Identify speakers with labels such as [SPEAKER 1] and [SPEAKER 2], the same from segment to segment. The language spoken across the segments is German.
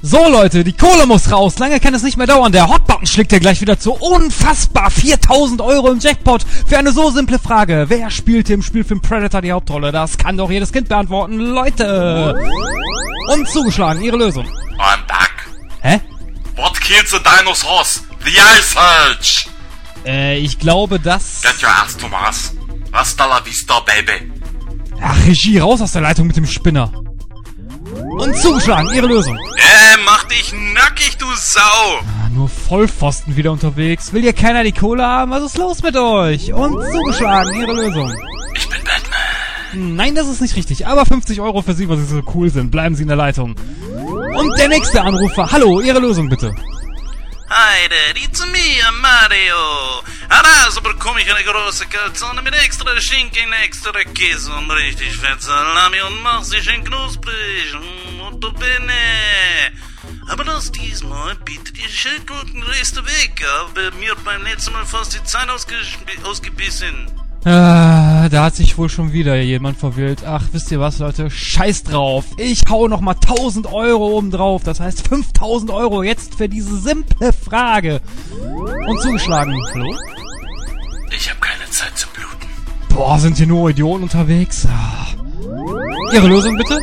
[SPEAKER 1] So Leute, die Kohle muss raus. Lange kann es nicht mehr dauern. Der Hotbutton schlägt ja gleich wieder zu. Unfassbar 4000 Euro im Jackpot für eine so simple Frage. Wer spielte im Spielfilm Predator die Hauptrolle? Das kann doch jedes Kind beantworten. Leute! Und zugeschlagen, ihre Lösung.
[SPEAKER 2] I'm back.
[SPEAKER 1] Hä?
[SPEAKER 2] What kills the dinosaurs? The Ice Age.
[SPEAKER 1] Äh, ich glaube, das...
[SPEAKER 2] Get your ass, Thomas. Hasta la vista, baby.
[SPEAKER 1] Ach, Regie, raus aus der Leitung mit dem Spinner. Und zugeschlagen, ihre Lösung.
[SPEAKER 2] Äh, mach dich nackig, du Sau.
[SPEAKER 1] Ah, nur Vollpfosten wieder unterwegs. Will hier keiner die Kohle haben? Was ist los mit euch? Und zugeschlagen, ihre Lösung.
[SPEAKER 2] Ich bin Batman.
[SPEAKER 1] Nein, das ist nicht richtig. Aber 50 Euro für Sie, weil Sie so cool sind. Bleiben Sie in der Leitung. Und der nächste Anrufer. Hallo, Ihre Lösung bitte.
[SPEAKER 3] Hi Dad, it's me, Mario. Also bekomme ich eine große Calzone mit extra Schinken, extra Käse und richtig fett Salami und mach sie schön knusprig. Molto bene. Aber das diesmal bietet ihr Schildkrötenreste weg. Aber mir beim letzten Mal fast die ausge- ausgebissen.
[SPEAKER 1] Ah, da hat sich wohl schon wieder jemand verwählt. Ach, wisst ihr was, Leute? Scheiß drauf. Ich hau noch mal 1000 Euro oben drauf. Das heißt 5000 Euro jetzt für diese simple Frage. Und zugeschlagen. Hallo?
[SPEAKER 2] Ich habe keine Zeit zum Bluten.
[SPEAKER 1] Boah, sind hier nur Idioten unterwegs. Ah. Ihre Lösung bitte?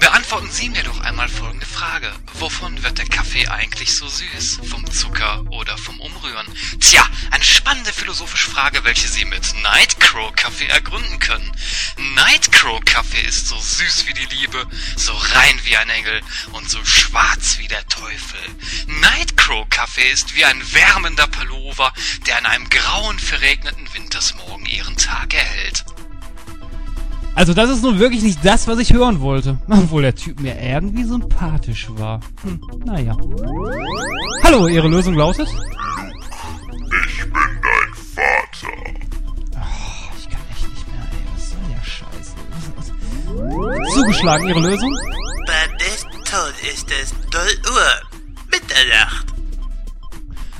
[SPEAKER 4] Beantworten Sie mir doch einmal folgende Frage. Wovon wird der Kaffee eigentlich so süß? Vom Zucker oder vom Umrühren? Tja, eine spannende philosophische Frage, welche Sie mit Nightcrow Kaffee ergründen können. Nightcrow Kaffee ist so süß wie die Liebe, so rein wie ein Engel und so schwarz wie der Teufel. Nightcrow Kaffee ist wie ein wärmender Pullover, der an einem grauen, verregneten Wintersmorgen ihren Tag erhält.
[SPEAKER 1] Also das ist nun wirklich nicht das, was ich hören wollte. Obwohl der Typ mir irgendwie sympathisch war. Hm, naja. Hallo, Ihre Lösung lautet?
[SPEAKER 2] Ich bin dein Vater.
[SPEAKER 1] Oh, ich kann echt nicht mehr, ey. Was soll der Scheiße? Zugeschlagen, Ihre Lösung?
[SPEAKER 3] Bei des Tod ist es 0 Uhr. Mitternacht.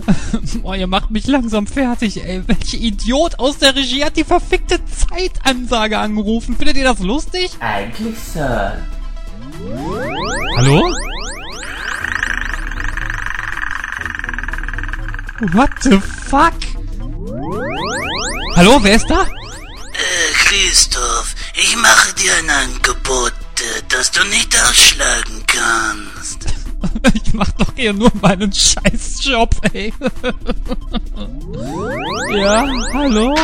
[SPEAKER 1] Oh, ihr macht mich langsam fertig, ey. Welcher Idiot aus der Regie hat die verfickte Zeitansage angerufen? Findet ihr das lustig?
[SPEAKER 5] Eigentlich, Sir.
[SPEAKER 1] Hallo? What the fuck? Hallo, wer ist da?
[SPEAKER 3] Äh, Christoph, ich mache dir ein Angebot, äh, das du nicht ausschlagen kannst.
[SPEAKER 1] Ich mach doch hier nur meinen Scheißjob, ey. Ja, hallo?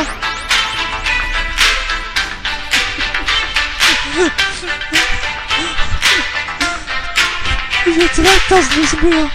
[SPEAKER 1] Jetzt reicht das nicht mehr.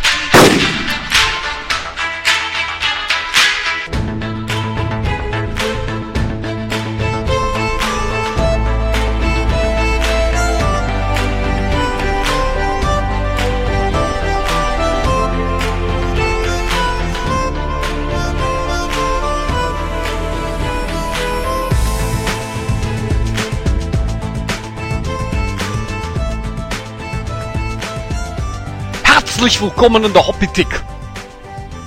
[SPEAKER 6] Herzlich willkommen in der Hobbytik.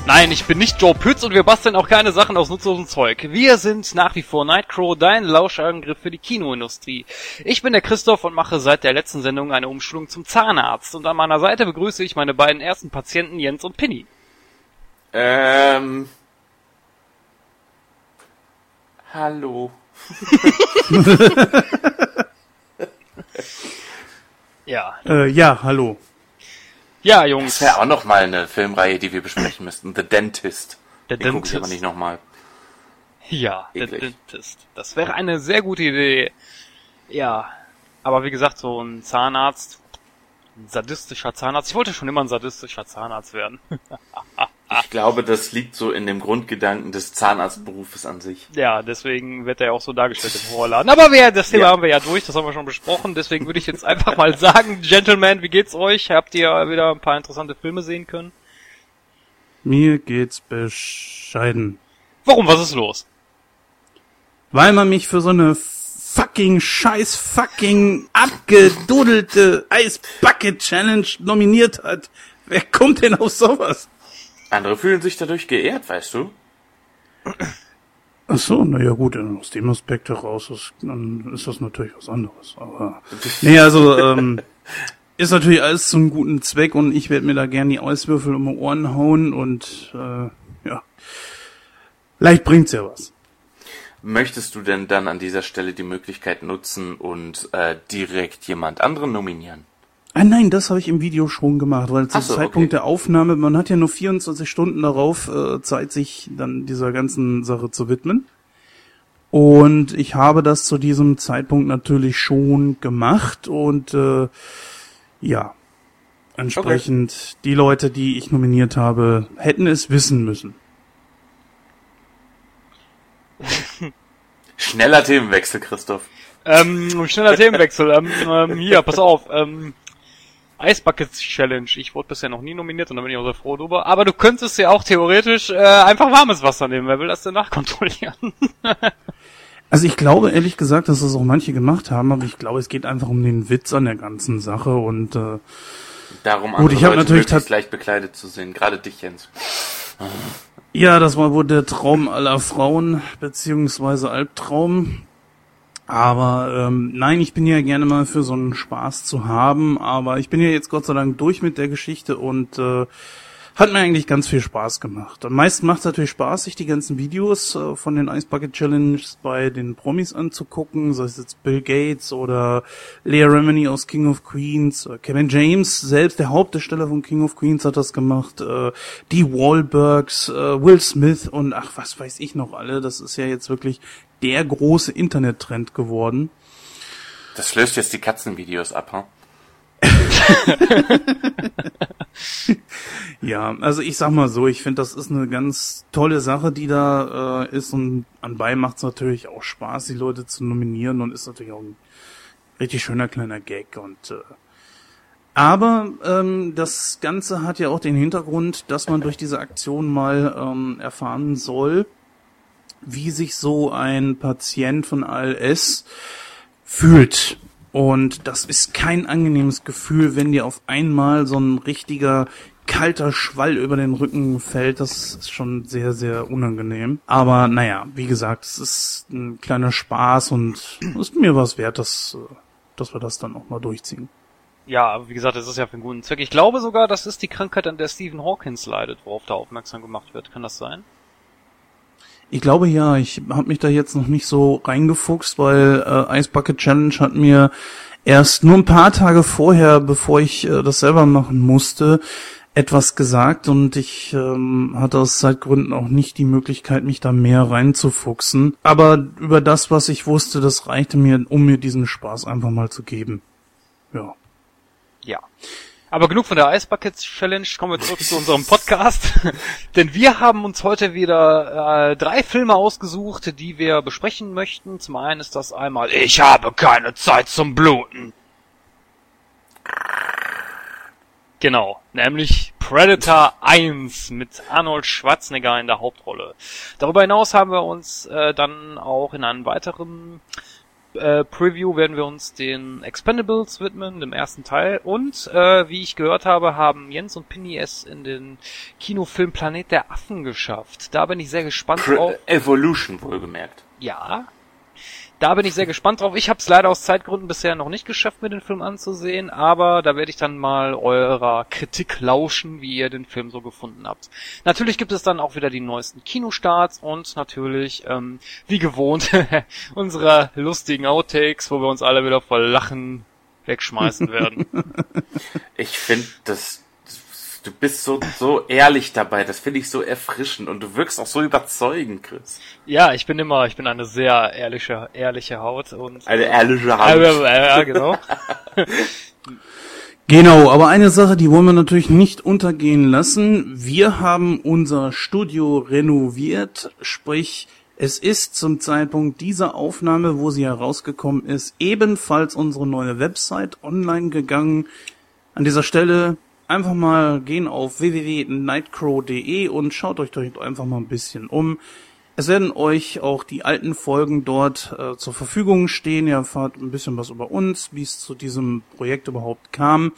[SPEAKER 6] Nein, ich bin nicht Joe Pütz und wir basteln auch keine Sachen aus nutzlosem Zeug. Wir sind nach wie vor Nightcrow, dein Lauschangriff für die Kinoindustrie. Ich bin der Christoph und mache seit der letzten Sendung eine Umschulung zum Zahnarzt. Und an meiner Seite begrüße ich meine beiden ersten Patienten Jens und Pinny.
[SPEAKER 5] Ähm. Hallo.
[SPEAKER 6] Ja.
[SPEAKER 7] Äh, ja, hallo.
[SPEAKER 6] Ja, Jungs.
[SPEAKER 5] Das wäre auch noch mal eine Filmreihe, die wir besprechen müssten. The Dentist.
[SPEAKER 6] Der
[SPEAKER 5] Den ich aber
[SPEAKER 6] Dentist.
[SPEAKER 5] nicht nochmal.
[SPEAKER 6] Ja, der
[SPEAKER 5] Eklig.
[SPEAKER 6] Dentist. Das wäre eine sehr gute Idee. Ja, aber wie gesagt, so ein Zahnarzt, ein sadistischer Zahnarzt. Ich wollte schon immer ein sadistischer Zahnarzt werden.
[SPEAKER 5] Ich glaube, das liegt so in dem Grundgedanken des Zahnarztberufes an sich.
[SPEAKER 6] ja, deswegen wird er ja auch so dargestellt im Horrorladen. Aber wir, das Thema
[SPEAKER 5] Ja.
[SPEAKER 6] haben wir ja durch, das haben wir schon besprochen. Deswegen würde ich jetzt einfach mal sagen, Gentlemen, wie geht's euch? Habt ihr wieder ein paar interessante Filme sehen können?
[SPEAKER 7] Mir geht's bescheiden.
[SPEAKER 6] Warum? Was ist los?
[SPEAKER 7] Weil man mich für so eine fucking scheiß fucking abgedudelte Ice Bucket Challenge nominiert hat. Wer kommt denn auf sowas?
[SPEAKER 5] Andere fühlen sich dadurch geehrt, weißt du?
[SPEAKER 7] Ach so, naja gut, aus dem Aspekt heraus ist, dann ist das natürlich was anderes. Aber nee, also ähm,
[SPEAKER 3] ist natürlich alles zum guten Zweck und ich werde mir da gern die Eiswürfel um die Ohren hauen und äh, ja, vielleicht bringt's ja was.
[SPEAKER 5] Möchtest du denn dann an dieser Stelle die Möglichkeit nutzen und äh, direkt jemand anderen nominieren?
[SPEAKER 3] Ah nein, das habe ich im Video schon gemacht, weil zum
[SPEAKER 5] so,
[SPEAKER 3] Zeitpunkt
[SPEAKER 5] okay.
[SPEAKER 3] der Aufnahme, man hat ja nur 24 Stunden darauf äh, Zeit, sich dann dieser ganzen Sache zu widmen. Und ich habe das zu diesem Zeitpunkt natürlich schon gemacht und äh, ja, entsprechend die Leute, die ich nominiert habe, hätten es wissen müssen.
[SPEAKER 5] Schneller Themenwechsel, Christoph.
[SPEAKER 1] Ähm, schneller Themenwechsel. Ähm, ähm, hier, pass auf. Ähm, Ice Challenge. Ich wurde bisher noch nie nominiert und da bin ich auch sehr froh drüber. Aber du könntest ja auch theoretisch äh, einfach warmes Wasser nehmen. Wer will das denn nachkontrollieren?
[SPEAKER 3] Also ich glaube ehrlich gesagt, dass das auch manche gemacht haben, aber ich glaube, es geht einfach um den Witz an der ganzen Sache und äh,
[SPEAKER 5] Darum
[SPEAKER 3] Gut,
[SPEAKER 5] andere
[SPEAKER 3] ich hab
[SPEAKER 5] Leute
[SPEAKER 3] natürlich
[SPEAKER 5] leicht bekleidet zu sehen. Gerade dich, Jens.
[SPEAKER 3] Ja, das war wohl der Traum aller Frauen, beziehungsweise Albtraum. Aber ähm, nein, ich bin ja gerne mal für so einen Spaß zu haben, aber ich bin ja jetzt Gott sei Dank durch mit der Geschichte und äh, hat mir eigentlich ganz viel Spaß gemacht. Am meisten macht es natürlich Spaß, sich die ganzen Videos äh, von den Ice Bucket Challenges bei den Promis anzugucken, sei es jetzt Bill Gates oder Leah Remini aus King of Queens, äh, Kevin James, selbst der Hauptdarsteller von King of Queens hat das gemacht, äh, die Wahlbergs, äh, Will Smith und ach, was weiß ich noch alle. Das ist ja jetzt wirklich der große Internettrend geworden.
[SPEAKER 5] Das löst jetzt die Katzenvideos ab, hm?
[SPEAKER 3] Ja, also ich sag mal so, ich finde, das ist eine ganz tolle Sache, die da äh, ist und anbei macht es natürlich auch Spaß, die Leute zu nominieren und ist natürlich auch ein richtig schöner kleiner Gag und äh, aber ähm, das Ganze hat ja auch den Hintergrund, dass man durch diese Aktion mal ähm, erfahren soll, wie sich so ein Patient von ALS fühlt. Und das ist kein angenehmes Gefühl, wenn dir auf einmal so ein richtiger kalter Schwall über den Rücken fällt. Das ist schon sehr, sehr unangenehm. Aber naja, wie gesagt, es ist ein kleiner Spaß und ist mir was wert, dass, dass wir das dann auch mal durchziehen.
[SPEAKER 1] Ja, aber wie gesagt, das ist ja für einen guten Zweck. Ich glaube sogar, das ist die Krankheit, an der Stephen Hawkins leidet, worauf da aufmerksam gemacht wird. Kann das sein?
[SPEAKER 3] Ich glaube ja, ich habe mich da jetzt noch nicht so reingefuchst, weil äh, Ice Bucket Challenge hat mir erst nur ein paar Tage vorher, bevor ich äh, das selber machen musste, etwas gesagt und ich ähm, hatte aus Zeitgründen auch nicht die Möglichkeit, mich da mehr reinzufuchsen. Aber über das, was ich wusste, das reichte mir, um mir diesen Spaß einfach mal zu geben. Ja.
[SPEAKER 1] Ja. Aber genug von der Ice Bucket Challenge, kommen wir zurück zu unserem Podcast. Denn wir haben uns heute wieder äh, drei Filme ausgesucht, die wir besprechen möchten. Zum einen ist das einmal Ich habe keine Zeit zum Bluten. Genau, nämlich Predator 1 mit Arnold Schwarzenegger in der Hauptrolle. Darüber hinaus haben wir uns äh, dann auch in einem weiteren äh, Preview werden wir uns den Expendables widmen, dem ersten Teil. Und äh, wie ich gehört habe, haben Jens und Pinny es in den Kinofilm Planet der Affen geschafft. Da bin ich sehr gespannt drauf.
[SPEAKER 5] Pr Evolution wohlgemerkt.
[SPEAKER 1] Ja. Da bin ich sehr gespannt drauf. Ich habe es leider aus Zeitgründen bisher noch nicht geschafft, mir den Film anzusehen, aber da werde ich dann mal eurer Kritik lauschen, wie ihr den Film so gefunden habt. Natürlich gibt es dann auch wieder die neuesten Kinostarts und natürlich, ähm, wie gewohnt, unsere lustigen Outtakes, wo wir uns alle wieder vor Lachen wegschmeißen werden.
[SPEAKER 5] Ich finde, dass du bist so, so ehrlich dabei. Das finde ich so erfrischend und du wirkst auch so überzeugend, Chris.
[SPEAKER 1] ja, ich bin immer, ich bin eine sehr ehrliche, ehrliche Haut und
[SPEAKER 5] Eine ehrliche
[SPEAKER 1] ja,
[SPEAKER 5] Hand.
[SPEAKER 1] ja, genau.
[SPEAKER 3] Genau, aber eine Sache, die wollen wir natürlich nicht untergehen lassen. Wir haben unser Studio renoviert, sprich, es ist zum Zeitpunkt dieser Aufnahme, wo sie herausgekommen ist, ebenfalls unsere neue Website online gegangen. An dieser Stelle einfach mal gehen auf www.nightcrow.de und schaut euch dort einfach mal ein bisschen um. Es werden euch auch die alten Folgen dort äh, zur Verfügung stehen. Ihr erfahrt ein bisschen was über uns, wie es zu diesem Projekt überhaupt kam,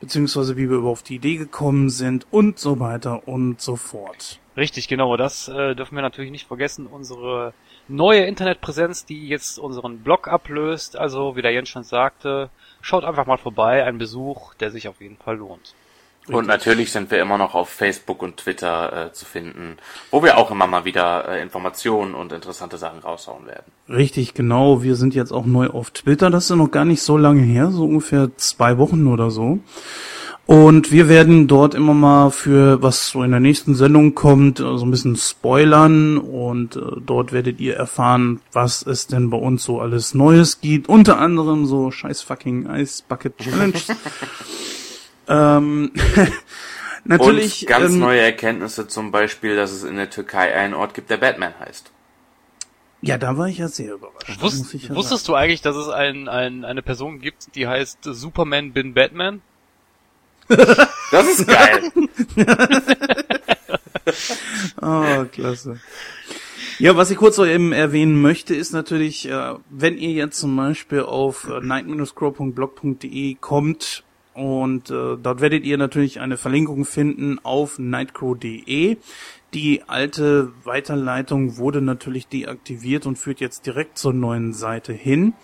[SPEAKER 3] beziehungsweise wie wir überhaupt auf die Idee gekommen sind und so weiter und so fort.
[SPEAKER 1] Richtig, genau. Das äh, dürfen wir natürlich nicht vergessen. Unsere neue Internetpräsenz, die jetzt unseren Blog ablöst. Also, wie der Jens schon sagte, Schaut einfach mal vorbei, ein Besuch, der sich auf jeden Fall lohnt.
[SPEAKER 5] Und natürlich sind wir immer noch auf Facebook und Twitter äh, zu finden, wo wir auch immer mal wieder äh, Informationen und interessante Sachen raushauen werden.
[SPEAKER 3] Richtig, genau. Wir sind jetzt auch neu auf Twitter. Das ist ja noch gar nicht so lange her, so ungefähr zwei Wochen oder so. Und wir werden dort immer mal für was so in der nächsten Sendung kommt, äh, so ein bisschen spoilern und äh, dort werdet ihr erfahren, was es denn bei uns so alles Neues gibt. Unter anderem so scheiß fucking Ice Bucket Challenge. ähm, natürlich.
[SPEAKER 5] und ganz
[SPEAKER 3] ähm,
[SPEAKER 5] neue Erkenntnisse zum Beispiel, dass es in der Türkei einen Ort gibt, der Batman heißt.
[SPEAKER 3] Ja, da war ich ja sehr überrascht.
[SPEAKER 1] Wusst,
[SPEAKER 3] ja
[SPEAKER 1] wusstest du eigentlich, dass es ein, ein, eine Person gibt, die heißt Superman bin Batman?
[SPEAKER 5] Das ist geil.
[SPEAKER 3] Oh, klasse. Ja, was ich kurz so eben erwähnen möchte, ist natürlich, äh, wenn ihr jetzt zum Beispiel auf äh, night-crow.blog.de kommt und äh, dort werdet ihr natürlich eine Verlinkung finden auf nightcrow.de. Die alte Weiterleitung wurde natürlich deaktiviert und führt jetzt direkt zur neuen Seite hin.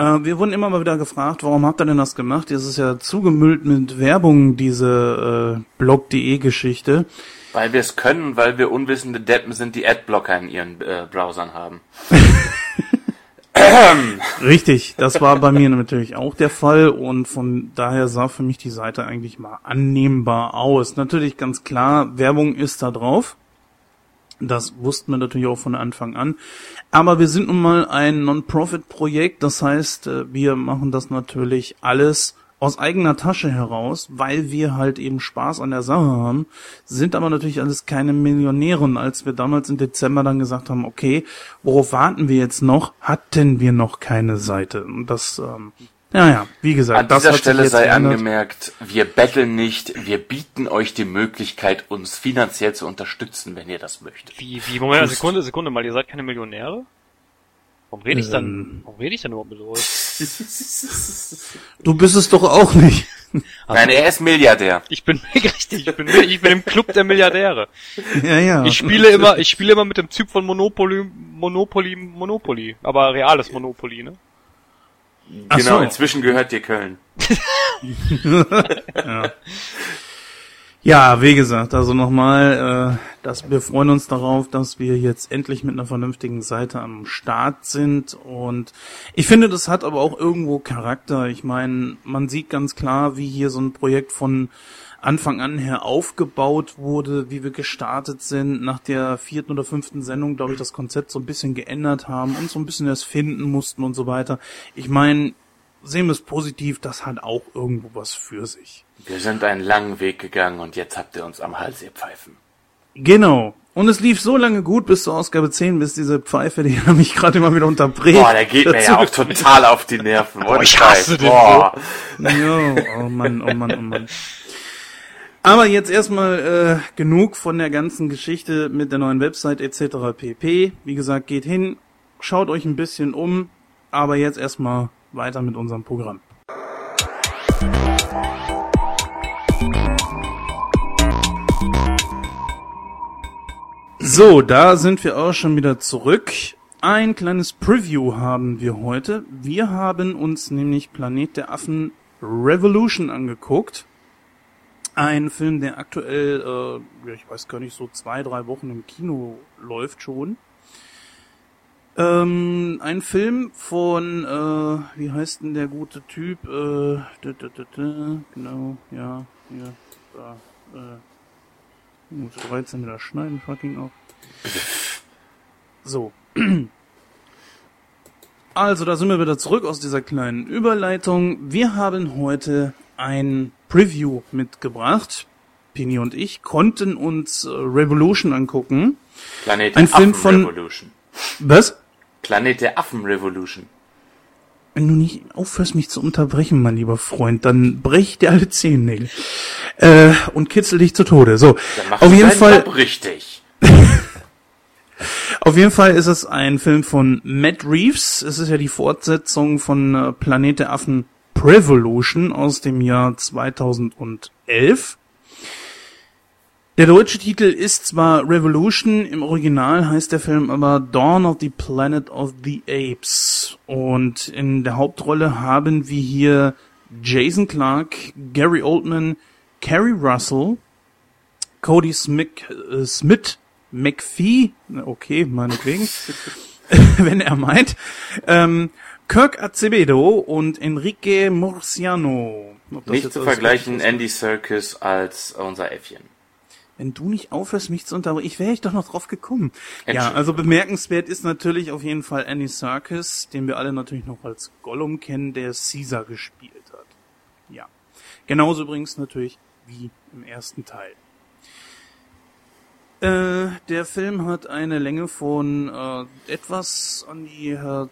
[SPEAKER 3] Äh, wir wurden immer mal wieder gefragt, warum habt ihr denn das gemacht? Es ist ja zugemüllt mit Werbung, diese äh, blog.de-Geschichte.
[SPEAKER 5] Weil wir es können, weil wir unwissende Deppen sind, die Adblocker in ihren äh, Browsern haben.
[SPEAKER 3] Richtig, das war bei mir natürlich auch der Fall und von daher sah für mich die Seite eigentlich mal annehmbar aus. Natürlich ganz klar, Werbung ist da drauf. Das wussten wir natürlich auch von Anfang an. Aber wir sind nun mal ein Non-Profit-Projekt, das heißt, äh, wir machen das natürlich alles aus eigener Tasche heraus, weil wir halt eben Spaß an der Sache haben, sind aber natürlich alles keine Millionäre. Und als wir damals im Dezember dann gesagt haben, okay, worauf warten wir jetzt noch, hatten wir noch keine Seite. Und das, ähm, ja, ja, wie gesagt,
[SPEAKER 5] An
[SPEAKER 3] das
[SPEAKER 5] dieser Stelle sei
[SPEAKER 3] geändert.
[SPEAKER 5] angemerkt, wir betteln nicht, wir bieten euch die Möglichkeit, uns finanziell zu unterstützen, wenn ihr das möchtet.
[SPEAKER 1] Wie, wie, Moment, Sekunde, Sekunde mal, ihr seid keine Millionäre? Warum rede ich
[SPEAKER 3] Ähm.
[SPEAKER 1] dann, warum rede ich dann überhaupt mit euch?
[SPEAKER 3] Du bist es doch auch nicht.
[SPEAKER 5] Nein, er ist Milliardär.
[SPEAKER 1] Ich bin richtig, ich bin, ich bin im Club der Milliardäre.
[SPEAKER 3] ja, ja.
[SPEAKER 1] Ich spiele immer, ich spiele immer mit dem Typ von Monopoly, Monopoly, Monopoly. Aber reales Monopoly, ne?
[SPEAKER 3] Ach
[SPEAKER 5] genau,
[SPEAKER 3] so.
[SPEAKER 5] inzwischen gehört dir Köln.
[SPEAKER 3] Ja, wie gesagt, also nochmal, äh, dass wir freuen uns darauf, dass wir jetzt endlich mit einer vernünftigen Seite am Start sind und ich finde, das hat aber auch irgendwo Charakter. Ich meine, man sieht ganz klar, wie hier so ein Projekt von Anfang an her aufgebaut wurde, wie wir gestartet sind, nach der vierten oder fünften Sendung, glaube ich, das Konzept so ein bisschen geändert haben und so ein bisschen erst finden mussten und so weiter. Ich meine, sehen wir es positiv, das hat auch irgendwo was für sich.
[SPEAKER 5] Wir sind einen langen Weg gegangen und jetzt habt ihr uns am Hals, ihr Pfeifen.
[SPEAKER 3] Genau. Und es lief so lange gut bis zur Ausgabe 10, bis diese Pfeife, die mich gerade immer wieder unterbricht.
[SPEAKER 5] Boah, der geht mir ja auch total auf die Nerven. Boah,
[SPEAKER 1] ich hasse den
[SPEAKER 5] Boah.
[SPEAKER 3] Jo, oh Mann, oh Mann, oh Mann. Aber jetzt erstmal äh, genug von der ganzen Geschichte mit der neuen Website etc. pp. Wie gesagt, geht hin, schaut euch ein bisschen um, aber jetzt erstmal weiter mit unserem Programm. So, da sind wir auch schon wieder zurück. Ein kleines Preview haben wir heute. Wir haben uns nämlich Planet der Affen Revolution angeguckt. Ein Film, der aktuell, äh, ja, ich weiß gar nicht, so zwei, drei Wochen im Kino läuft schon. Ähm, ein Film von, äh, wie heißt denn der gute Typ? Äh, da, da, da, da, genau, ja, ja, da, äh, muss 13 wieder schneiden, fucking auf. So. Also, da sind wir wieder zurück aus dieser kleinen Überleitung. Wir haben heute ein Preview mitgebracht. Pini und ich konnten uns äh, Revolution angucken.
[SPEAKER 5] Planet
[SPEAKER 3] Ein
[SPEAKER 5] der
[SPEAKER 3] Film
[SPEAKER 5] Affen
[SPEAKER 3] von-
[SPEAKER 5] Revolution.
[SPEAKER 3] Was?
[SPEAKER 5] Planet der Affen Revolution.
[SPEAKER 3] Wenn du nicht aufhörst, mich zu unterbrechen, mein lieber Freund, dann brech dir alle Zehennägel. Äh, und kitzel dich zu Tode. So,
[SPEAKER 5] Dann
[SPEAKER 3] auf jeden Fall,
[SPEAKER 5] Job richtig.
[SPEAKER 3] auf jeden Fall ist es ein Film von Matt Reeves. Es ist ja die Fortsetzung von äh, Planet der Affen Prevolution aus dem Jahr 2011. Der deutsche Titel ist zwar Revolution, im Original heißt der Film aber Dawn of the Planet of the Apes. Und in der Hauptrolle haben wir hier Jason Clark, Gary Oldman, Carrie Russell, Cody Smith, äh, Smith McPhee, okay, meinetwegen, wenn er meint, ähm, Kirk Acevedo und Enrique Murciano.
[SPEAKER 5] Nicht zu vergleichen? Andy Serkis als unser Äffchen.
[SPEAKER 3] Wenn du nicht aufhörst, mich zu unterbrechen, ich wäre ich doch noch drauf gekommen. Ja, also bemerkenswert ist natürlich auf jeden Fall Andy Serkis, den wir alle natürlich noch als Gollum kennen, der Caesar gespielt hat. Ja. Genauso übrigens natürlich wie im ersten Teil. Äh, der Film hat eine Länge von äh, etwas an die, äh,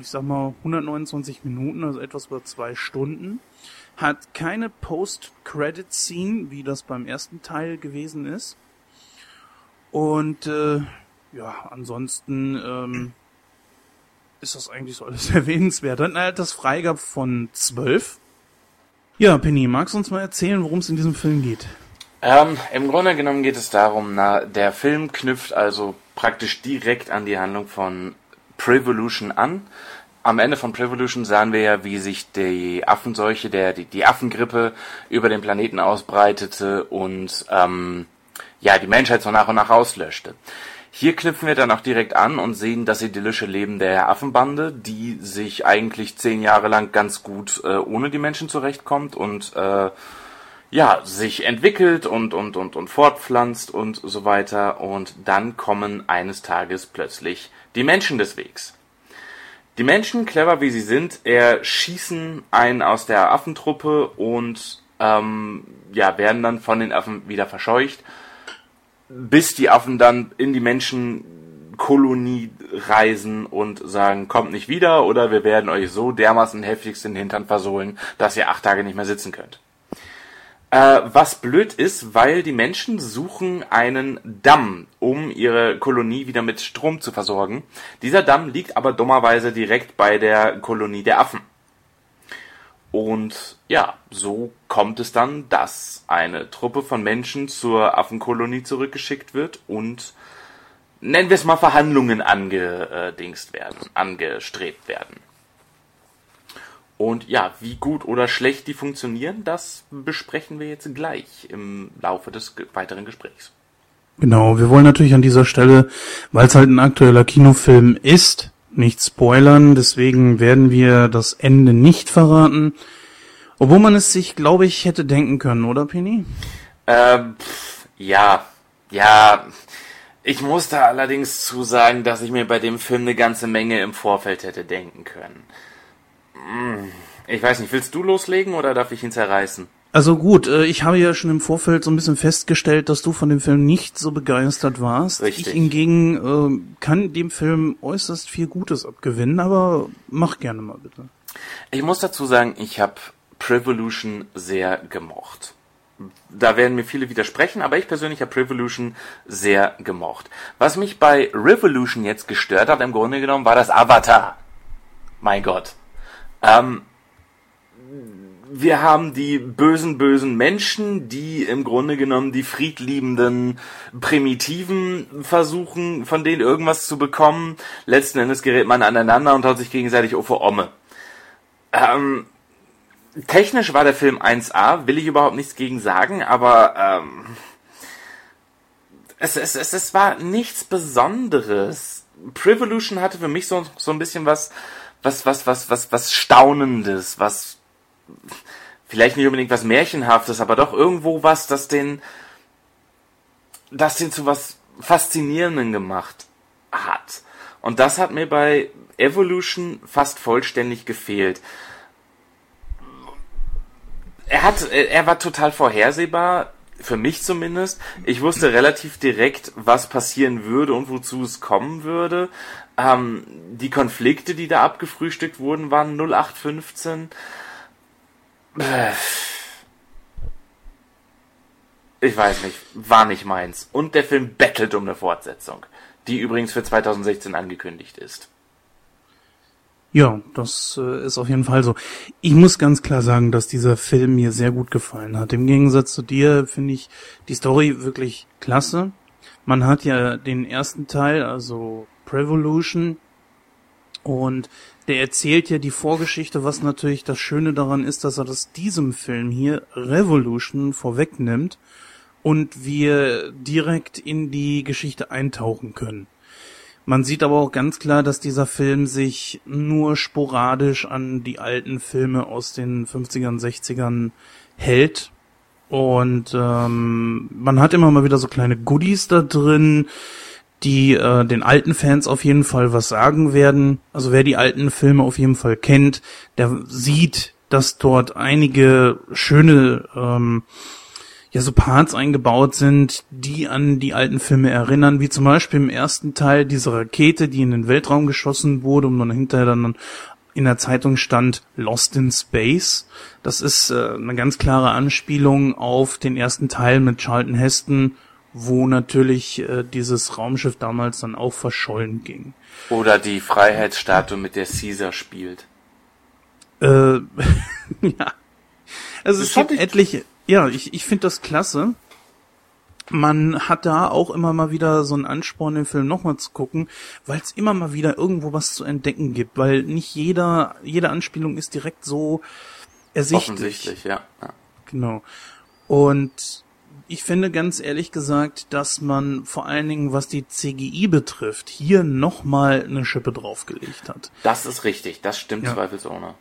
[SPEAKER 3] ich sag mal, 129 Minuten, also etwas über zwei Stunden. Hat keine Post-Credit-Scene, wie das beim ersten Teil gewesen ist. Und äh, ja, ansonsten ähm, ist das eigentlich so alles erwähnenswert. Hat eine Altersfreigabe von 12. Ja, Penny, magst du uns mal erzählen, worum es in diesem Film geht?
[SPEAKER 5] Ähm, Im Grunde genommen geht es darum, na, der Film knüpft also praktisch direkt an die Handlung von Prevolution an. Am Ende von Prevolution sahen wir ja, wie sich die Affenseuche, der, die, die Affengrippe über den Planeten ausbreitete und ähm, ja, die Menschheit so nach und nach auslöschte. Hier knüpfen wir dann auch direkt an und sehen das idyllische Leben der Affenbande, die sich eigentlich zehn Jahre lang ganz gut äh, ohne die Menschen zurechtkommt und äh, ja, sich entwickelt und, und, und, und fortpflanzt und so weiter. Und dann kommen eines Tages plötzlich die Menschen des Wegs. Die Menschen, clever wie sie sind, erschießen einen aus der Affentruppe und ähm, ja, werden dann von den Affen wieder verscheucht, bis die Affen dann in die Menschenkolonie reisen und sagen, kommt nicht wieder oder wir werden euch so dermaßen heftigst den Hintern versohlen, dass ihr acht Tage nicht mehr sitzen könnt. Äh, was blöd ist, weil die Menschen suchen einen Damm, um ihre Kolonie wieder mit Strom zu versorgen. Dieser Damm liegt aber dummerweise direkt bei der Kolonie der Affen. Und ja, so kommt es dann, dass eine Truppe von Menschen zur Affenkolonie zurückgeschickt wird und nennen wir es mal Verhandlungen angedingst werden, angestrebt werden. Und ja, wie gut oder schlecht die funktionieren, das besprechen wir jetzt gleich im Laufe des weiteren Gesprächs.
[SPEAKER 3] Genau, wir wollen natürlich an dieser Stelle, weil es halt ein aktueller Kinofilm ist, nicht spoilern, deswegen werden wir das Ende nicht verraten. Obwohl man es sich, glaube ich, hätte denken können, oder Penny?
[SPEAKER 5] Ähm, ja, ja. Ich muss da allerdings zu sagen, dass ich mir bei dem Film eine ganze Menge im Vorfeld hätte denken können. Ich weiß nicht, willst du loslegen oder darf ich ihn zerreißen?
[SPEAKER 3] Also gut, äh, ich habe ja schon im Vorfeld so ein bisschen festgestellt, dass du von dem Film nicht so begeistert warst.
[SPEAKER 5] Richtig.
[SPEAKER 3] Ich hingegen äh, kann dem Film äußerst viel Gutes abgewinnen, aber mach gerne mal bitte.
[SPEAKER 5] Ich muss dazu sagen, ich habe Prevolution sehr gemocht. Da werden mir viele widersprechen, aber ich persönlich habe Prevolution sehr gemocht. Was mich bei Revolution jetzt gestört hat, im Grunde genommen, war das Avatar. Mein Gott. Ähm, wir haben die bösen, bösen Menschen, die im Grunde genommen die friedliebenden Primitiven versuchen, von denen irgendwas zu bekommen. Letzten Endes gerät man aneinander und haut sich gegenseitig die Omme. Ähm, technisch war der Film 1A, will ich überhaupt nichts gegen sagen, aber ähm, es, es, es, es war nichts Besonderes. Prevolution hatte für mich so, so ein bisschen was, was, was, was, was, was Staunendes, was vielleicht nicht unbedingt was Märchenhaftes, aber doch irgendwo was, das den, das den zu was Faszinierenden gemacht hat. Und das hat mir bei Evolution fast vollständig gefehlt. Er hat, er war total vorhersehbar, für mich zumindest. Ich wusste relativ direkt, was passieren würde und wozu es kommen würde. Ähm, die Konflikte, die da abgefrühstückt wurden, waren 0815. Äh, Ich weiß nicht, war nicht meins. Und der Film bettelt um eine Fortsetzung, die übrigens für 2016 angekündigt ist.
[SPEAKER 3] Ja, das äh, ist auf jeden Fall so. Ich muss ganz klar sagen, dass dieser Film mir sehr gut gefallen hat. Im Gegensatz zu dir finde ich die Story wirklich klasse. Man hat ja den ersten Teil, also Prevolution, und der erzählt ja die Vorgeschichte, was natürlich das Schöne daran ist, dass er das diesem Film hier Revolution vorwegnimmt und wir direkt in die Geschichte eintauchen können. Man sieht aber auch ganz klar, dass dieser Film sich nur sporadisch an die alten Filme aus den 50ern, 60ern hält. Und ähm, man hat immer mal wieder so kleine Goodies da drin, die äh, den alten Fans auf jeden Fall was sagen werden. Also wer die alten Filme auf jeden Fall kennt, der sieht, dass dort einige schöne ähm, ja so Parts eingebaut sind, die an die alten Filme erinnern, wie zum Beispiel im ersten Teil diese Rakete, die in den Weltraum geschossen wurde und dann hinterher dann in der Zeitung stand Lost in Space. Das ist äh, eine ganz klare Anspielung auf den ersten Teil mit Charlton Heston, wo natürlich äh, dieses Raumschiff damals dann auch verschollen ging.
[SPEAKER 5] Oder die Freiheitsstatue, mit der Caesar spielt.
[SPEAKER 3] Äh, ja. Also
[SPEAKER 5] Das
[SPEAKER 3] es gibt
[SPEAKER 5] ich-
[SPEAKER 3] etliche, ja, ich, ich finde das klasse. Man hat da auch immer mal wieder so einen Ansporn, den Film nochmal zu gucken, weil es immer mal wieder irgendwo was zu entdecken gibt, weil nicht jeder, jede Anspielung ist direkt so ersichtlich.
[SPEAKER 5] Offensichtlich, ja. ja.
[SPEAKER 3] Genau. Und ich finde ganz ehrlich gesagt, dass man vor allen Dingen, was die CGI betrifft, hier nochmal eine Schippe draufgelegt hat.
[SPEAKER 5] Das ist richtig, das stimmt
[SPEAKER 3] Ja.
[SPEAKER 5] zweifelsohne.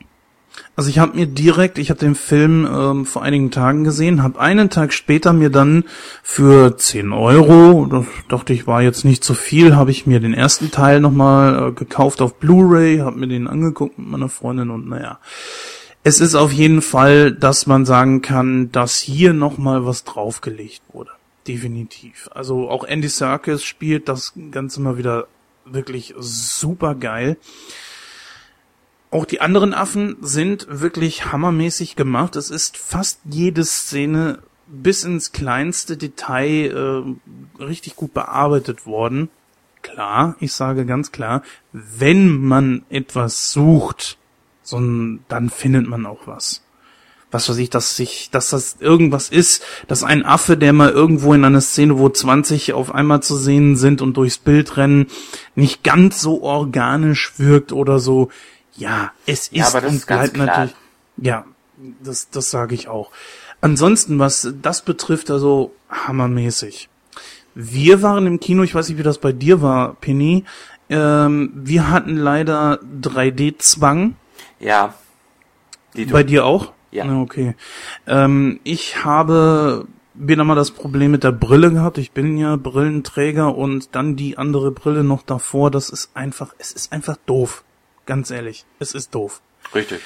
[SPEAKER 3] Also ich habe mir direkt, ich habe den Film ähm, vor einigen Tagen gesehen, habe einen Tag später mir dann für 10 Euro, das dachte ich war jetzt nicht so viel, habe ich mir den ersten Teil nochmal äh, gekauft auf Blu-ray, habe mir den angeguckt mit meiner Freundin und naja. Es ist auf jeden Fall, dass man sagen kann, dass hier nochmal was draufgelegt wurde. Definitiv. Also auch Andy Serkis spielt das Ganze mal wieder wirklich super geil. Auch die anderen Affen sind wirklich hammermäßig gemacht. Es ist fast jede Szene bis ins kleinste Detail äh, richtig gut bearbeitet worden. Klar, ich sage ganz klar, wenn man etwas sucht, so ein, dann findet man auch was. Was weiß ich, dass sich, dass das irgendwas ist, dass ein Affe, der mal irgendwo in einer Szene, wo 20 auf einmal zu sehen sind und durchs Bild rennen, nicht ganz so organisch wirkt oder so. Ja, es ist
[SPEAKER 5] Ja, aber das
[SPEAKER 3] und
[SPEAKER 5] ist
[SPEAKER 3] bleibt natürlich. Ja, das, das sage ich auch. Ansonsten, was das betrifft, also hammermäßig. Wir waren im Kino, ich weiß nicht, wie das bei dir war, Penny. Ähm, wir hatten leider 3D-Zwang.
[SPEAKER 5] Ja. Die
[SPEAKER 3] Bei dir auch?
[SPEAKER 5] Ja.
[SPEAKER 3] Na, Okay. Ähm, ich habe wieder mal das Problem mit der Brille gehabt. Ich bin ja Brillenträger und dann die andere Brille noch davor. Das ist einfach, es ist einfach doof. Ganz ehrlich, es ist doof.
[SPEAKER 5] Richtig.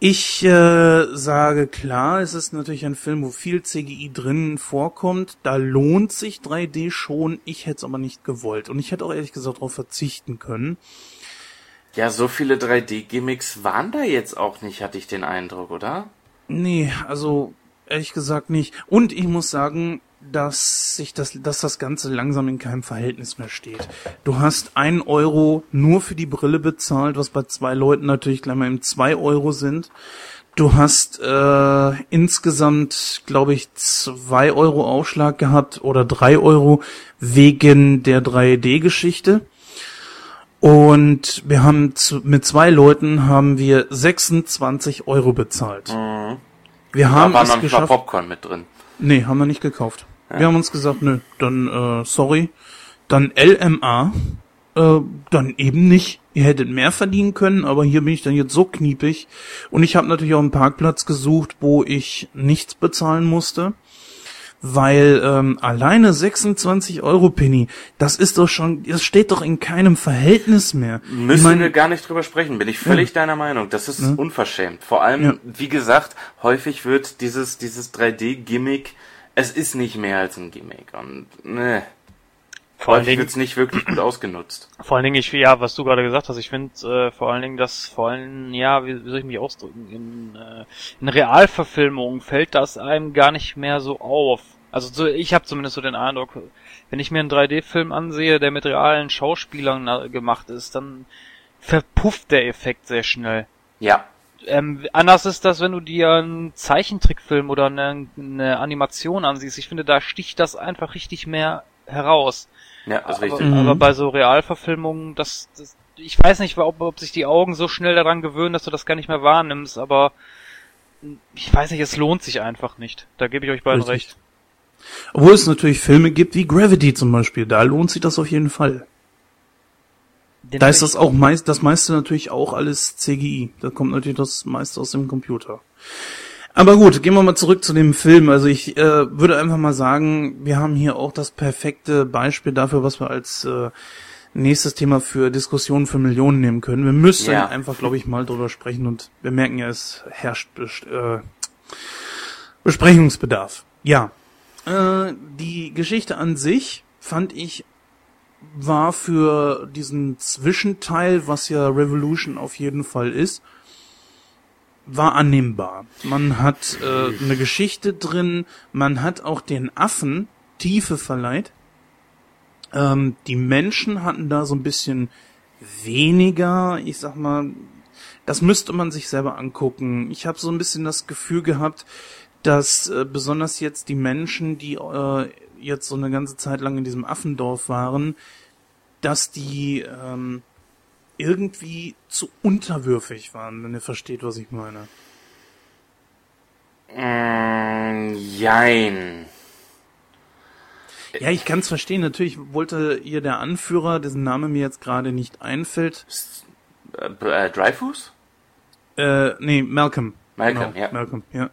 [SPEAKER 3] Ich äh, sage klar, es ist natürlich ein Film, wo viel CGI drin vorkommt. Da lohnt sich 3D schon. Ich hätte es aber nicht gewollt. Und ich hätte auch ehrlich gesagt darauf verzichten können.
[SPEAKER 5] Ja, so viele 3D-Gimmicks waren da jetzt auch nicht, hatte ich den Eindruck, oder?
[SPEAKER 3] Nee, also ehrlich gesagt nicht. Und ich muss sagen, dass sich das, dass das Ganze langsam in keinem Verhältnis mehr steht. Du hast ein Euro nur für die Brille bezahlt, was bei zwei Leuten natürlich gleich mal eben zwei Euro sind. Du hast äh, insgesamt, glaube ich, zwei Euro Aufschlag gehabt oder drei Euro wegen der 3D-Geschichte. Und wir haben zu, mit zwei Leuten haben wir 26 Euro bezahlt. Wir haben
[SPEAKER 5] da war
[SPEAKER 3] es
[SPEAKER 5] noch
[SPEAKER 3] geschafft.
[SPEAKER 5] Popcorn mit drin.
[SPEAKER 3] Nee, haben wir nicht gekauft. Wir haben uns gesagt, nö, dann äh, sorry. Dann LMA, äh, dann eben nicht. Ihr hättet mehr verdienen können, aber hier bin ich dann jetzt so kniepig. Und ich habe natürlich auch einen Parkplatz gesucht, wo ich nichts bezahlen musste. Weil ähm, alleine 26 Euro Penny, das ist doch schon, das steht doch in keinem Verhältnis mehr.
[SPEAKER 5] Müssen
[SPEAKER 3] ich mein,
[SPEAKER 5] wir gar nicht drüber sprechen, bin ich völlig deiner Meinung. Das ist unverschämt. Vor allem,
[SPEAKER 3] Ja.
[SPEAKER 5] wie gesagt, häufig wird dieses, dieses 3D-Gimmick, es ist nicht mehr als ein Gimmick. Und ne,
[SPEAKER 1] Vor allen Dingen,
[SPEAKER 5] wird's nicht wirklich gut ausgenutzt.
[SPEAKER 1] vor allen Dingen, ich, ja, was du gerade gesagt hast, ich finde äh, vor allen Dingen, dass vor allen, ja, wie, wie soll ich mich ausdrücken, in, äh, in Realverfilmungen fällt das einem gar nicht mehr so auf. Also so, ich habe zumindest so den Eindruck, wenn ich mir einen 3D-Film ansehe, der mit realen Schauspielern na, gemacht ist, dann verpufft der Effekt sehr schnell.
[SPEAKER 5] Ja.
[SPEAKER 1] Ähm, anders ist das, wenn du dir einen Zeichentrickfilm oder eine, eine Animation ansiehst. Ich finde, da sticht das einfach richtig mehr heraus.
[SPEAKER 5] Ja, das ist
[SPEAKER 1] aber,
[SPEAKER 5] richtig.
[SPEAKER 3] Mhm.
[SPEAKER 1] aber bei so Realverfilmungen, das, das ich weiß nicht, ob, ob sich die Augen so schnell daran gewöhnen, dass du das gar nicht mehr wahrnimmst, aber ich weiß nicht, es lohnt sich einfach nicht. Da gebe ich euch beiden
[SPEAKER 3] Richtig.
[SPEAKER 1] recht.
[SPEAKER 3] Obwohl es natürlich Filme gibt wie Gravity zum Beispiel, da lohnt sich das auf jeden Fall.
[SPEAKER 1] Den
[SPEAKER 3] Da ist das auch meist, das meiste natürlich auch alles CGI. Da kommt natürlich das meiste aus dem Computer. Aber gut, gehen wir mal zurück zu dem Film. Also ich äh, würde einfach mal sagen, wir haben hier auch das perfekte Beispiel dafür, was wir als äh, nächstes Thema für Diskussionen für Millionen nehmen können. Wir müssen
[SPEAKER 5] Ja.
[SPEAKER 3] einfach, glaube ich, mal drüber sprechen und wir merken ja, es herrscht äh, Besprechungsbedarf. Ja, äh, die Geschichte an sich fand ich war für diesen Zwischenteil, was ja Revolution auf jeden Fall ist, war annehmbar. Man hat äh, eine Geschichte drin, man hat auch den Affen Tiefe verleiht. Ähm, die Menschen hatten da so ein bisschen weniger, ich sag mal, das müsste man sich selber angucken. Ich habe so ein bisschen das Gefühl gehabt, dass äh, besonders jetzt die Menschen, die äh, jetzt so eine ganze Zeit lang in diesem Affendorf waren, dass die ähm, irgendwie zu unterwürfig waren, wenn ihr versteht, was ich meine.
[SPEAKER 5] Mm, jein.
[SPEAKER 3] Ja, ich kann es verstehen. Natürlich wollte ihr der Anführer, dessen Name mir jetzt gerade nicht einfällt,
[SPEAKER 5] Äh, äh, Dreyfus?
[SPEAKER 3] äh, nee, Malcolm.
[SPEAKER 5] Malcolm,
[SPEAKER 3] genau,
[SPEAKER 5] ja.
[SPEAKER 3] Malcolm, ja.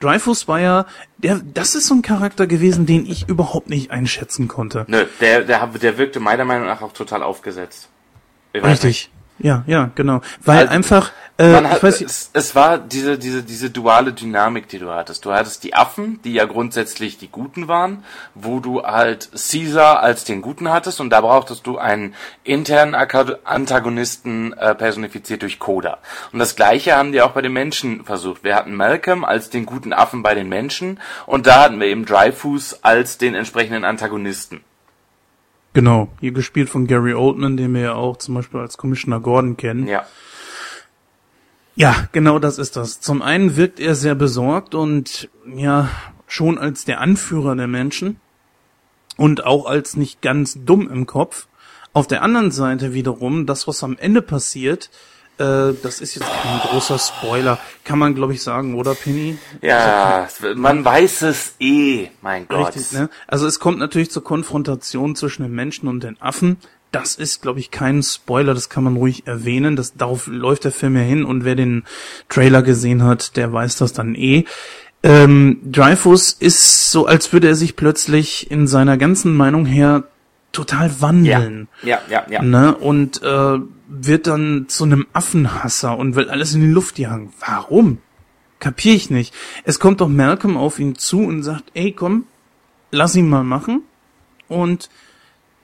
[SPEAKER 3] Dreyfus war ja, der, das ist so ein Charakter gewesen, den ich überhaupt nicht einschätzen konnte.
[SPEAKER 5] Nö, der, der, der wirkte meiner Meinung nach auch total aufgesetzt.
[SPEAKER 3] Richtig. Ja, ja, genau. Weil
[SPEAKER 5] Also,
[SPEAKER 3] einfach, äh,
[SPEAKER 5] hat,
[SPEAKER 3] weiß
[SPEAKER 5] es, es war diese, diese, diese duale Dynamik, die du hattest. Du hattest die Affen, die ja grundsätzlich die Guten waren, wo du halt Caesar als den Guten hattest und da brauchtest du einen internen Antagonisten äh, personifiziert durch Coda. Und das gleiche haben die auch bei den Menschen versucht. Wir hatten Malcolm als den guten Affen bei den Menschen und da hatten wir eben Dreyfus als den entsprechenden Antagonisten.
[SPEAKER 3] Genau, hier gespielt von Gary Oldman, den wir ja auch zum Beispiel als Commissioner Gordon kennen.
[SPEAKER 5] Ja.
[SPEAKER 3] Ja, genau das ist das. Zum einen wirkt er sehr besorgt und ja, schon als der Anführer der Menschen und auch als nicht ganz dumm im Kopf. Auf der anderen Seite wiederum, das, was am Ende passiert, äh, das ist jetzt kein großer Spoiler, kann man glaube ich sagen, oder Penny?
[SPEAKER 5] Ja, man weiß es eh, mein Gott.
[SPEAKER 3] Richtig, ne? Also es kommt natürlich zur Konfrontation zwischen den Menschen und den Affen. Das ist, glaube ich, kein Spoiler, das kann man ruhig erwähnen. Das, darauf läuft der Film ja hin und wer den Trailer gesehen hat, der weiß das dann eh. Ähm, Dreyfus ist so, als würde er sich plötzlich in seiner ganzen Meinung her total
[SPEAKER 5] Ja,
[SPEAKER 3] wandeln.
[SPEAKER 5] ja, ja, ja.
[SPEAKER 3] Ne? Und äh, wird dann zu einem Affenhasser und will alles in die Luft jagen. Warum? Kapier ich nicht. Es kommt doch Malcolm auf ihn zu und sagt, ey, komm, lass ihn mal machen. Und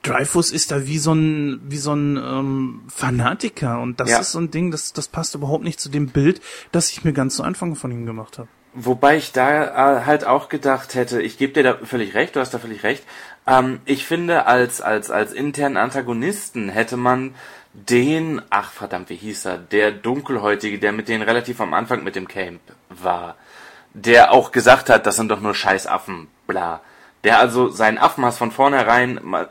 [SPEAKER 3] Dreyfus ist da wie so ein, wie so ein ähm, Fanatiker. Und das
[SPEAKER 5] Ja.
[SPEAKER 3] ist so ein Ding, das, das passt überhaupt nicht zu dem Bild, das ich mir ganz zu Anfang von ihm gemacht habe.
[SPEAKER 5] Wobei ich da äh, halt auch gedacht hätte, ich gebe dir da völlig recht, du hast da völlig recht. Ähm, ich finde, als, als, als internen Antagonisten hätte man den, ach verdammt, wie hieß er, der Dunkelhäutige, der mit denen relativ am Anfang mit dem Camp war, der auch gesagt hat, das sind doch nur Scheißaffen, bla. Der also seinen Affenhass von vornherein mal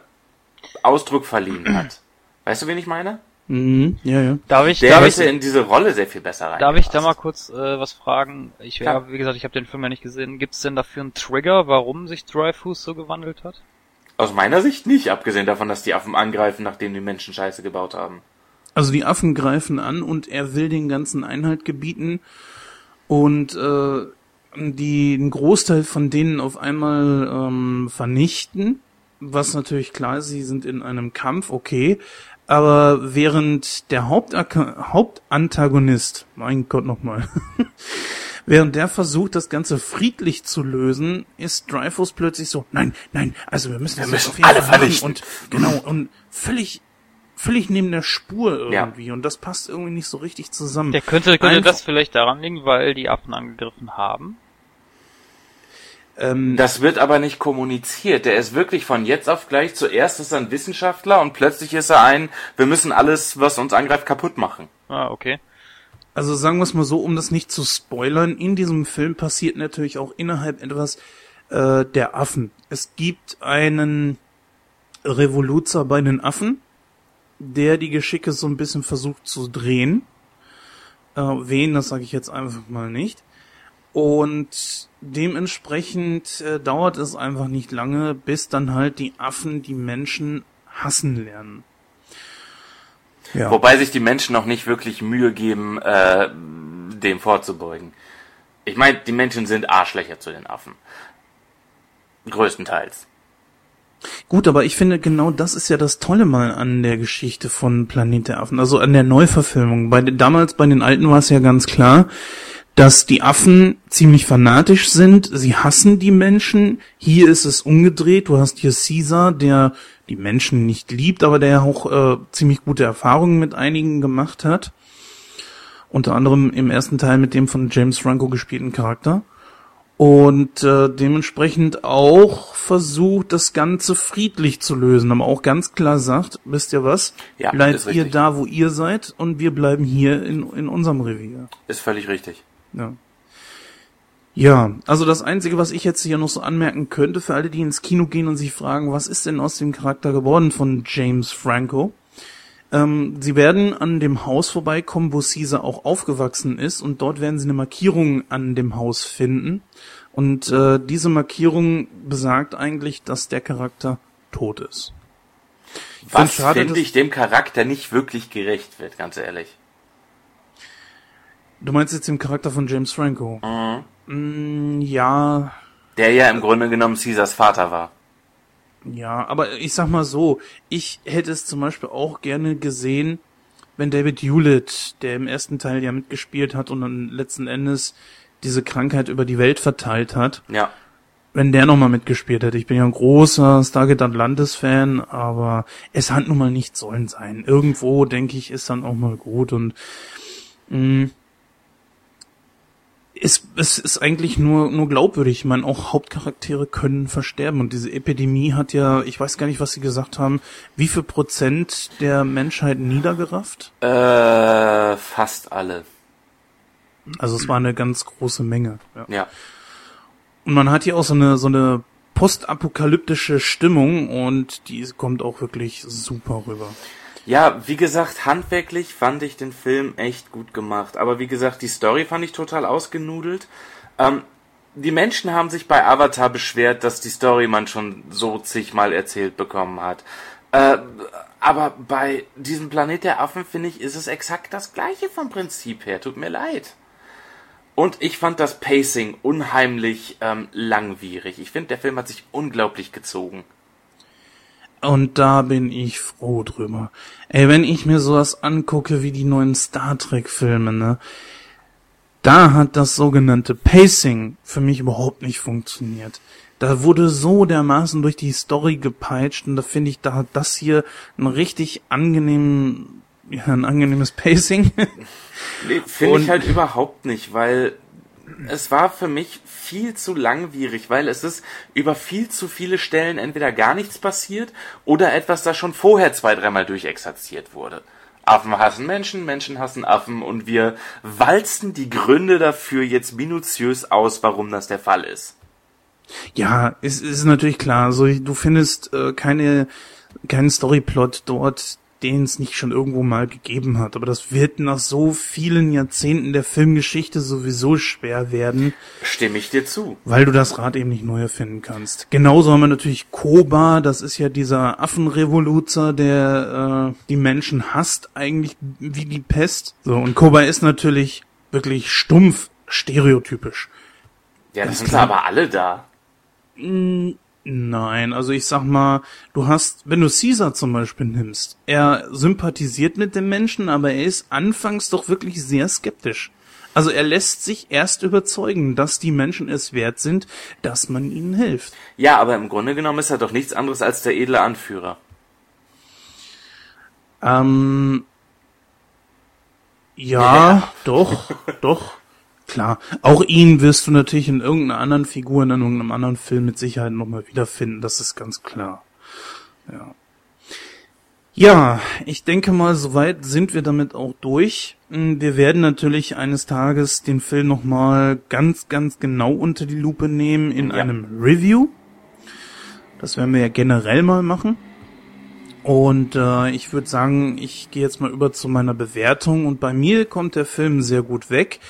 [SPEAKER 5] Ausdruck verliehen hat. Weißt du, wen ich meine?
[SPEAKER 3] Mhm, ja, ja.
[SPEAKER 1] Darf ich,
[SPEAKER 5] Der
[SPEAKER 1] darf ich,
[SPEAKER 5] hätte in diese Rolle sehr viel besser rein.
[SPEAKER 1] darf ich da mal kurz äh, was fragen? Ich, ja, wie gesagt, ich habe den Film ja nicht gesehen. Gibt es denn dafür einen Trigger, warum sich Dreyfus so gewandelt hat?
[SPEAKER 5] Aus meiner Sicht nicht, abgesehen davon, dass die Affen angreifen, nachdem die Menschen Scheiße gebaut haben.
[SPEAKER 3] Also die Affen greifen an und er will den ganzen Einhalt gebieten und äh, die einen Großteil von denen auf einmal ähm, vernichten, was natürlich klar ist, sie sind in einem Kampf, okay, aber während der Hauptaka- Hauptantagonist, mein Gott nochmal, während der versucht, das Ganze friedlich zu lösen, ist Dreyfus plötzlich so, nein, nein, also wir müssen das jetzt
[SPEAKER 5] müssen
[SPEAKER 3] auf jeden
[SPEAKER 5] alle
[SPEAKER 3] Fall machen
[SPEAKER 5] vernichten.
[SPEAKER 3] und genau und völlig völlig neben der Spur
[SPEAKER 5] Ja.
[SPEAKER 3] irgendwie und das passt irgendwie nicht so richtig zusammen.
[SPEAKER 1] Der könnte, könnte das vielleicht daran liegen, weil die Affen angegriffen haben?
[SPEAKER 3] Ähm,
[SPEAKER 5] Das wird aber nicht kommuniziert. Der ist wirklich von jetzt auf gleich. Zuerst ist er ein Wissenschaftler und plötzlich ist er ein, wir müssen alles, was uns angreift, kaputt machen.
[SPEAKER 1] Ah, okay.
[SPEAKER 3] Also sagen wir es mal so, um das nicht zu spoilern, in diesem Film passiert natürlich auch innerhalb etwas äh, der Affen. Es gibt einen Revoluzer bei den Affen, der die Geschicke so ein bisschen versucht zu drehen. Äh, wen, das sage ich jetzt einfach mal nicht. Und dementsprechend äh, dauert es einfach nicht lange, bis dann halt die Affen die Menschen hassen lernen. Ja.
[SPEAKER 5] Wobei sich die Menschen noch nicht wirklich Mühe geben, äh, dem vorzubeugen. Ich meine, die Menschen sind Arschlöcher zu den Affen. Größtenteils.
[SPEAKER 3] Gut, aber ich finde, genau das ist ja das Tolle mal an der Geschichte von Planet der Affen, also an der Neuverfilmung. Bei, damals bei den alten war es ja ganz klar, dass die Affen ziemlich fanatisch sind, sie hassen die Menschen. Hier ist es umgedreht, du hast hier Caesar, der die Menschen nicht liebt, aber der auch äh, ziemlich gute Erfahrungen mit einigen gemacht hat. Unter anderem im ersten Teil mit dem von James Franco gespielten Charakter und äh, dementsprechend auch versucht, das Ganze friedlich zu lösen, aber auch ganz klar sagt, wisst ihr was,
[SPEAKER 5] Ja,
[SPEAKER 3] bleibt ihr da, wo ihr seid und wir bleiben hier in, in unserem Revier.
[SPEAKER 5] Ist völlig richtig.
[SPEAKER 3] Ja. Ja, also das Einzige, was ich jetzt hier noch so anmerken könnte, für alle, die ins Kino gehen und sich fragen, was ist denn aus dem Charakter geworden von James Franco? Ähm, sie werden an dem Haus vorbeikommen, wo Caesar auch aufgewachsen ist, und dort werden sie eine Markierung an dem Haus finden. Und äh, diese Markierung besagt eigentlich, dass der Charakter tot ist. Ich
[SPEAKER 5] Was finde ich dem Charakter nicht wirklich gerecht wird, ganz ehrlich.
[SPEAKER 3] Du meinst jetzt den Charakter von James Franco? Mm, ja,
[SPEAKER 5] Der ja im Grunde genommen Caesars Vater war.
[SPEAKER 3] Ja, aber ich sag mal so, ich hätte es zum Beispiel auch gerne gesehen, wenn David Hewlett, der im ersten Teil ja mitgespielt hat und dann letzten Endes diese Krankheit über die Welt verteilt hat,
[SPEAKER 5] Ja.
[SPEAKER 3] wenn der nochmal mitgespielt hätte. Ich bin ja ein großer Stargate Atlantis-Fan, aber es hat nun mal nicht sollen sein. Irgendwo, denke ich, ist dann auch mal gut und mh, es, es ist eigentlich nur, nur glaubwürdig. Ich meine, auch Hauptcharaktere können versterben. Und diese Epidemie hat ja, ich weiß gar nicht, was sie gesagt haben, wie viel Prozent der Menschheit niedergerafft?
[SPEAKER 5] Äh, fast alle.
[SPEAKER 3] Also es war eine ganz große Menge. Ja.
[SPEAKER 5] Ja.
[SPEAKER 3] Und man hat hier auch so eine, so eine postapokalyptische Stimmung und die kommt auch wirklich super rüber.
[SPEAKER 5] Ja, wie gesagt, handwerklich fand ich den Film echt gut gemacht. Aber wie gesagt, die Story fand ich total ausgenudelt. Ähm, die Menschen haben sich bei Avatar beschwert, dass die Story man schon so zigmal erzählt bekommen hat. Äh, aber bei diesem Planet der Affen, finde ich, ist es exakt das gleiche vom Prinzip her. Tut mir leid. Und ich fand das Pacing unheimlich ähm, langwierig. Ich finde, der Film hat sich unglaublich gezogen.
[SPEAKER 3] Und da bin ich froh drüber. Ey, wenn ich mir sowas angucke wie die neuen Star Trek Filme, ne? Da hat das sogenannte Pacing für mich überhaupt nicht funktioniert. Da wurde so dermaßen durch die Story gepeitscht und da finde ich, da hat das hier ein richtig angenehm, ja, ein angenehmes Pacing.
[SPEAKER 5] Nee, finde ich halt überhaupt nicht, weil es war für mich viel zu langwierig, weil es ist über viel zu viele Stellen entweder gar nichts passiert oder etwas, das schon vorher zwei, dreimal durchexerziert wurde. Affen hassen Menschen, Menschen hassen Affen und wir walzen die Gründe dafür jetzt minutiös aus, warum das der Fall ist.
[SPEAKER 3] Ja, es ist natürlich klar. So, du findest äh, keine keinen Storyplot dort, den es nicht schon irgendwo mal gegeben hat. Aber das wird nach so vielen Jahrzehnten der Filmgeschichte sowieso schwer werden,
[SPEAKER 5] Stimme ich dir zu.
[SPEAKER 3] weil du das Rad eben nicht neu erfinden kannst. Genauso haben wir natürlich Koba, das ist ja dieser Affenrevoluzer, der äh, die Menschen hasst, eigentlich wie die Pest. So, und Koba ist natürlich wirklich stumpf stereotypisch.
[SPEAKER 5] Ja, das
[SPEAKER 3] Ist
[SPEAKER 5] sind aber alle da.
[SPEAKER 3] Nein, also ich sag mal, du hast, wenn du Caesar zum Beispiel nimmst, er sympathisiert mit dem Menschen, aber er ist anfangs doch wirklich sehr skeptisch. Also er lässt sich erst überzeugen, dass die Menschen es wert sind, dass man ihnen hilft.
[SPEAKER 5] Ja, aber im Grunde genommen ist er doch nichts anderes als der edle Anführer.
[SPEAKER 3] Ähm, ja,
[SPEAKER 5] Ja.
[SPEAKER 3] doch, doch. Klar, auch ihn wirst du natürlich in irgendeiner anderen Figur, in irgendeinem anderen Film mit Sicherheit nochmal wiederfinden, das ist ganz klar. Ja. Ja, ich denke mal, soweit sind wir damit auch durch. Hm, Wir werden natürlich eines Tages den Film nochmal ganz, ganz genau unter die Lupe nehmen in
[SPEAKER 5] Ja.
[SPEAKER 3] einem Review. Das werden wir ja generell mal machen. Und äh, ich würde sagen, ich gehe jetzt mal über zu meiner Bewertung und bei mir kommt der Film sehr gut weg.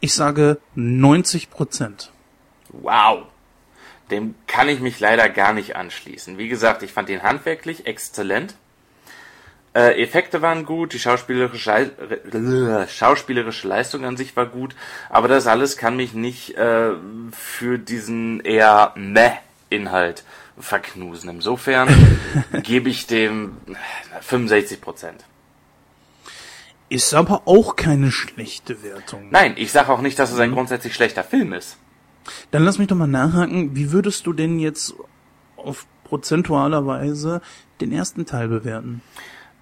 [SPEAKER 3] Ich sage 90 Prozent.
[SPEAKER 5] Wow. Dem kann ich mich leider gar nicht anschließen. Wie gesagt, ich fand ihn handwerklich exzellent. Äh, Effekte waren gut, die schauspielerische, äh, schauspielerische Leistung an sich war gut, aber das alles kann mich nicht äh, für diesen eher meh Inhalt verknusen. Insofern gebe ich dem 65 Prozent.
[SPEAKER 3] Ist aber auch keine schlechte Wertung.
[SPEAKER 5] Nein, ich sage auch nicht, dass es ein grundsätzlich schlechter Film ist.
[SPEAKER 3] Dann lass mich doch mal nachhaken, wie würdest du denn jetzt auf prozentualer Weise den ersten Teil bewerten?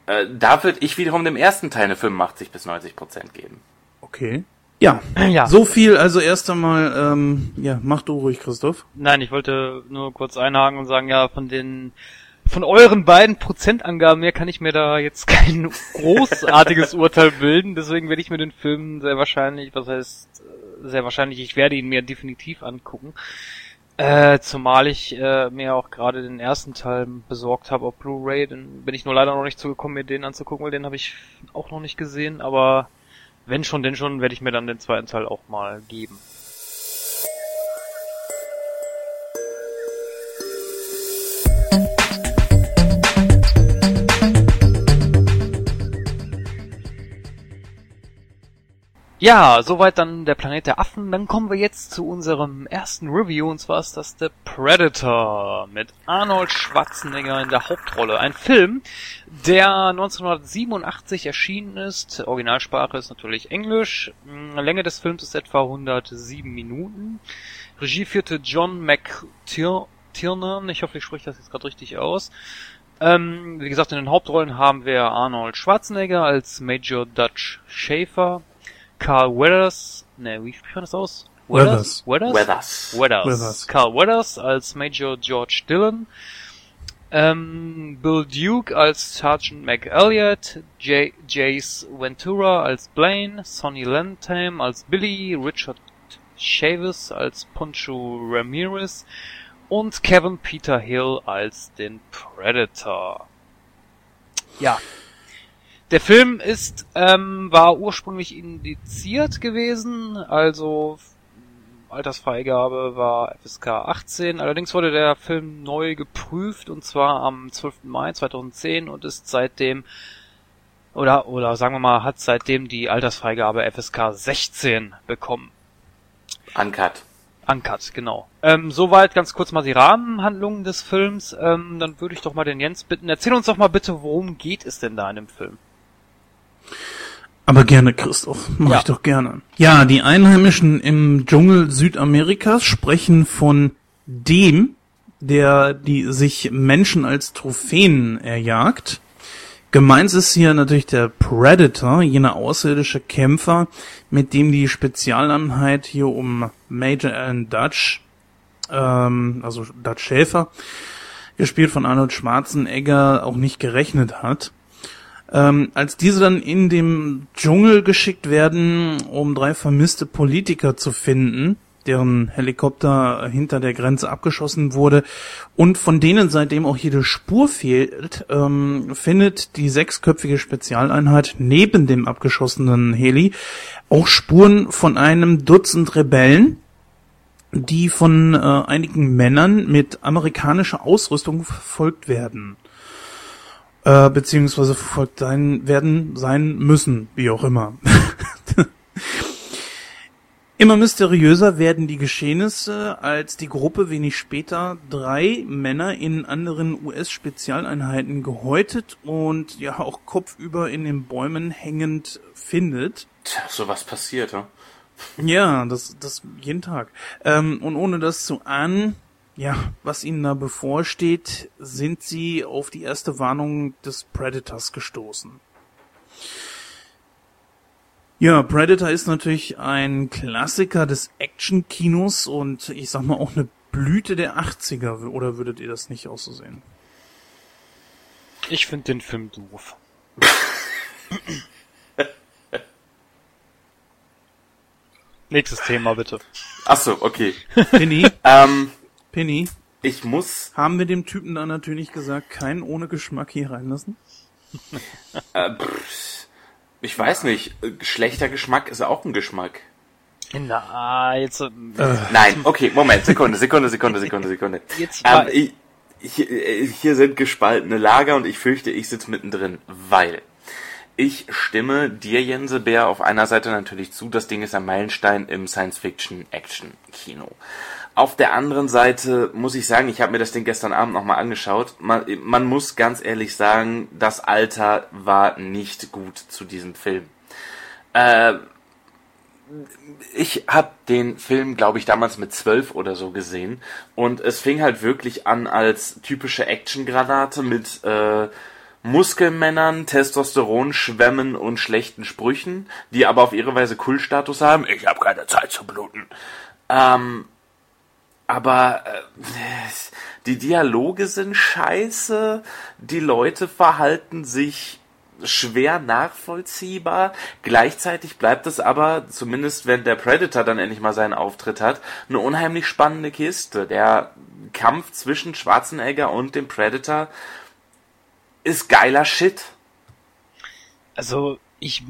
[SPEAKER 5] Äh, da würde ich wiederum dem ersten Teil eine 85 bis 90 Prozent geben.
[SPEAKER 3] Okay. Ja,
[SPEAKER 1] Ja.
[SPEAKER 3] so viel also erst einmal, ähm, ja, mach du ruhig, Christoph.
[SPEAKER 1] Nein, ich wollte nur kurz einhaken und sagen, ja, von den von euren beiden Prozentangaben her kann ich mir da jetzt kein großartiges Urteil bilden, deswegen werde ich mir den Film sehr wahrscheinlich, was heißt sehr wahrscheinlich, ich werde ihn mir definitiv angucken. Äh, zumal ich äh, mir auch gerade den ersten Teil besorgt habe auf Blu-ray, dann bin ich nur leider noch nicht zugekommen, mir den anzugucken, weil den habe ich auch noch nicht gesehen, aber wenn schon, denn schon, werde ich mir dann den zweiten Teil auch mal geben. Ja, soweit dann der Planet der Affen. Dann kommen wir jetzt zu unserem ersten Review, und zwar ist das The Predator mit Arnold Schwarzenegger in der Hauptrolle. Ein Film, der 1987 erschienen ist. Originalsprache ist natürlich Englisch. Mm, Länge des Films ist etwa 107 Minuten. Regie führte John McTiernan. Ich hoffe, ich spreche das jetzt gerade richtig aus. Ähm, wie gesagt, in den Hauptrollen haben wir Arnold Schwarzenegger als Major Dutch Schaefer, Carl Weathers, ne, wie spricht man das aus?
[SPEAKER 3] Weathers.
[SPEAKER 1] Weathers?
[SPEAKER 5] Weathers.
[SPEAKER 1] Weathers.
[SPEAKER 3] Weathers.
[SPEAKER 1] Carl Weathers als Major George Dillon, ähm, Bill Duke als Sergeant McElliot, J Jace Ventura als Blaine, Sonny Lantham als Billy, Richard Chavis als Poncho Ramirez und Kevin Peter Hill als den Predator. Ja. Der Film ist, ähm, war ursprünglich indiziert gewesen, also Altersfreigabe war FSK 18. Allerdings wurde der Film neu geprüft und zwar am 12. Mai 2010 und ist seitdem oder oder sagen wir mal hat seitdem die Altersfreigabe FSK 16 bekommen.
[SPEAKER 5] Uncut.
[SPEAKER 1] Uncut, genau. Ähm, soweit ganz kurz mal die Rahmenhandlungen des Films. Ähm, dann würde ich doch mal den Jens bitten. Erzähl uns doch mal bitte, worum geht es denn da in dem Film?
[SPEAKER 3] Aber gerne, Christoph. Mach
[SPEAKER 1] Ja.
[SPEAKER 3] ich doch gerne. Ja, die Einheimischen im Dschungel Südamerikas sprechen von dem, der die sich Menschen als Trophäen erjagt. Gemeint ist hier natürlich der Predator, jener außerirdische Kämpfer, mit dem die Spezialeinheit hier um Major Alan Dutch, ähm, also Dutch Schäfer, gespielt von Arnold Schwarzenegger, auch nicht gerechnet hat. Ähm, als diese dann in dem Dschungel geschickt werden, um drei vermisste Politiker zu finden, deren Helikopter hinter der Grenze abgeschossen wurde und von denen seitdem auch jede Spur fehlt, ähm, findet die sechsköpfige Spezialeinheit neben dem abgeschossenen Heli auch Spuren von einem Dutzend Rebellen, die von äh, einigen Männern mit amerikanischer Ausrüstung verfolgt werden äh, beziehungsweise verfolgt sein werden sein müssen, wie auch immer. Immer mysteriöser werden die Geschehnisse, als die Gruppe wenig später drei Männer in anderen US-Spezialeinheiten gehäutet und ja auch kopfüber in den Bäumen hängend findet.
[SPEAKER 5] Tja, sowas passiert, ja.
[SPEAKER 3] Ja, das, das jeden Tag. Ähm, und ohne das zu ahnen, ja, was ihnen da bevorsteht, sind sie auf die erste Warnung des Predators gestoßen. Ja, Predator ist natürlich ein Klassiker des Action-Kinos und ich sag mal auch eine Blüte der 80er, oder würdet ihr das nicht auch so sehen?
[SPEAKER 1] Ich finde den Film doof. Nächstes Thema bitte.
[SPEAKER 5] Ach so, okay.
[SPEAKER 3] Penny,
[SPEAKER 5] ähm,
[SPEAKER 3] Penny,
[SPEAKER 5] ich muss,
[SPEAKER 3] haben wir dem Typen da natürlich gesagt, keinen ohne Geschmack hier reinlassen?
[SPEAKER 5] äh, pff, ich weiß nicht, äh, schlechter Geschmack ist auch ein Geschmack.
[SPEAKER 1] Na, jetzt. äh,
[SPEAKER 5] Nein, okay, Moment, Sekunde, Sekunde, Sekunde, Sekunde, Sekunde.
[SPEAKER 1] Jetzt
[SPEAKER 5] Ähm, ich, hier, äh, hier sind gespaltene Lager und ich fürchte, ich sitze mittendrin, weil ich stimme dir, Jense Bär, auf einer Seite natürlich zu, das Ding ist ein Meilenstein im Science-Fiction-Action-Kino. Auf der anderen Seite muss ich sagen, ich habe mir das Ding gestern Abend nochmal angeschaut. Man, man muss ganz ehrlich sagen, das Alter war nicht gut zu diesem Film. Äh, ich habe den Film, glaube ich, damals mit zwölf oder so gesehen und es fing halt wirklich an als typische Actiongranate mit äh, Muskelmännern, Testosteronschwämmen und schlechten Sprüchen, die aber auf ihre Weise Kultstatus haben. Ich habe keine Zeit zu bluten. Ähm, aber äh, die Dialoge sind scheiße, die Leute verhalten sich schwer nachvollziehbar. Gleichzeitig bleibt es aber, zumindest wenn der Predator dann endlich mal seinen Auftritt hat, eine unheimlich spannende Kiste. Der Kampf zwischen Schwarzenegger und dem Predator ist geiler Shit.
[SPEAKER 1] Also, ich.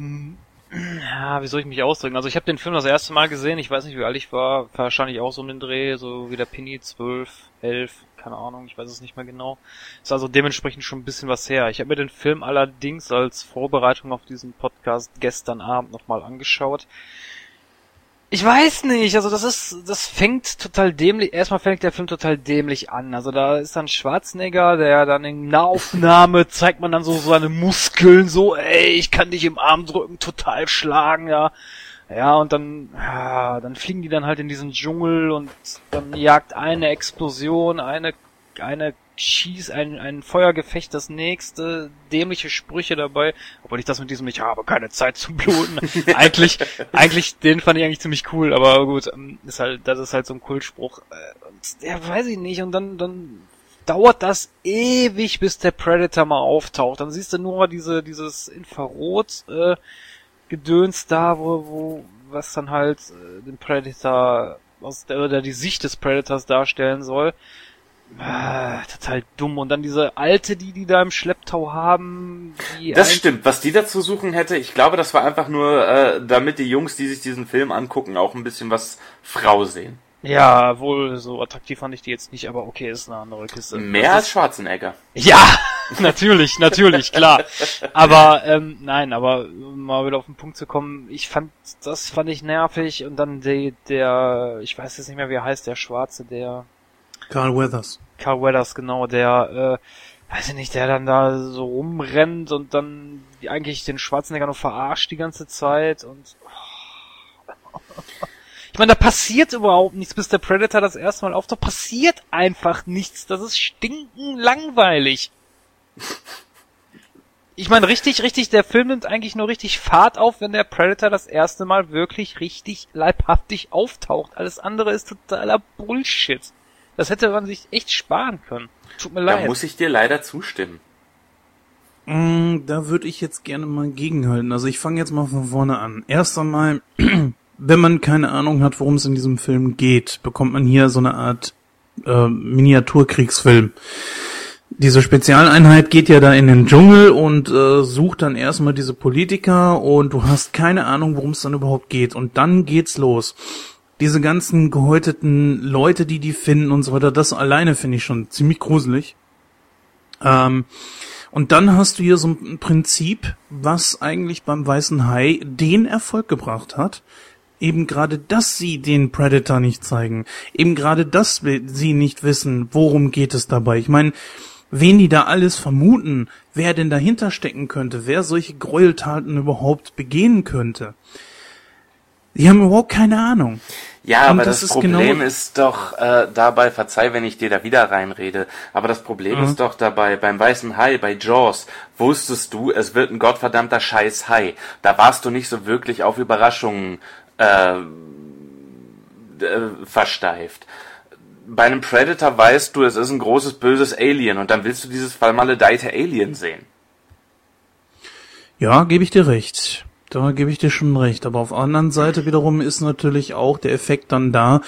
[SPEAKER 1] Ja, wie soll ich mich ausdrücken? Also, ich habe den Film das erste Mal gesehen. Ich weiß nicht, wie alt ich war. Wahrscheinlich auch so um den Dreh, so wie der Pini, 12, 11, keine Ahnung, ich weiß es nicht mehr genau. Ist also dementsprechend schon ein bisschen was her. Ich habe mir den Film allerdings als Vorbereitung auf diesen Podcast gestern Abend nochmal angeschaut. Ich weiß nicht, also das ist, das fängt total dämlich, erstmal fängt der Film total dämlich an. Also da ist dann Schwarzenegger, der dann in Nahaufnahme zeigt man dann so seine Muskeln, so, ey, ich kann dich im Arm drücken, total schlagen, ja. Ja, und dann, ja, dann fliegen die dann halt in diesen Dschungel und dann jagt eine Explosion, eine, eine Schieß, ein, ein Feuergefecht das nächste, dämliche Sprüche dabei, obwohl ich das mit diesem, ich habe keine Zeit zu bluten, eigentlich, eigentlich, den fand ich eigentlich ziemlich cool, aber gut, ähm, ist halt, das ist halt so ein Kultspruch, äh, und der weiß ich nicht, und dann, dann dauert das ewig, bis der Predator mal auftaucht, dann siehst du nur diese, dieses Infrarot, äh, Gedöns da, wo, wo, was dann halt äh, den Predator aus der, oder die Sicht des Predators darstellen soll. Ah, total dumm. Und dann diese alte, die die da im Schlepptau haben, die
[SPEAKER 5] Das
[SPEAKER 1] ein-
[SPEAKER 5] stimmt. Was die dazu suchen hätte, ich glaube, das war einfach nur, äh, damit die Jungs, die sich diesen Film angucken, auch ein bisschen was Frau sehen.
[SPEAKER 1] Ja, wohl, so attraktiv fand ich die jetzt nicht, aber okay, ist eine andere Kiste.
[SPEAKER 5] Mehr als Schwarzenegger.
[SPEAKER 1] Ja, natürlich, natürlich, klar. Aber ähm, nein, aber um mal wieder auf den Punkt zu kommen, ich fand, das fand ich nervig und dann der, der, ich weiß jetzt nicht mehr, wie er heißt, der Schwarze, der
[SPEAKER 3] Carl Weathers.
[SPEAKER 1] Carl Weathers, genau, der, äh, weiß ich nicht, der dann da so rumrennt und dann eigentlich den Schwarzenegger nur verarscht die ganze Zeit und ich meine, da passiert überhaupt nichts, bis der Predator das erste Mal auftaucht. Passiert einfach nichts. Das ist stinken langweilig. Ich meine, richtig, richtig, der Film nimmt eigentlich nur richtig Fahrt auf, wenn der Predator das erste Mal wirklich richtig leibhaftig auftaucht. Alles andere ist totaler Bullshit. Das hätte man sich echt sparen können. Tut mir
[SPEAKER 5] Da
[SPEAKER 1] leid.
[SPEAKER 5] muss ich dir leider zustimmen.
[SPEAKER 3] Mm, Da würde ich jetzt gerne mal gegenhalten. Also ich fange jetzt mal von vorne an. Erst einmal, wenn man keine Ahnung hat, worum es in diesem Film geht, bekommt man hier so eine Art äh, Miniaturkriegsfilm. Diese Spezialeinheit geht ja da in den Dschungel und äh, sucht dann erstmal diese Politiker und du hast keine Ahnung, worum es dann überhaupt geht. Und dann geht's los. Diese ganzen gehäuteten Leute, die die finden und so weiter, das alleine finde ich schon ziemlich gruselig. Ähm, und dann hast du hier so ein Prinzip, was eigentlich beim Weißen Hai den Erfolg gebracht hat. Eben gerade, dass sie den Predator nicht zeigen. Eben gerade, dass sie nicht wissen, worum geht es dabei. Ich meine, wen die da alles vermuten, wer denn dahinter stecken könnte, wer solche Gräueltaten überhaupt begehen könnte. Die haben überhaupt keine Ahnung.
[SPEAKER 5] Ja,
[SPEAKER 3] Und
[SPEAKER 5] aber
[SPEAKER 3] das
[SPEAKER 5] das,
[SPEAKER 3] ist
[SPEAKER 5] Problem
[SPEAKER 3] genau-
[SPEAKER 5] ist doch äh, dabei, verzeih, wenn ich dir da wieder reinrede, aber das Problem
[SPEAKER 3] Mhm.
[SPEAKER 5] ist doch dabei, beim Weißen Hai, bei Jaws, wusstest du, es wird ein gottverdammter scheiß Hai. Da warst du nicht so wirklich auf Überraschungen äh, äh, versteift. Bei einem Predator weißt du, es ist ein großes, böses Alien und dann willst du dieses vermaledeite Alien sehen.
[SPEAKER 3] Ja, gebe ich dir recht. Da gebe ich dir schon recht. Aber auf der anderen Seite wiederum ist natürlich auch der Effekt dann da,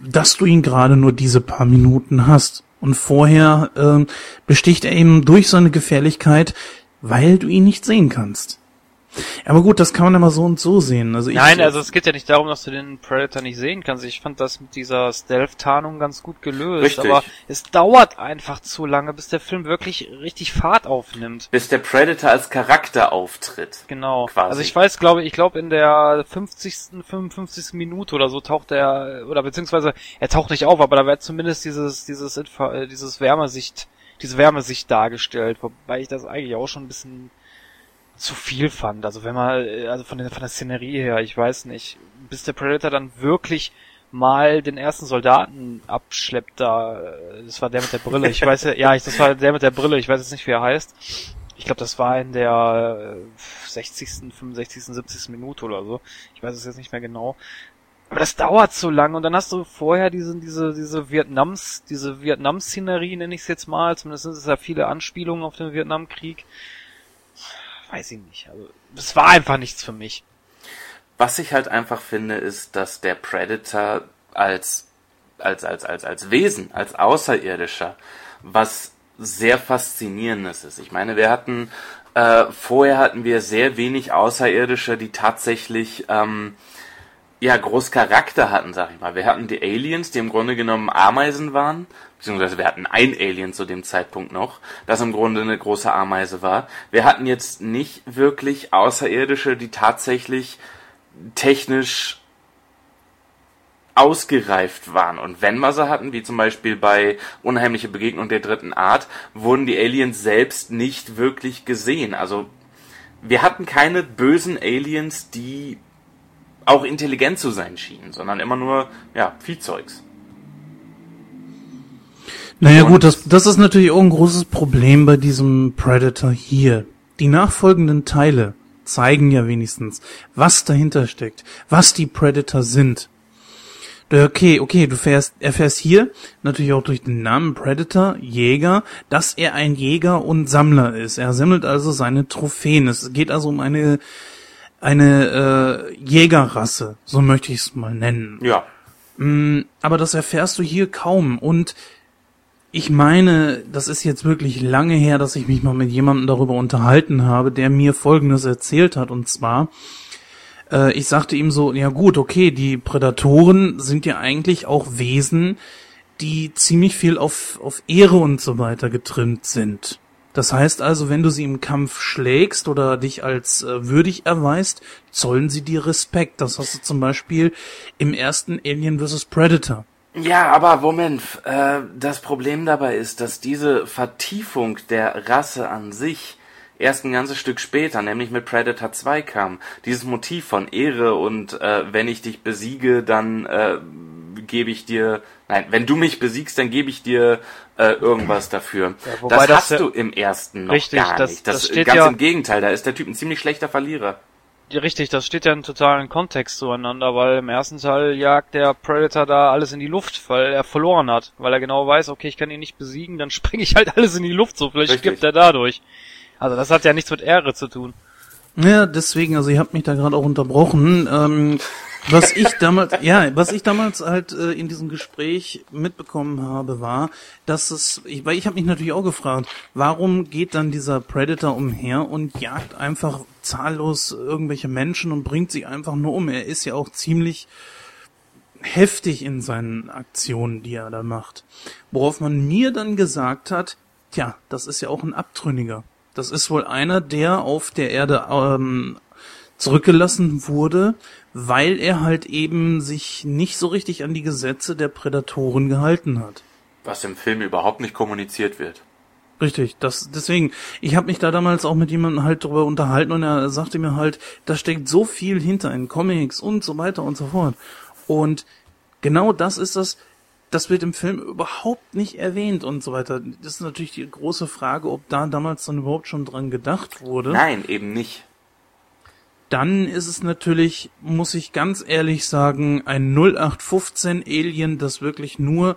[SPEAKER 3] dass du ihn gerade nur diese paar Minuten hast. Und vorher ähm, besticht er eben durch seine Gefährlichkeit, weil du ihn nicht sehen kannst. Aber gut, das kann man immer so und so sehen. Also ich,
[SPEAKER 1] Nein, also es geht ja nicht darum, dass du den Predator nicht sehen kannst. Ich fand das mit dieser Stealth-Tarnung ganz gut gelöst.
[SPEAKER 5] Richtig.
[SPEAKER 1] Aber es dauert einfach zu lange, bis der Film wirklich richtig Fahrt aufnimmt.
[SPEAKER 5] Bis der Predator als Charakter auftritt.
[SPEAKER 1] Genau.
[SPEAKER 5] Quasi.
[SPEAKER 1] Also ich weiß, glaube ich, glaube in der 50., 55. Minute oder so taucht er, oder beziehungsweise er taucht nicht auf, aber da wird zumindest dieses, dieses, Infra- äh, dieses Wärmesicht, diese Wärmesicht dargestellt, wobei ich das eigentlich auch schon ein bisschen zu viel fand. Also wenn man, äh, also von der, von der Szenerie her, ich weiß nicht, bis der Predator dann wirklich mal den ersten Soldaten abschleppt da, äh, das war der mit der Brille, ich weiß ja, ja, das war der mit der Brille, ich weiß jetzt nicht, wie er heißt. Ich glaube, das war in der äh, 60., 65., 70. Minute oder so. Ich weiß es jetzt nicht mehr genau. Aber das dauert so lang und dann hast du vorher diese, diese, diese Vietnams, diese Vietnam-Szenerie, nenne ich es jetzt mal, zumindest sind es ja viele Anspielungen auf den Vietnamkrieg. Weiß ich nicht. Also, es war einfach nichts für mich.
[SPEAKER 5] Was ich halt einfach finde, ist, dass der Predator als, als, als, als, als Wesen, als Außerirdischer, was sehr faszinierendes ist. Ich meine, wir hatten, äh, vorher hatten wir sehr wenig Außerirdische, die tatsächlich, ähm, ja, groß Charakter hatten, sag ich mal. Wir hatten die Aliens, die im Grunde genommen Ameisen waren, beziehungsweise wir hatten ein Alien zu dem Zeitpunkt noch, das im Grunde eine große Ameise war. Wir hatten jetzt nicht wirklich Außerirdische, die tatsächlich technisch ausgereift waren. Und wenn wir sie hatten, wie zum Beispiel bei Unheimliche Begegnung der dritten Art, wurden die Aliens selbst nicht wirklich gesehen. Also wir hatten keine bösen Aliens, die auch intelligent zu sein schienen, sondern immer nur, ja, Viehzeugs.
[SPEAKER 3] Naja
[SPEAKER 5] Und-
[SPEAKER 3] gut, das, das ist natürlich auch ein großes Problem bei diesem Predator hier. Die nachfolgenden Teile zeigen ja wenigstens, was dahinter steckt, was die Predator sind. Okay, okay, du fährst, erfährst hier natürlich auch durch den Namen Predator, Jäger, dass er ein Jäger und Sammler ist. Er sammelt also seine Trophäen. Es geht also um eine eine äh, Jägerrasse, so möchte ich es mal nennen.
[SPEAKER 5] Ja.
[SPEAKER 3] Mm, Aber das erfährst du hier kaum. Und ich meine, das ist jetzt wirklich lange her, dass ich mich mal mit jemandem darüber unterhalten habe, der mir Folgendes erzählt hat. Und zwar, äh, ich sagte ihm so, ja gut, okay, die Prädatoren sind ja eigentlich auch Wesen, die ziemlich viel auf, auf Ehre und so weiter getrimmt sind. Das heißt also, wenn du sie im Kampf schlägst oder dich als äh, würdig erweist, zollen sie dir Respekt. Das hast du zum Beispiel im ersten Alien vs. Predator.
[SPEAKER 5] Ja, aber Moment, äh, das Problem dabei ist, dass diese Vertiefung der Rasse an sich erst ein ganzes Stück später, nämlich mit Predator 2 kam. Dieses Motiv von Ehre und äh, wenn ich dich besiege, dann äh, gebe ich dir, nein, wenn du mich besiegst, dann gebe ich dir äh, irgendwas dafür.
[SPEAKER 1] wobei
[SPEAKER 5] das,
[SPEAKER 1] das
[SPEAKER 5] hast
[SPEAKER 1] ja-
[SPEAKER 5] du im ersten noch
[SPEAKER 1] Richtig,
[SPEAKER 5] gar
[SPEAKER 1] das-
[SPEAKER 5] nicht. Das,
[SPEAKER 1] das steht
[SPEAKER 5] ganz
[SPEAKER 1] ja-
[SPEAKER 5] im Gegenteil, da ist der Typ ein ziemlich schlechter Verlierer.
[SPEAKER 1] Ja, richtig, das steht ja im totalen Kontext zueinander, weil im ersten Teil jagt der Predator da alles in die Luft, weil er verloren hat, weil er genau weiß, okay, ich kann ihn nicht besiegen, dann springe ich halt alles in die Luft, so vielleicht
[SPEAKER 5] Richtig.
[SPEAKER 1] stirbt er dadurch. Also das hat ja nichts mit Ehre zu tun.
[SPEAKER 3] Ja, deswegen, also ihr habt mich da gerade auch unterbrochen. Ähm, was ich damals, ja, was ich damals halt äh, in diesem Gespräch mitbekommen habe, war, dass es, ich, weil ich habe mich natürlich auch gefragt, warum geht dann dieser Predator umher und jagt einfach zahllos irgendwelche Menschen und bringt sie einfach nur um? Er ist ja auch ziemlich heftig in seinen Aktionen, die er da macht. Worauf man mir dann gesagt hat, tja, das ist ja auch ein Abtrünniger. Das ist wohl einer, der auf der Erde ähm, zurückgelassen wurde, weil er halt eben sich nicht so richtig an die Gesetze der Prädatoren gehalten hat.
[SPEAKER 5] Was im Film überhaupt nicht kommuniziert wird.
[SPEAKER 3] Richtig, das deswegen, ich habe mich da damals auch mit jemandem halt drüber unterhalten und er sagte mir halt, da steckt so viel hinter in Comics und so weiter und so fort. Und genau das ist das, das wird im Film überhaupt nicht erwähnt und so weiter. Das ist natürlich die große Frage, ob da damals dann überhaupt schon dran gedacht wurde.
[SPEAKER 5] Nein, eben nicht.
[SPEAKER 3] Dann ist es natürlich, muss ich ganz ehrlich sagen, ein 0815 Alien, das wirklich nur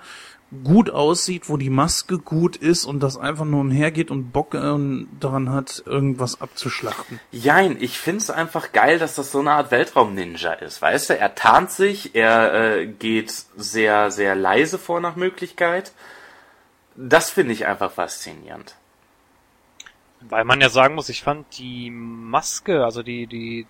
[SPEAKER 3] gut aussieht, wo die Maske gut ist und das einfach nur umhergeht und Bock äh, daran hat, irgendwas abzuschlachten.
[SPEAKER 5] Jein, ich find's einfach geil, dass das so eine Art Weltraum-Ninja ist. Weißt du, er tarnt sich, er äh, geht sehr, sehr leise vor nach Möglichkeit. Das finde ich einfach faszinierend.
[SPEAKER 1] Weil man ja sagen muss, ich fand die Maske, also die, die,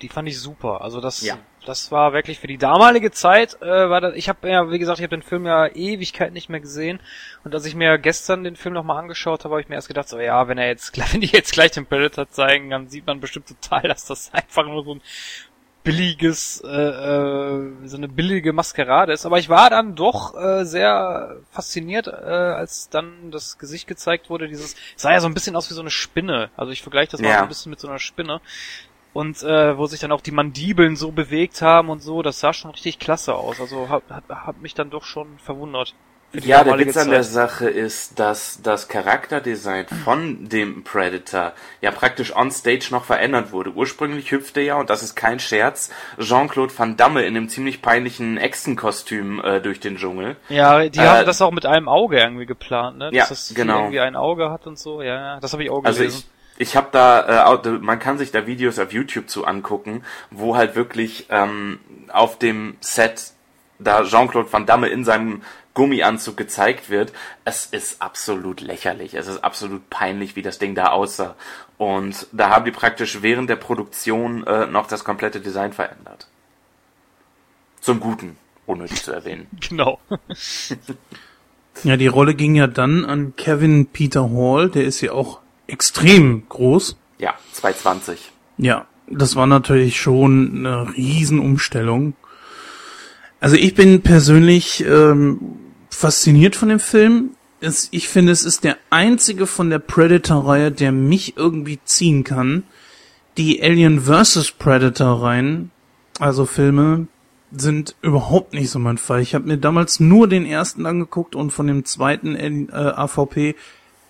[SPEAKER 1] die fand ich super. Also das,
[SPEAKER 5] Ja.
[SPEAKER 1] das war wirklich für die damalige Zeit, äh, war das, ich habe ja, wie gesagt, ich habe den Film ja Ewigkeit nicht mehr gesehen. Und als ich mir gestern den Film nochmal angeschaut habe, habe ich mir erst gedacht, so ja, wenn er jetzt, wenn die jetzt gleich den Predator zeigen, dann sieht man bestimmt total, dass das einfach nur so ein billiges, äh, äh, so eine billige Maskerade ist. Aber ich war dann doch äh, sehr fasziniert, äh, als dann das Gesicht gezeigt wurde. Dieses es sah ja so ein bisschen aus wie so eine Spinne. Also ich vergleiche das mal
[SPEAKER 5] Ja.
[SPEAKER 1] so ein bisschen mit so einer Spinne. Und äh, wo sich dann auch die Mandibeln so bewegt haben und so, das sah schon richtig klasse aus. Also hat, hat, hat mich dann doch schon verwundert.
[SPEAKER 5] Ja, der Witz an der
[SPEAKER 1] Zeit.
[SPEAKER 5] Sache ist, dass das Charakterdesign von dem Predator ja praktisch on stage noch verändert wurde. Ursprünglich hüpfte ja, und das ist kein Scherz, Jean-Claude Van Damme in einem ziemlich peinlichen Echsenkostüm äh, durch den Dschungel.
[SPEAKER 1] Ja, die
[SPEAKER 5] Äh,
[SPEAKER 1] haben das auch mit einem Auge irgendwie geplant, ne? Dass
[SPEAKER 5] Ja,
[SPEAKER 1] das
[SPEAKER 5] genau.
[SPEAKER 1] irgendwie ein Auge hat und so. Ja, ja, das habe ich auch
[SPEAKER 5] Also
[SPEAKER 1] gelesen.
[SPEAKER 5] ich, ich habe da, äh, man kann sich da Videos auf YouTube zu angucken, wo halt wirklich ähm, auf dem Set da Jean-Claude Van Damme in seinem Gummianzug gezeigt wird. Es ist absolut lächerlich. Es ist absolut peinlich, wie das Ding da aussah. Und da haben die praktisch während der Produktion äh, noch das komplette Design verändert. Zum Guten, unnötig zu erwähnen.
[SPEAKER 1] genau.
[SPEAKER 3] Ja, die Rolle ging ja dann an Kevin Peter Hall, der ist ja auch extrem groß.
[SPEAKER 5] Ja, 220.
[SPEAKER 3] Ja, das war natürlich schon eine Riesenumstellung. Also ich bin persönlich ähm, fasziniert von dem Film. Es, ich finde, es ist der einzige von der Predator-Reihe, der mich irgendwie ziehen kann. Die Alien vs. Predator-Reihen, also Filme, sind überhaupt nicht so mein Fall. Ich habe mir damals nur den ersten angeguckt und von dem zweiten äh, AVP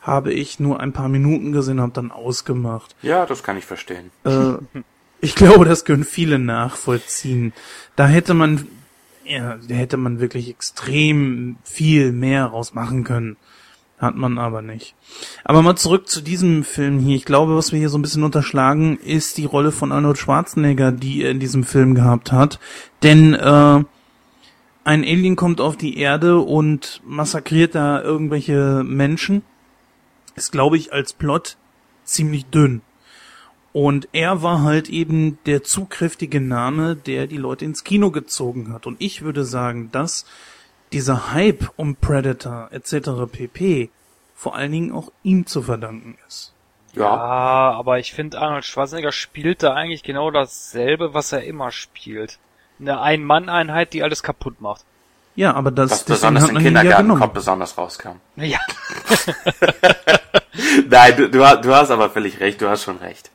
[SPEAKER 3] habe ich nur ein paar Minuten gesehen, habe dann ausgemacht.
[SPEAKER 5] Ja, das kann ich verstehen.
[SPEAKER 3] Äh, ich glaube, das können viele nachvollziehen. Da hätte man, ja, da hätte man wirklich extrem viel mehr rausmachen können. Hat man aber nicht. Aber mal zurück zu diesem Film hier. Ich glaube, was wir hier so ein bisschen unterschlagen, ist die Rolle von Arnold Schwarzenegger, die er in diesem Film gehabt hat. Denn äh, ein Alien kommt auf die Erde und massakriert da irgendwelche Menschen. Ist, glaube ich, als Plot ziemlich dünn. Und er war halt eben der zugkräftige Name, der die Leute ins Kino gezogen hat. Und ich würde sagen, dass dieser Hype um Predator etc. pp. vor allen Dingen auch ihm zu verdanken ist.
[SPEAKER 1] Ja, aber ich finde, Arnold Schwarzenegger spielt da eigentlich genau dasselbe, was er immer spielt. Eine Ein-Mann-Einheit, die alles kaputt macht.
[SPEAKER 3] Ja, aber das
[SPEAKER 5] Was besonders
[SPEAKER 3] hat
[SPEAKER 5] im
[SPEAKER 3] ja
[SPEAKER 5] Kindergarten
[SPEAKER 3] genommen.
[SPEAKER 5] kommt besonders rauskam.
[SPEAKER 1] Ja.
[SPEAKER 5] Nein, du, du hast aber völlig recht, du hast schon recht.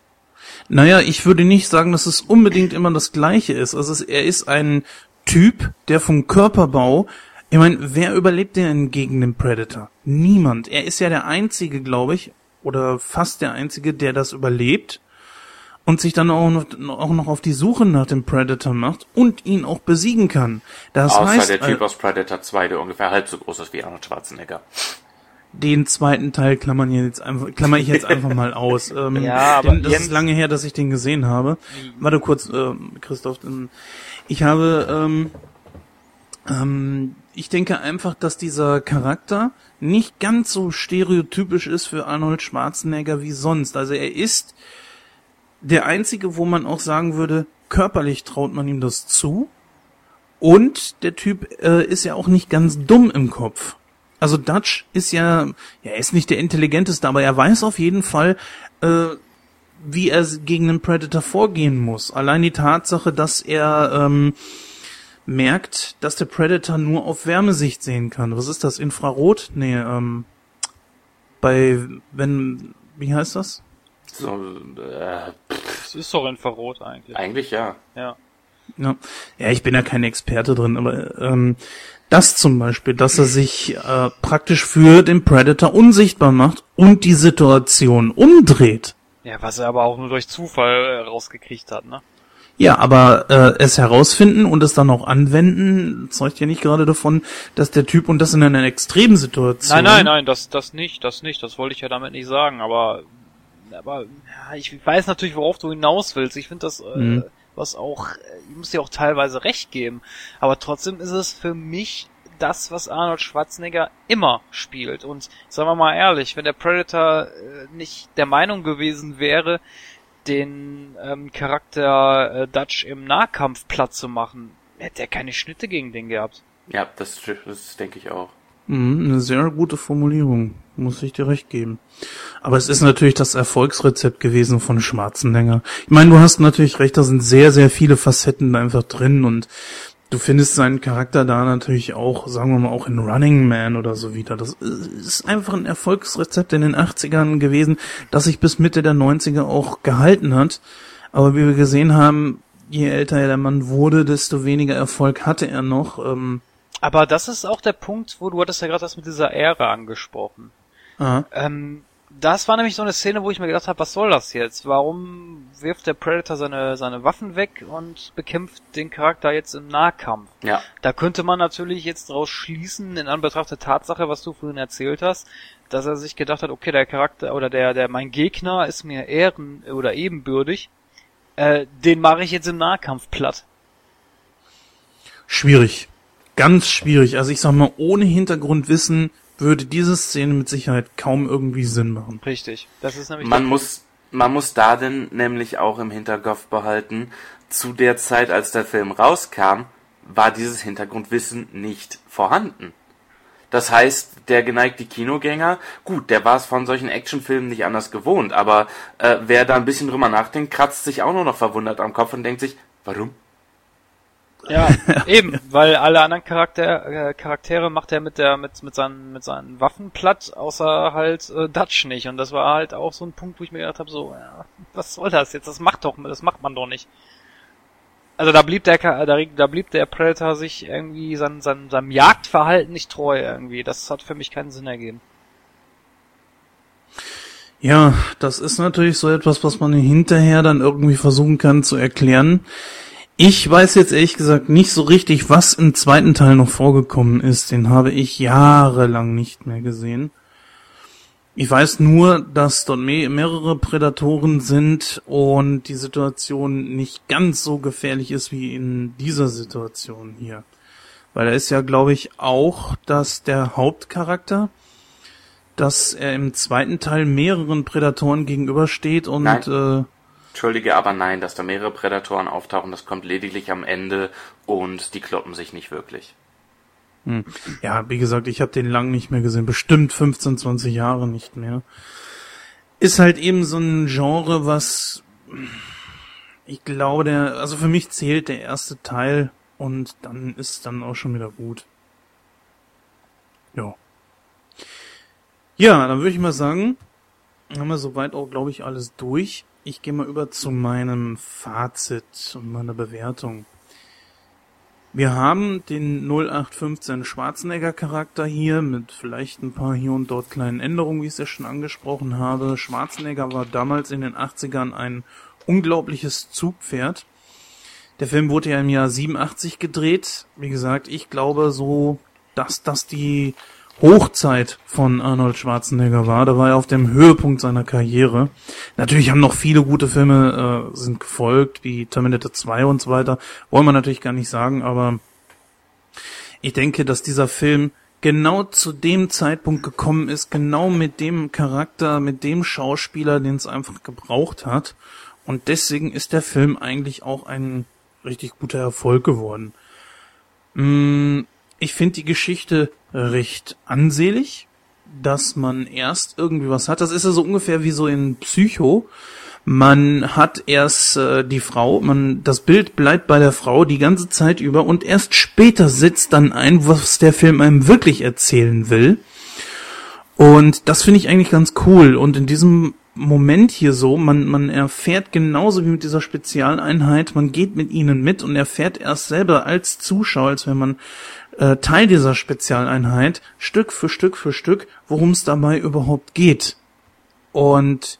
[SPEAKER 3] Naja, ich würde nicht sagen, dass es unbedingt immer das Gleiche ist. Also es, er ist ein Typ, der vom Körperbau, ich meine, wer überlebt denn gegen den Predator? Niemand. Er ist ja der Einzige, glaube ich, oder fast der Einzige, der das überlebt und sich dann auch noch, auch noch auf die Suche nach dem Predator macht und ihn auch besiegen kann. Das
[SPEAKER 5] Außer
[SPEAKER 3] heißt,
[SPEAKER 5] der Typ
[SPEAKER 3] äh,
[SPEAKER 5] aus Predator 2, der ungefähr halb so groß ist wie Arnold Schwarzenegger.
[SPEAKER 3] Den zweiten Teil klammern hier jetzt einfach, klammer ich jetzt einfach mal aus. Ähm,
[SPEAKER 1] Ja, aber
[SPEAKER 3] denn das ist lange her, dass ich den gesehen habe. Warte kurz, ähm, Christoph. Ich habe, ähm, ähm, ich denke einfach, dass dieser Charakter nicht ganz so stereotypisch ist für Arnold Schwarzenegger wie sonst. Also er ist der einzige, wo man auch sagen würde, körperlich traut man ihm das zu. Und der Typ äh, ist ja auch nicht ganz dumm im Kopf. Also Dutch ist ja, ja, er ist nicht der intelligenteste, aber er weiß auf jeden Fall, äh, wie er gegen einen Predator vorgehen muss. Allein die Tatsache, dass er ähm, merkt, dass der Predator nur auf Wärmesicht sehen kann. Was ist das? Infrarot? Nee, ähm, bei, wenn, wie heißt das?
[SPEAKER 5] So, äh,
[SPEAKER 1] Das ist doch Infrarot eigentlich.
[SPEAKER 5] eigentlich ja.
[SPEAKER 1] Ja.
[SPEAKER 3] Ja. ja, ich bin ja kein Experte drin, aber ähm, das zum Beispiel, dass er sich äh, praktisch für den Predator unsichtbar macht und die Situation umdreht.
[SPEAKER 1] Ja, was er aber auch nur durch Zufall äh, rausgekriegt hat, ne?
[SPEAKER 3] Ja, aber äh, es herausfinden und es dann auch anwenden, zeugt ja nicht gerade davon, dass der Typ und das in einer extremen Situation.
[SPEAKER 1] Nein, nein, nein, das, das nicht, das nicht, das wollte ich ja damit nicht sagen, aber, aber, ja, ich weiß natürlich, worauf du hinaus willst. Ich finde das, äh,
[SPEAKER 3] Mhm.
[SPEAKER 1] Was auch, äh, ich muss dir auch teilweise recht geben, aber trotzdem ist es für mich das, was Arnold Schwarzenegger immer spielt. Und sagen wir mal ehrlich, wenn der Predator äh, nicht der Meinung gewesen wäre, den ähm, Charakter äh, Dutch im Nahkampf platt zu machen, hätte er keine Schnitte gegen den gehabt.
[SPEAKER 5] Ja, das, das denke ich auch.
[SPEAKER 3] Mhm, eine sehr gute Formulierung, muss ich dir recht geben. Aber es ist natürlich das Erfolgsrezept gewesen von Schwarzenegger. Ich meine, du hast natürlich recht, da sind sehr, sehr viele Facetten einfach drin und du findest seinen Charakter da natürlich auch, sagen wir mal, auch in Running Man oder so wieder. Das ist einfach ein Erfolgsrezept in den 80ern gewesen, das sich bis Mitte der 90er auch gehalten hat. Aber wie wir gesehen haben, je älter der Mann wurde, desto weniger Erfolg hatte er noch. Ähm,
[SPEAKER 1] Aber das ist auch der Punkt, wo du hattest ja gerade das mit dieser Ära angesprochen. Ähm, das war nämlich so eine Szene, wo ich mir gedacht habe, was soll das jetzt? Warum wirft der Predator seine, seine Waffen weg und bekämpft den Charakter jetzt im Nahkampf?
[SPEAKER 5] Ja.
[SPEAKER 1] Da könnte man natürlich jetzt daraus schließen, in Anbetracht der Tatsache, was du vorhin erzählt hast, dass er sich gedacht hat, okay, der Charakter oder der, der mein Gegner ist mir ehren oder ebenbürtig, äh, den mache ich jetzt im Nahkampf platt.
[SPEAKER 3] Schwierig. Ganz schwierig. Also ich sag mal, ohne Hintergrundwissen würde diese Szene mit Sicherheit kaum irgendwie Sinn machen.
[SPEAKER 1] Richtig. Das ist nämlich
[SPEAKER 5] Man muss, man muss da denn nämlich auch im Hinterkopf behalten, zu der Zeit, als der Film rauskam, war dieses Hintergrundwissen nicht vorhanden. Das heißt, der geneigte Kinogänger, gut, der war es von solchen Actionfilmen nicht anders gewohnt, aber äh, wer da ein bisschen drüber nachdenkt, kratzt sich auch nur noch verwundert am Kopf und denkt sich, warum?
[SPEAKER 1] Ja, eben, weil alle anderen Charakter, äh, Charaktere macht er mit der mit mit seinen mit seinen Waffen platt, außer halt äh, Dutch nicht und das war halt auch so ein Punkt, wo ich mir gedacht habe, so, ja, was soll das jetzt? Das macht doch, das macht man doch nicht. Also da blieb der da, da blieb der Predator sich irgendwie sein, sein, seinem Jagdverhalten nicht treu irgendwie. Das hat für mich keinen Sinn ergeben.
[SPEAKER 3] Ja, das ist natürlich so etwas, was man hinterher dann irgendwie versuchen kann zu erklären. Ich weiß jetzt ehrlich gesagt nicht so richtig, was im zweiten Teil noch vorgekommen ist. Den habe ich jahrelang nicht mehr gesehen. Ich weiß nur, dass dort me mehrere Prädatoren sind und die Situation nicht ganz so gefährlich ist wie in dieser Situation hier. Weil da ist ja, glaube ich, auch, dass der Hauptcharakter, dass er im zweiten Teil mehreren Prädatoren gegenübersteht und
[SPEAKER 5] Nein.
[SPEAKER 3] äh,
[SPEAKER 5] Entschuldige, aber nein, dass da mehrere Prädatoren auftauchen, das kommt lediglich am Ende und die kloppen sich nicht wirklich.
[SPEAKER 3] Ja, wie gesagt, ich habe den lang nicht mehr gesehen, bestimmt 15, 20 Jahre nicht mehr. Ist halt eben so ein Genre, was ich glaube, der, also für mich zählt der erste Teil und dann ist dann auch schon wieder gut. Ja. Ja, dann würde ich mal sagen, haben wir soweit auch, glaube ich, alles durch. Ich gehe mal über zu meinem Fazit und meiner Bewertung. Wir haben den 0815 Schwarzenegger Charakter hier mit vielleicht ein paar hier und dort kleinen Änderungen, wie ich es ja schon angesprochen habe. Schwarzenegger war damals in den 80ern ein unglaubliches Zugpferd. Der Film wurde ja im Jahr 87 gedreht. Wie gesagt, ich glaube so, dass das die Hochzeit von Arnold Schwarzenegger war. Da war er auf dem Höhepunkt seiner Karriere. Natürlich haben noch viele gute Filme äh, sind gefolgt, wie Terminator 2 und so weiter. Wollen wir natürlich gar nicht sagen, aber ich denke, dass dieser Film genau zu dem Zeitpunkt gekommen ist, genau mit dem Charakter, mit dem Schauspieler, den es einfach gebraucht hat. Und deswegen ist der Film eigentlich auch ein richtig guter Erfolg geworden. Mm, Ich finde die Geschichte recht ansehlich, dass man erst irgendwie was hat. Das ist ja so ungefähr wie so in Psycho. Man hat erst äh, die Frau, man das Bild bleibt bei der Frau die ganze Zeit über und erst später setzt dann ein, was der Film einem wirklich erzählen will. Und das finde ich eigentlich ganz cool. Und in diesem Moment hier so, man, man erfährt genauso wie mit dieser Spezialeinheit, man geht mit ihnen mit und erfährt erst selber als Zuschauer, als wenn man äh, Teil dieser Spezialeinheit, Stück für Stück für Stück, worum es dabei überhaupt geht. Und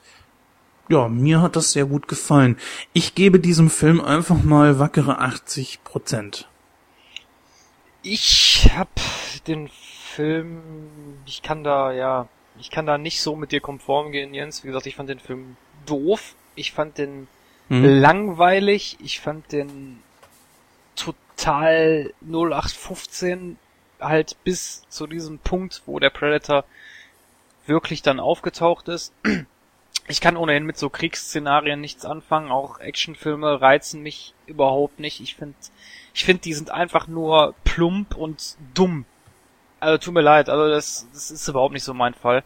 [SPEAKER 3] ja, mir hat das sehr gut gefallen. Ich gebe diesem Film einfach mal wackere 80 Prozent.
[SPEAKER 1] Ich hab den Film, ich kann da, ja, ich kann da nicht so mit dir konform gehen, Jens. Wie gesagt, ich fand den Film doof. Ich fand den
[SPEAKER 3] Hm.
[SPEAKER 1] langweilig. Ich fand den total 0815 halt bis zu diesem Punkt, wo der Predator wirklich dann aufgetaucht ist. Ich kann ohnehin mit so Kriegsszenarien nichts anfangen. Auch Actionfilme reizen mich überhaupt nicht. Ich finde, ich finde, die sind einfach nur plump und dumm. Also tut mir leid, also das, das ist überhaupt nicht so mein Fall.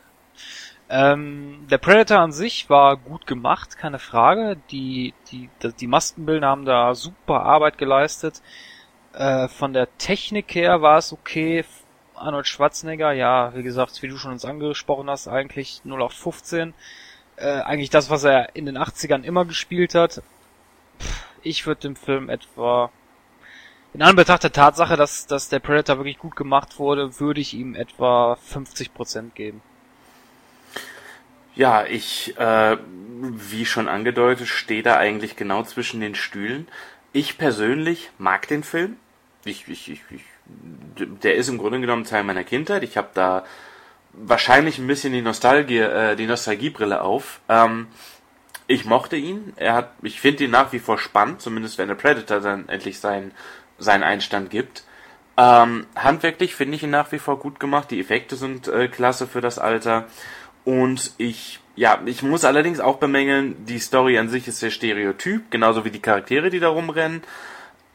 [SPEAKER 1] Ähm, der Predator an sich war gut gemacht, keine Frage. Die, die, die Maskenbilder haben da super Arbeit geleistet. Äh, von der Technik her war es okay. Arnold Schwarzenegger, ja, wie gesagt, wie du schon uns angesprochen hast, eigentlich 0815. Äh, eigentlich das, was er in den 80ern immer gespielt hat. Pff, Ich würde dem Film etwa in Anbetracht der Tatsache, dass, dass der Predator wirklich gut gemacht wurde, würde ich ihm etwa 50% geben.
[SPEAKER 5] Ja, ich, äh, wie schon angedeutet, stehe da eigentlich genau zwischen den Stühlen. Ich persönlich mag den Film. Ich, ich, ich, ich, der ist im Grunde genommen Teil meiner Kindheit. Ich habe da wahrscheinlich ein bisschen die Nostalgie, äh, die Nostalgiebrille auf. Ähm, ich mochte ihn. Er hat, ich finde ihn nach wie vor spannend, zumindest wenn der Predator dann endlich seinen seinen Einstand gibt. Ähm, handwerklich finde ich ihn nach wie vor gut gemacht. Die Effekte sind äh, klasse für das Alter. Und ich, ja, ich muss allerdings auch bemängeln, die Story an sich ist sehr stereotyp, genauso wie die Charaktere, die da rumrennen.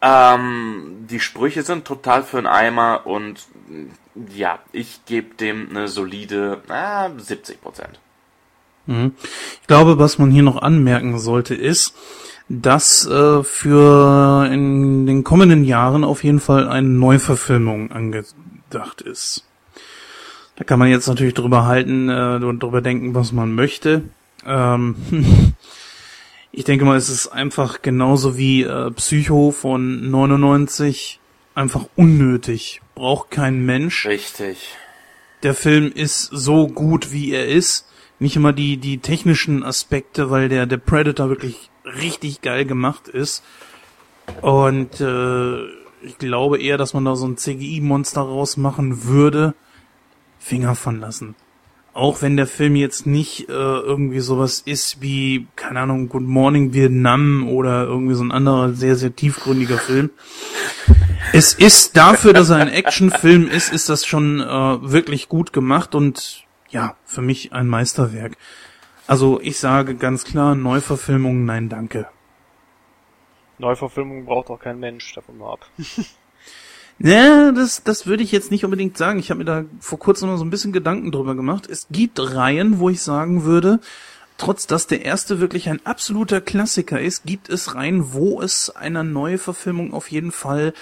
[SPEAKER 5] Ähm, die Sprüche sind total für einen Eimer und ja, ich gebe dem eine solide ah, 70 Prozent.
[SPEAKER 3] Mhm. Ich glaube, was man hier noch anmerken sollte, ist, dass äh, für in den kommenden Jahren auf jeden Fall eine Neuverfilmung angedacht ist. Da kann man jetzt natürlich drüber halten äh, und drüber denken, was man möchte. Ähm, ich denke mal, es ist einfach genauso wie äh, Psycho von 99 einfach unnötig. Braucht kein Mensch.
[SPEAKER 5] Richtig.
[SPEAKER 3] Der Film ist so gut, wie er ist. Nicht immer die, die technischen Aspekte, weil der, der Predator wirklich richtig geil gemacht ist. Und äh, ich glaube eher, dass man da so ein CGI-Monster rausmachen würde. Finger von lassen. Auch wenn der Film jetzt nicht äh, irgendwie sowas ist wie, keine Ahnung, Good Morning Vietnam oder irgendwie so ein anderer sehr, sehr tiefgründiger Film. Es ist dafür, dass er ein Actionfilm ist, ist das schon äh, wirklich gut gemacht und ja, für mich ein Meisterwerk. Also ich sage ganz klar, Neuverfilmung, nein, danke.
[SPEAKER 1] Neuverfilmung braucht auch kein Mensch, davon mal ab.
[SPEAKER 3] Ja, das, das würde ich jetzt nicht unbedingt sagen. Ich habe mir da vor kurzem noch so ein bisschen Gedanken drüber gemacht. Es gibt Reihen, wo ich sagen würde, trotz dass der erste wirklich ein absoluter Klassiker ist, gibt es Reihen, wo es einer Neuverfilmung auf jeden Fall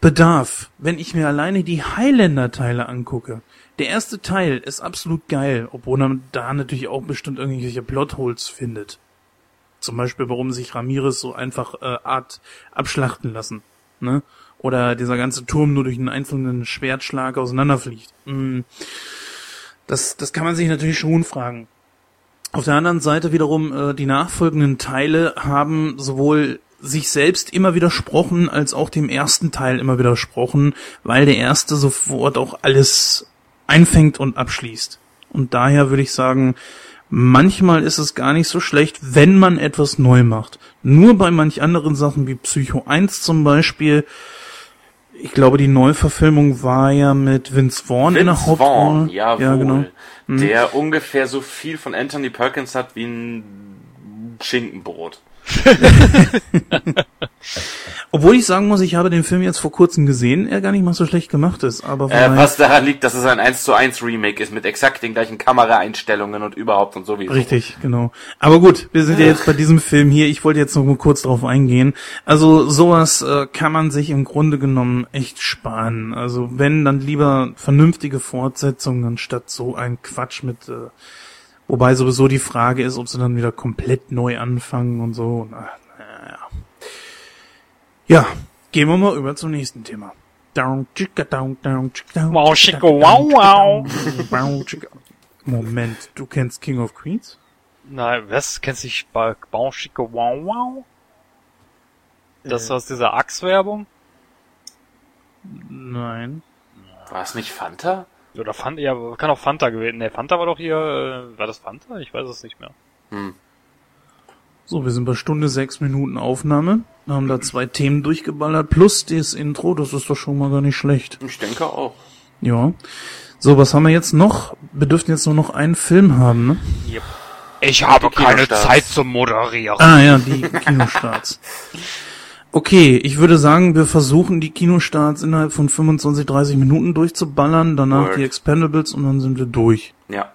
[SPEAKER 3] bedarf. Wenn ich mir alleine die Highlander-Teile angucke, der erste Teil ist absolut geil, obwohl man da natürlich auch bestimmt irgendwelche Plotholes findet. Zum Beispiel, warum sich Ramirez so einfach äh, Art abschlachten lassen. Ne? Oder dieser ganze Turm nur durch einen einzelnen Schwertschlag auseinanderfliegt. Mm. Das, das kann man sich natürlich schon fragen. Auf der anderen Seite wiederum, äh, die nachfolgenden Teile haben sowohl sich selbst immer widersprochen, als auch dem ersten Teil immer widersprochen, weil der erste sofort auch alles einfängt und abschließt. Und daher würde ich sagen, manchmal ist es gar nicht so schlecht, wenn man etwas neu macht. Nur bei manch anderen Sachen wie Psycho 1 zum Beispiel, ich glaube, die Neuverfilmung war ja mit Vince Vaughn in der
[SPEAKER 5] Vince
[SPEAKER 3] Hauptrolle.
[SPEAKER 5] Vaughn, jawohl.
[SPEAKER 3] Ja, genau. Mhm.
[SPEAKER 5] Der ungefähr so viel von Anthony Perkins hat wie ein Schinkenbrot.
[SPEAKER 3] Obwohl ich sagen muss, ich habe den Film jetzt vor kurzem gesehen, er gar nicht mal so schlecht gemacht ist. Aber
[SPEAKER 5] Äh, was daran liegt, dass es ein 1 zu 1 Remake ist mit exakt den gleichen Kameraeinstellungen und überhaupt und sowieso.
[SPEAKER 3] Richtig, genau. Aber gut, wir sind ja jetzt bei diesem Film hier. Ich wollte jetzt noch mal kurz drauf eingehen. Also sowas äh, kann man sich im Grunde genommen echt sparen. Also wenn, dann lieber vernünftige Fortsetzungen anstatt so ein Quatsch mit... Äh, wobei sowieso die Frage ist, ob sie dann wieder komplett neu anfangen und so. Na, naja. Ja, gehen wir mal über zum nächsten Thema. Moment, du kennst King of Queens?
[SPEAKER 1] Nein, was? Kennst du dich bei Bon Schicke Wow Wow? Das ist aus dieser Axe-Werbung?
[SPEAKER 3] Nein.
[SPEAKER 5] War es nicht Fanta?
[SPEAKER 1] Oder Fanta, ja, kann auch Fanta gewesen. Ne, Fanta war doch hier, äh, war das Fanta? Ich weiß es nicht mehr.
[SPEAKER 3] So, wir sind bei Stunde sechs Minuten Aufnahme, haben da zwei Themen durchgeballert, plus das Intro, das ist doch schon mal gar nicht schlecht.
[SPEAKER 5] Ich denke auch.
[SPEAKER 3] Ja. So, was haben wir jetzt noch? Wir dürften jetzt nur noch einen Film haben, ne?
[SPEAKER 1] Ich habe
[SPEAKER 5] keine
[SPEAKER 1] keine Zeit zum Moderieren.
[SPEAKER 3] Ah ja, die Kinostarts. Okay, ich würde sagen, wir versuchen die Kinostarts innerhalb von 25, 30 Minuten durchzuballern, danach
[SPEAKER 5] Word.
[SPEAKER 3] die Expendables und dann sind wir durch.
[SPEAKER 5] Ja.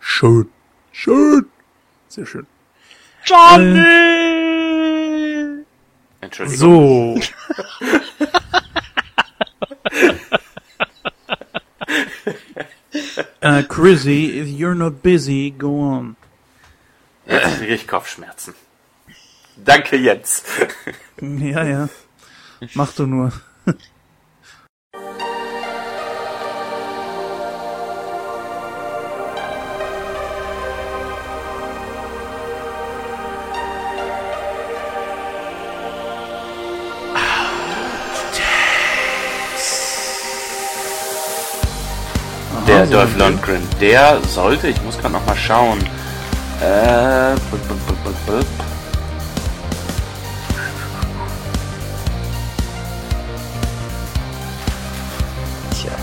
[SPEAKER 3] Schön. Schön. Sehr schön.
[SPEAKER 1] Johnny!
[SPEAKER 5] Entschuldigung.
[SPEAKER 3] So. uh, Chrissy, if you're not busy, go on.
[SPEAKER 5] Jetzt kriege ich Kopfschmerzen. Danke, Jens.
[SPEAKER 3] Ja, ja. Mach du nur.
[SPEAKER 5] Der
[SPEAKER 3] so
[SPEAKER 5] Dolph
[SPEAKER 3] Film.
[SPEAKER 5] Lundgren, der sollte, ich muss gerade noch mal schauen. Äh,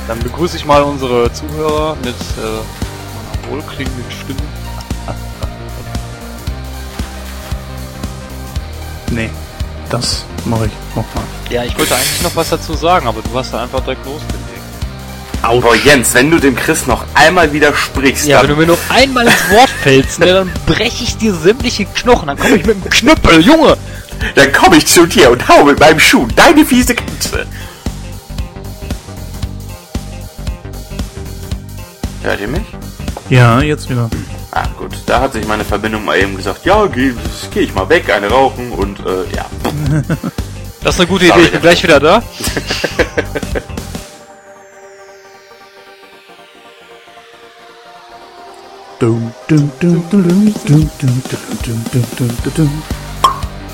[SPEAKER 1] dann begrüße ich mal unsere Zuhörer mit äh, meiner wohlklingenden Stimme.
[SPEAKER 3] Nee, das mache ich nochmal.
[SPEAKER 1] Ja, ich wollte eigentlich noch was dazu sagen, aber du hast da einfach direkt losgelegt.
[SPEAKER 5] Boah, Jens, wenn du dem Chris noch einmal widersprichst,
[SPEAKER 1] Ja, wenn du mir noch einmal ins Wort fällst, ne, dann breche ich dir sämtliche Knochen, dann komme ich mit dem Knüppel, Junge!
[SPEAKER 5] Dann komme ich zu dir und hau mit meinem Schuh deine fiese
[SPEAKER 3] Ja, jetzt wieder.
[SPEAKER 5] Ah, gut. Da hat sich meine Verbindung mal eben gesagt, ja, geh, geh ich mal weg, eine rauchen und, äh, ja.
[SPEAKER 1] Das ist eine gute. Idee, ich bin gleich wieder da.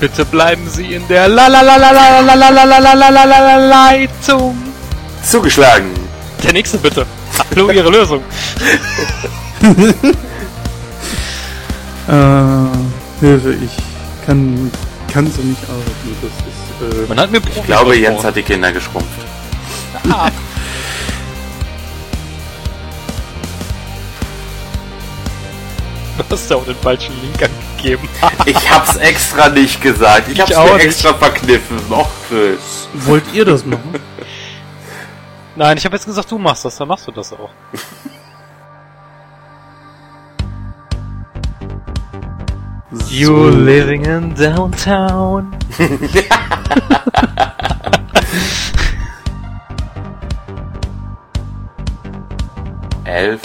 [SPEAKER 1] Bitte bleiben Sie in der la la la la la la la la la la la la la la Leitung.
[SPEAKER 5] Zugeschlagen.
[SPEAKER 1] Der nächste bitte. Hallo, Ihre Lösung.
[SPEAKER 3] Äh, Hilfe, ich kann, kann so nicht arbeiten. Das ist, äh,
[SPEAKER 1] Man hat mir Profi
[SPEAKER 5] Ich glaube, Jens hat die Kinder geschrumpft.
[SPEAKER 1] Du hast ja auch den falschen Link angegeben.
[SPEAKER 5] Ich hab's extra nicht gesagt. Ich hab's
[SPEAKER 1] Ich auch
[SPEAKER 5] mir
[SPEAKER 1] nicht.
[SPEAKER 5] extra verkniffen. Och, Chris.
[SPEAKER 3] wollt ihr das machen?
[SPEAKER 1] Nein, ich habe jetzt gesagt, du machst das, dann machst du das auch. You living in downtown.
[SPEAKER 5] Elf.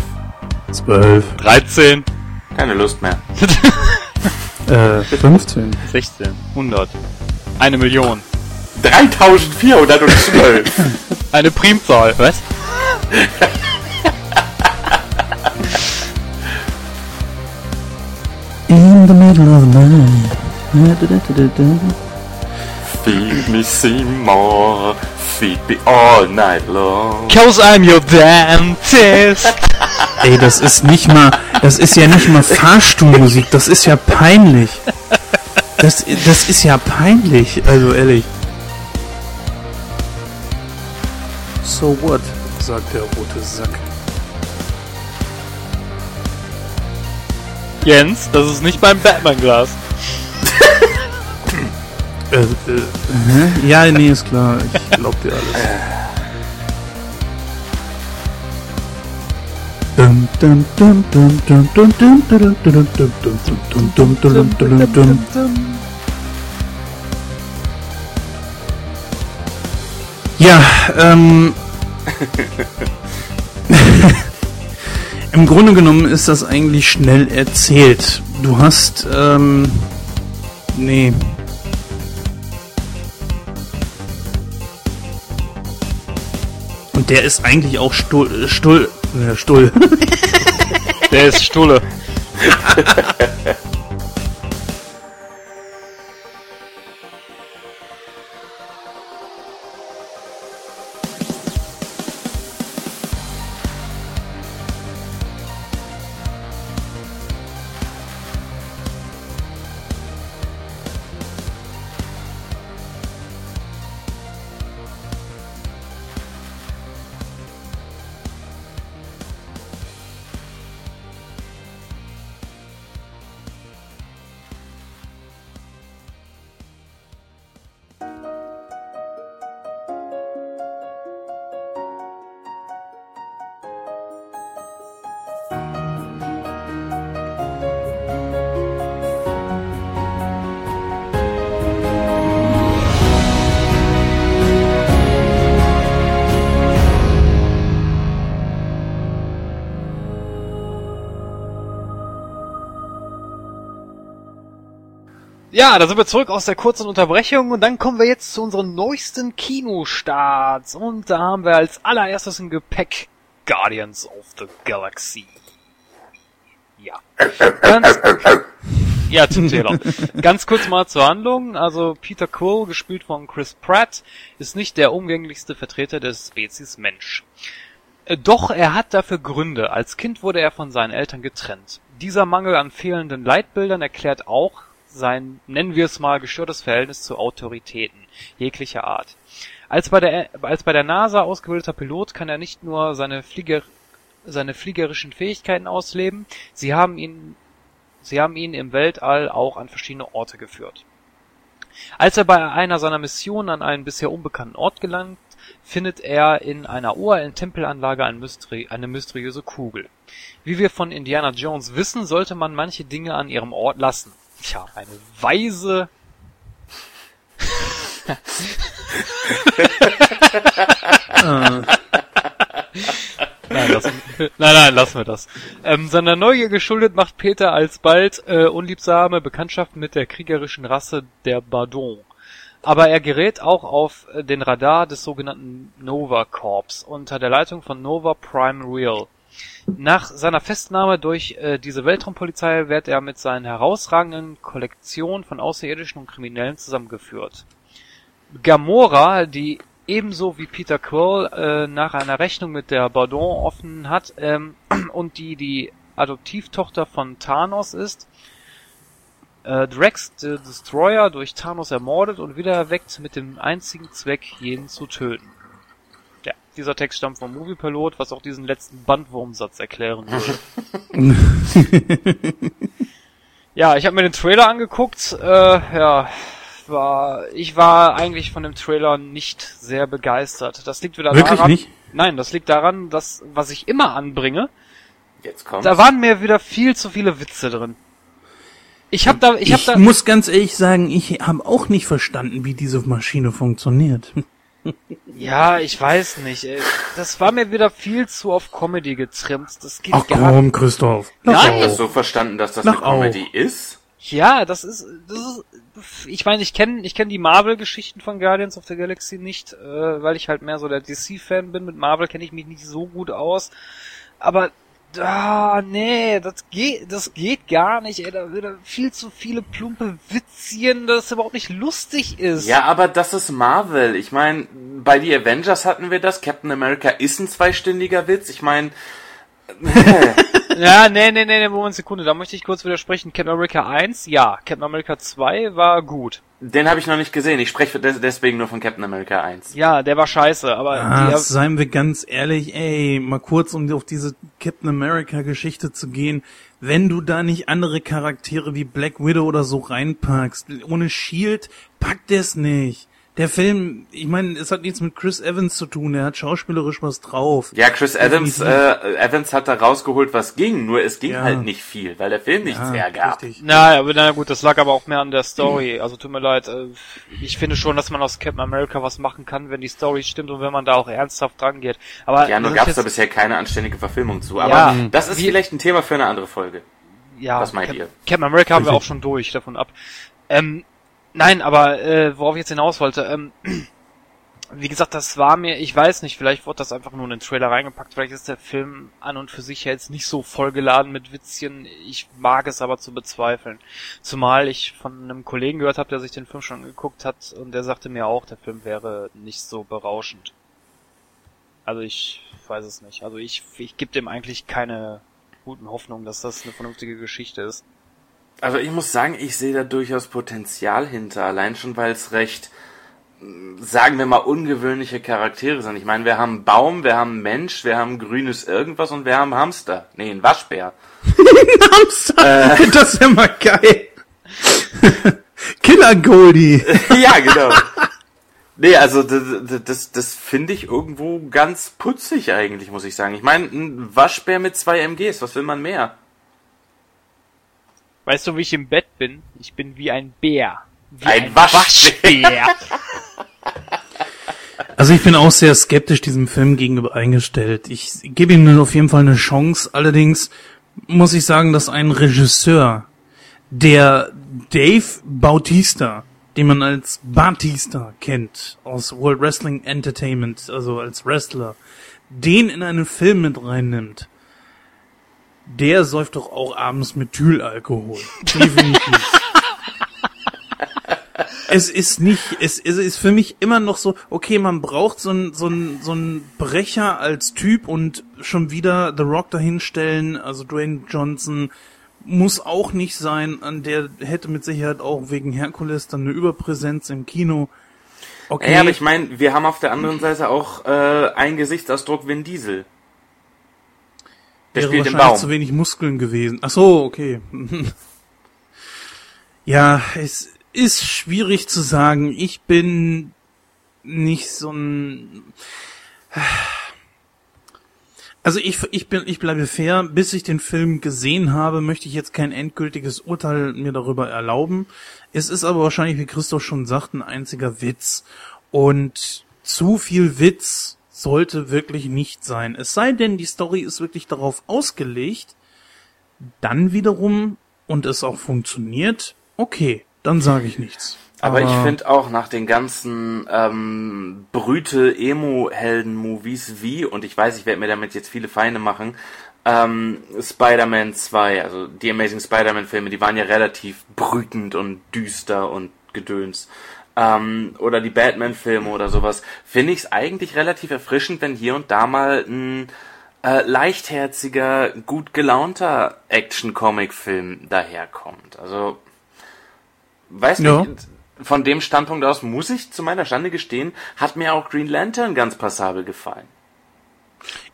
[SPEAKER 3] Zwölf.
[SPEAKER 1] 13,
[SPEAKER 5] Keine Lust mehr.
[SPEAKER 3] Äh, 15.
[SPEAKER 1] 16, 100. Eine Million.
[SPEAKER 5] 3412.
[SPEAKER 1] Eine Primzahl. Was?
[SPEAKER 3] In the middle of the night. Da, da, da, da, da.
[SPEAKER 5] Feed me Seymour. Feed me all night long.
[SPEAKER 1] Cause I'm your dentist.
[SPEAKER 3] Ey, das ist nicht mal, das ist ja nicht mal Fahrstuhlmusik, das ist ja peinlich. Das, das ist ja peinlich, also ehrlich. So what? sagt der rote Sack.
[SPEAKER 1] Jens, das ist nicht mein Batman-Glas.
[SPEAKER 3] Äh, äh? Ja, nee, ist klar. Ich glaub dir alles. Dum, dum, dum, dum, dum, dum, dum, dum, dum, dum, dum, dum, dum, dum, dum, dum. Ja, ähm. Im Grunde genommen ist das eigentlich schnell erzählt. Du hast, ähm. Nee. Und der ist eigentlich auch Stull. Stull. Äh, Stull.
[SPEAKER 1] Der ist Stulle. Ja, da sind wir zurück aus der kurzen Unterbrechung und dann kommen wir jetzt zu unseren neuesten Kinostarts. Und da haben wir als allererstes im Gepäck Guardians of the Galaxy. Ja. Ganz, ja, Tim Taylor. Ganz kurz mal zur Handlung. Also Peter Quill, gespielt von Chris Pratt, ist nicht der umgänglichste Vertreter der Spezies Mensch. Äh, Doch er hat dafür Gründe. Als Kind wurde er von seinen Eltern getrennt. Dieser Mangel an fehlenden Leitbildern erklärt auch sein, nennen wir es mal, gestörtes Verhältnis zu Autoritäten jeglicher Art. Als bei der, als bei der NASA ausgebildeter Pilot kann er nicht nur seine Flieger, seine fliegerischen Fähigkeiten ausleben, sie haben ihn, sie haben ihn im Weltall auch an verschiedene Orte geführt. Als er bei einer seiner Missionen an einen bisher unbekannten Ort gelangt, findet er in einer uralten Tempelanlage ein Mysteri eine mysteriöse Kugel. Wie wir von Indiana Jones wissen, sollte man manche Dinge an ihrem Ort lassen. Tja, eine weise Nein, lassen, nein, nein, lassen wir das. Ähm, seiner Neugier geschuldet macht Peter alsbald äh, unliebsame Bekanntschaften mit der kriegerischen Rasse der Bardon. Aber er gerät auch auf äh, den Radar des sogenannten Nova Corps unter der Leitung von Nova Prime Real. Nach seiner Festnahme durch äh, diese Weltraumpolizei wird er mit seinen herausragenden Kollektion von Außerirdischen und Kriminellen zusammengeführt. Gamora, die ebenso wie Peter Quill äh, nach einer Rechnung mit der Bardon offen hat ähm, und die die Adoptivtochter von Thanos ist, äh, Drax the Destroyer durch Thanos ermordet und wieder erweckt mit dem einzigen Zweck, jeden zu töten. Dieser Text stammt vom Moviepilot, was auch diesen letzten Bandwurmsatz erklären würde. ja, ich habe mir den Trailer angeguckt. Äh, ja, war ich war eigentlich von dem Trailer nicht sehr begeistert. Das liegt wieder
[SPEAKER 3] Wirklich
[SPEAKER 1] daran.
[SPEAKER 3] nicht?
[SPEAKER 1] Nein, das liegt daran, dass was ich immer anbringe,
[SPEAKER 5] Jetzt kommt.
[SPEAKER 1] da waren mir wieder viel zu viele Witze drin. Ich hab da, ich,
[SPEAKER 3] Ich,
[SPEAKER 1] hab da,
[SPEAKER 3] muss ganz ehrlich sagen, ich habe auch nicht verstanden, wie diese Maschine funktioniert.
[SPEAKER 1] Ja, ich weiß nicht. Ey. Das war mir wieder viel zu auf Comedy getrimmt. Das geht
[SPEAKER 3] Ach
[SPEAKER 1] gar
[SPEAKER 3] komm, Christoph.
[SPEAKER 1] Nein.
[SPEAKER 5] Ich hab das so verstanden, dass das
[SPEAKER 3] Mach
[SPEAKER 5] eine Comedy ist.
[SPEAKER 1] Ja, das ist, das ist ich meine, ich kenne ich kenn die Marvel-Geschichten von Guardians of the Galaxy nicht, äh, weil ich halt mehr so der DC-Fan bin. Mit Marvel kenne ich mich nicht so gut aus. Aber ah, nee, das geht, das geht gar nicht, ey. Da wird viel zu viele plumpe Witzchen, dass es überhaupt nicht lustig ist.
[SPEAKER 5] Ja, aber das ist Marvel. Ich meine, bei die Avengers hatten wir das. Captain America ist ein zweistündiger Witz. Ich meine,
[SPEAKER 1] Ja, nee, nee, nee, nee, Moment, Sekunde, da möchte ich kurz widersprechen. Captain America 1, ja. Captain America 2 war gut.
[SPEAKER 5] Den habe ich noch nicht gesehen. Ich spreche des- deswegen nur von Captain America 1.
[SPEAKER 1] Ja, der war scheiße, aber
[SPEAKER 3] Ah,
[SPEAKER 1] die,
[SPEAKER 3] seien wir ganz ehrlich, ey, mal kurz, um auf diese Captain America Geschichte zu gehen. Wenn du da nicht andere Charaktere wie Black Widow oder so reinpackst, ohne Shield, packt es nicht. Der Film, ich meine, es hat nichts mit Chris Evans zu tun, er hat schauspielerisch was drauf.
[SPEAKER 5] Ja, Chris
[SPEAKER 3] Definitiv.
[SPEAKER 5] äh, Evans hat da rausgeholt, was ging, nur es ging
[SPEAKER 3] Ja.
[SPEAKER 5] halt nicht viel, weil der Film nichts
[SPEAKER 3] Ja,
[SPEAKER 5] hergab.
[SPEAKER 3] richtig.
[SPEAKER 1] Na, aber na gut, das lag aber auch mehr an der Story. Also tut mir leid. äh, Ich finde schon, dass man aus Captain America was machen kann, wenn die Story stimmt und wenn man da auch ernsthaft dran geht. Aber
[SPEAKER 5] Ja, nur gab's
[SPEAKER 1] ist
[SPEAKER 5] da bisher keine anständige Verfilmung zu. Aber
[SPEAKER 1] Ja,
[SPEAKER 5] das ist vielleicht ein Thema für eine andere Folge.
[SPEAKER 1] ja,
[SPEAKER 5] was meint
[SPEAKER 1] Cap-
[SPEAKER 5] ihr?
[SPEAKER 1] Captain America haben wir auch schon durch, davon ab. Ähm, nein, aber äh, worauf ich jetzt hinaus wollte, ähm, wie gesagt, das war mir, ich weiß nicht, vielleicht wurde das einfach nur in den Trailer reingepackt, vielleicht ist der Film an und für sich ja jetzt nicht so vollgeladen mit Witzchen, ich mag es aber zu bezweifeln. Zumal ich von einem Kollegen gehört habe, der sich den Film schon geguckt hat und der sagte mir auch, der Film wäre nicht so berauschend. Also ich weiß es nicht. Also ich, ich gebe dem eigentlich keine guten Hoffnungen, dass das eine vernünftige Geschichte ist.
[SPEAKER 5] Also ich muss sagen, ich sehe da durchaus Potenzial hinter, allein schon, weil es recht, sagen wir mal, ungewöhnliche Charaktere sind. Ich meine, wir haben Baum, wir haben Mensch, wir haben grünes irgendwas und wir haben Hamster. Nee, ein Waschbär.
[SPEAKER 3] Hamster, das wäre mal geil. Killer Goldie.
[SPEAKER 5] ja, genau. Nee, also das, das, das finde ich irgendwo ganz putzig eigentlich, muss ich sagen. Ich meine, ein Waschbär mit zwei MGs, was will man mehr?
[SPEAKER 1] Weißt du, wie ich im Bett bin? Ich bin wie ein Bär. Wie
[SPEAKER 5] Ein Waschbär.
[SPEAKER 3] Also ich bin auch sehr skeptisch diesem Film gegenüber eingestellt. Ich gebe ihm auf jeden Fall eine Chance. Allerdings muss ich sagen, dass ein Regisseur, der Dave Bautista, den man als Batista kennt, aus World Wrestling Entertainment, also als Wrestler, den in einen Film mit reinnimmt, der säuft doch auch abends Methylalkohol. Definitiv. es ist nicht, es, es ist für mich immer noch so, okay, man braucht so einen so einen so einen Brecher als Typ und schon wieder The Rock dahinstellen, also Dwayne Johnson muss auch nicht sein, an der hätte mit Sicherheit auch wegen Herkules dann eine Überpräsenz im Kino. Okay,
[SPEAKER 5] Ja, aber ich meine, wir haben auf der anderen Seite auch äh, einen Gesichtsausdruck Vin Diesel. Der
[SPEAKER 3] wäre
[SPEAKER 5] spielt Baum.
[SPEAKER 3] zu wenig Muskeln gewesen. Ach so, okay. ja, es ist schwierig zu sagen. Ich bin nicht so ein also ich, ich bin, ich bleibe fair. Bis ich den Film gesehen habe, möchte ich jetzt kein endgültiges Urteil mir darüber erlauben. Es ist aber wahrscheinlich, wie Christoph schon sagt, ein einziger Witz. Und zu viel Witz sollte wirklich nicht sein. Es sei denn, die Story ist wirklich darauf ausgelegt, dann wiederum, und es auch funktioniert, okay, dann sage ich nichts.
[SPEAKER 5] Aber ich finde auch nach den ganzen ähm, Brüte Emo-Helden-Movies wie, und ich weiß, ich werde mir damit jetzt viele Feinde machen, ähm, Spider-Man 2, also die Amazing Spider-Man-Filme, die waren ja relativ brütend und düster und gedöns. Ähm, oder die Batman-Filme oder sowas, finde ich es eigentlich relativ erfrischend, wenn hier und da mal ein äh, leichtherziger, gut gelaunter Action-Comic-Film daherkommt. Also, weiß
[SPEAKER 3] Ja.
[SPEAKER 5] nicht, von dem Standpunkt aus muss ich zu meiner Schande gestehen, hat mir auch Green Lantern ganz passabel gefallen.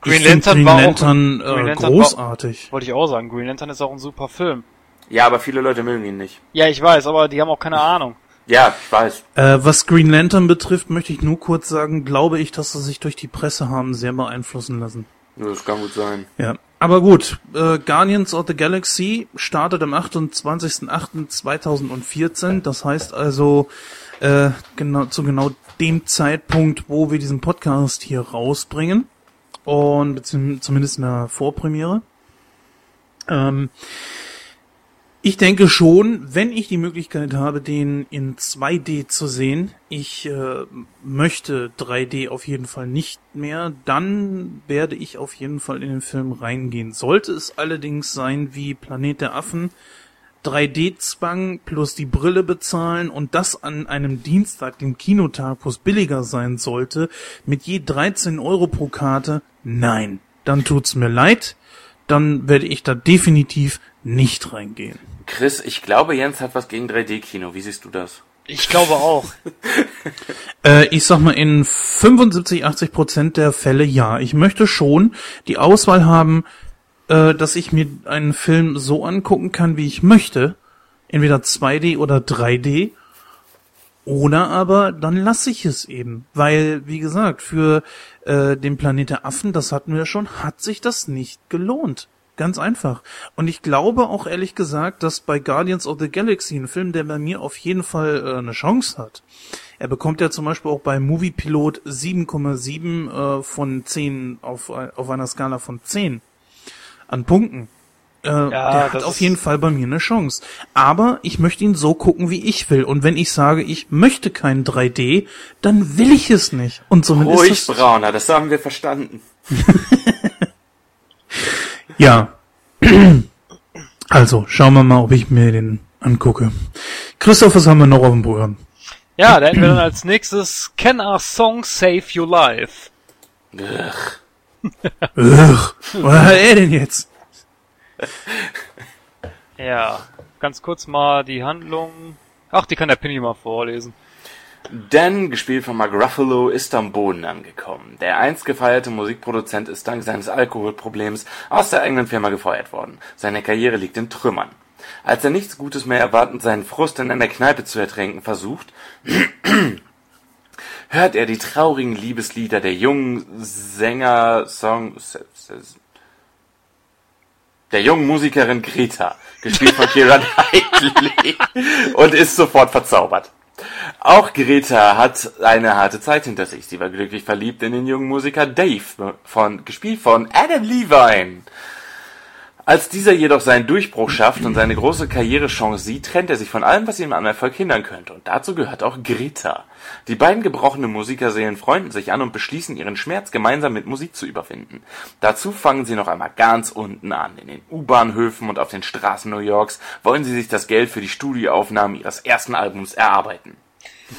[SPEAKER 1] Green
[SPEAKER 3] ich
[SPEAKER 1] Lantern
[SPEAKER 3] Green
[SPEAKER 1] war auch-
[SPEAKER 3] Lantern, äh,
[SPEAKER 1] Green Lantern
[SPEAKER 3] großartig.
[SPEAKER 1] Wollte ich auch sagen, Green Lantern ist auch ein super Film.
[SPEAKER 5] Ja, aber viele Leute mögen ihn nicht.
[SPEAKER 1] Ja, ich weiß, aber die haben auch keine Ahnung.
[SPEAKER 5] Ja, ich weiß.
[SPEAKER 3] Äh, was Green Lantern betrifft, möchte ich nur kurz sagen, glaube ich, dass sie sich durch die Presse haben sehr beeinflussen lassen.
[SPEAKER 5] Das kann gut sein.
[SPEAKER 3] Ja. Aber gut, äh, Guardians of the Galaxy startet am 28.08.2014. Das heißt also äh, genau zu genau dem Zeitpunkt, wo wir diesen Podcast hier rausbringen. Und bezieh- zumindest in der Vorpremiere. Ähm, ich denke schon, wenn ich die Möglichkeit habe, den in 2D zu sehen, ich äh, möchte 3D auf jeden Fall nicht mehr, dann werde ich auf jeden Fall in den Film reingehen. Sollte es allerdings sein wie Planet der Affen, 3D-Zwang plus die Brille bezahlen und das an einem Dienstag, dem Kinotag, wo es billiger sein sollte, mit je 13 Euro pro Karte, nein. dann tut's mir leid. Dann werde ich da definitiv nicht reingehen.
[SPEAKER 5] Chris, ich glaube, Jens hat was gegen 3D-Kino. Wie siehst du das?
[SPEAKER 1] Ich glaube auch.
[SPEAKER 3] Äh, ich sag mal, in 75, 80 Prozent der Fälle ja. Ich möchte schon die Auswahl haben, äh, dass ich mir einen Film so angucken kann, wie ich möchte. Entweder 2D oder 3D. Oder aber dann lasse ich es eben. Weil, wie gesagt, für äh, den Planet der Affen, das hatten wir schon, hat sich das nicht gelohnt. Ganz einfach. Und ich glaube auch ehrlich gesagt, dass bei Guardians of the Galaxy, ein Film, der bei mir auf jeden Fall äh, eine Chance hat. Er bekommt ja zum Beispiel auch bei Movie Pilot 7,7 äh, von 10 auf, auf einer Skala von 10 an Punkten. Äh, der hat auf jeden Fall bei mir eine Chance. Aber ich möchte ihn so gucken, wie ich will. Und wenn ich sage, ich möchte kein 3D, dann will ich es nicht. Und somit
[SPEAKER 5] Ruhig,
[SPEAKER 3] ist das,
[SPEAKER 5] Brauner, das haben wir verstanden.
[SPEAKER 3] Ja. Also, schauen wir mal, ob ich mir den angucke. Christoph, was haben wir noch auf dem Programm?
[SPEAKER 1] Ja, da hätten wir dann als nächstes Can Our Song Save Your Life?
[SPEAKER 5] Ugh.
[SPEAKER 3] Ugh, was hat er denn jetzt?
[SPEAKER 1] Ja, ganz kurz mal die Handlung. Ach, die kann der Pinny mal vorlesen.
[SPEAKER 5] Dan, gespielt von Mark Ruffalo, ist am Boden angekommen. Der einst gefeierte Musikproduzent ist dank seines Alkoholproblems aus der eigenen Firma gefeuert worden. Seine Karriere liegt in Trümmern. Als er nichts Gutes mehr erwartend seinen Frust in einer Kneipe zu ertränken versucht, hört er die traurigen Liebeslieder der jungen Sänger Song der jungen Musikerin Greta, gespielt von Keira Knightley, und ist sofort verzaubert. Auch Greta hat eine harte Zeit hinter sich. Sie war glücklich verliebt in den jungen Musiker Dave, von, gespielt von Adam Levine. Als dieser jedoch seinen Durchbruch schafft und seine große Karrierechance sieht, trennt er sich von allem, was ihn am Erfolg hindern könnte. Und dazu gehört auch Greta. Die beiden gebrochenen Musikerseelen freunden sich an und beschließen, ihren Schmerz gemeinsam mit Musik zu überwinden. Dazu fangen sie noch einmal ganz unten an. In den U-Bahnhöfen und auf den Straßen New Yorks wollen sie sich das Geld für die Studioaufnahmen ihres ersten Albums erarbeiten.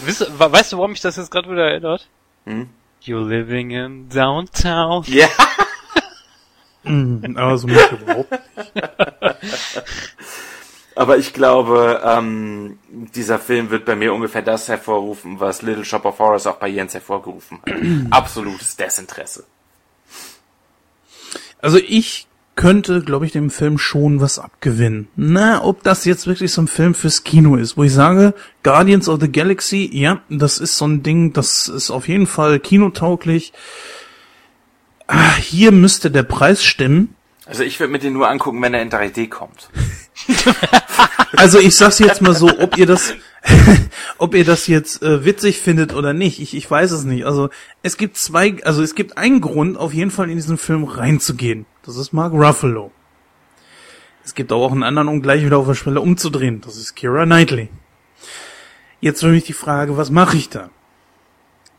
[SPEAKER 1] Weißt, weißt du, warum mich das jetzt gerade wieder erinnert?
[SPEAKER 5] Hm?
[SPEAKER 1] You're living in downtown.
[SPEAKER 5] Ja.
[SPEAKER 3] Hm, aber so mich überhaupt.
[SPEAKER 5] Aber ich glaube, ähm, dieser Film wird bei mir ungefähr das hervorrufen, was Little Shop of Horrors auch bei Jens hervorgerufen hat. Absolutes Desinteresse.
[SPEAKER 3] Also ich könnte, glaube ich, dem Film schon was abgewinnen. Na, ob das jetzt wirklich so ein Film fürs Kino ist, wo ich sage, Guardians of the Galaxy, ja, das ist so ein Ding, das ist auf jeden Fall kinotauglich. Ah, hier müsste der Preis stimmen.
[SPEAKER 5] Also ich würde mir den nur angucken, wenn er in 3D kommt.
[SPEAKER 3] Also ich sag's jetzt mal so, ob ihr das, ob ihr das jetzt äh, witzig findet oder nicht, ich, ich weiß es nicht. Also es gibt zwei, also es gibt einen Grund, auf jeden Fall in diesen Film reinzugehen. Das ist Mark Ruffalo. Es gibt aber auch einen anderen, um gleich wieder auf der Schwelle umzudrehen. Das ist Kira Knightley. Jetzt für mich die Frage, was mache ich da?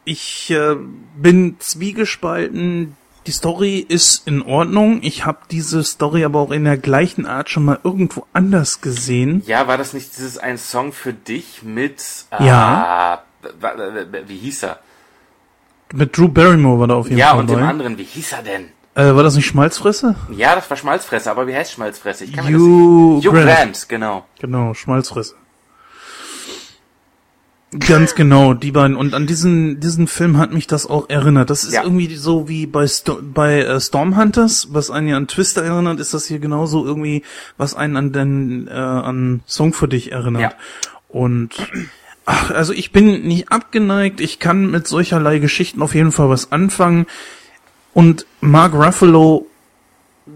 [SPEAKER 3] Ich äh, bin zwiegespalten. Die Story ist in Ordnung. Ich habe diese Story aber auch in der gleichen Art schon mal irgendwo anders gesehen.
[SPEAKER 5] Ja, war das nicht dieses ein Song für dich mit
[SPEAKER 3] Ja.
[SPEAKER 5] äh, wie hieß er?
[SPEAKER 3] Mit Drew Barrymore war da auf jeden
[SPEAKER 5] Ja,
[SPEAKER 3] Fall
[SPEAKER 5] und dem
[SPEAKER 3] dabei.
[SPEAKER 5] anderen, wie hieß er denn?
[SPEAKER 3] Äh, war das nicht Schmalzfresse?
[SPEAKER 5] Ja, das war Schmalzfresse, aber wie heißt Schmalzfresse? Ich kann das
[SPEAKER 3] Hugh
[SPEAKER 5] Hugh
[SPEAKER 3] Grant.
[SPEAKER 5] Grant, genau.
[SPEAKER 3] Genau, Schmalzfresse. Ganz genau, die beiden. Und an diesen, diesen Film hat mich das auch erinnert. Das ist
[SPEAKER 5] Ja.
[SPEAKER 3] irgendwie so wie bei, Sto bei äh, Stormhunters, was einen ja an Twister erinnert, ist das hier genauso irgendwie, was einen an den, äh, an Song für dich erinnert.
[SPEAKER 5] Ja.
[SPEAKER 3] Und ach, also ich bin nicht abgeneigt, ich kann mit solcherlei Geschichten auf jeden Fall was anfangen. Und Mark Ruffalo,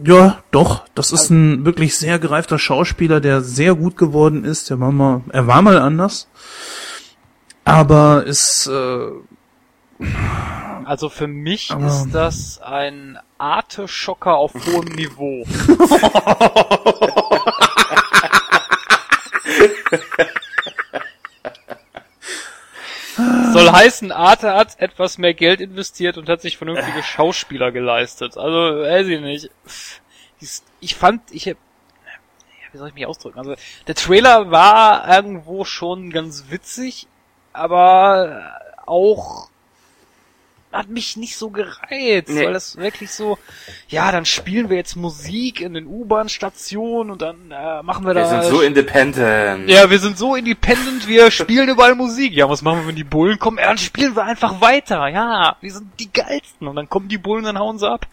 [SPEAKER 3] ja, doch, das ist ein wirklich sehr gereifter Schauspieler, der sehr gut geworden ist. Der war mal, er war mal anders. Aber ist, äh,
[SPEAKER 1] Also für mich
[SPEAKER 3] Aber-
[SPEAKER 1] ist das ein Arte-Schocker auf hohem Niveau. Soll heißen, Arte hat etwas mehr Geld investiert und hat sich vernünftige Schauspieler geleistet. Also, weiß ich nicht. Ich fand, ich hab, wie soll ich mich ausdrücken? Also, der Trailer war irgendwo schon ganz witzig, aber auch hat mich nicht so gereizt,
[SPEAKER 5] Nee.
[SPEAKER 1] weil das wirklich so, ja, dann spielen wir jetzt Musik in den U-Bahn-Stationen und dann äh, machen wir
[SPEAKER 5] Wir
[SPEAKER 1] da...
[SPEAKER 5] sind so independent.
[SPEAKER 1] ja, wir sind so independent, wir spielen überall Musik. Ja, was machen wir, wenn die Bullen kommen? Ja, dann spielen wir einfach weiter. Ja, wir sind die geilsten. Und dann kommen die Bullen, dann hauen sie ab.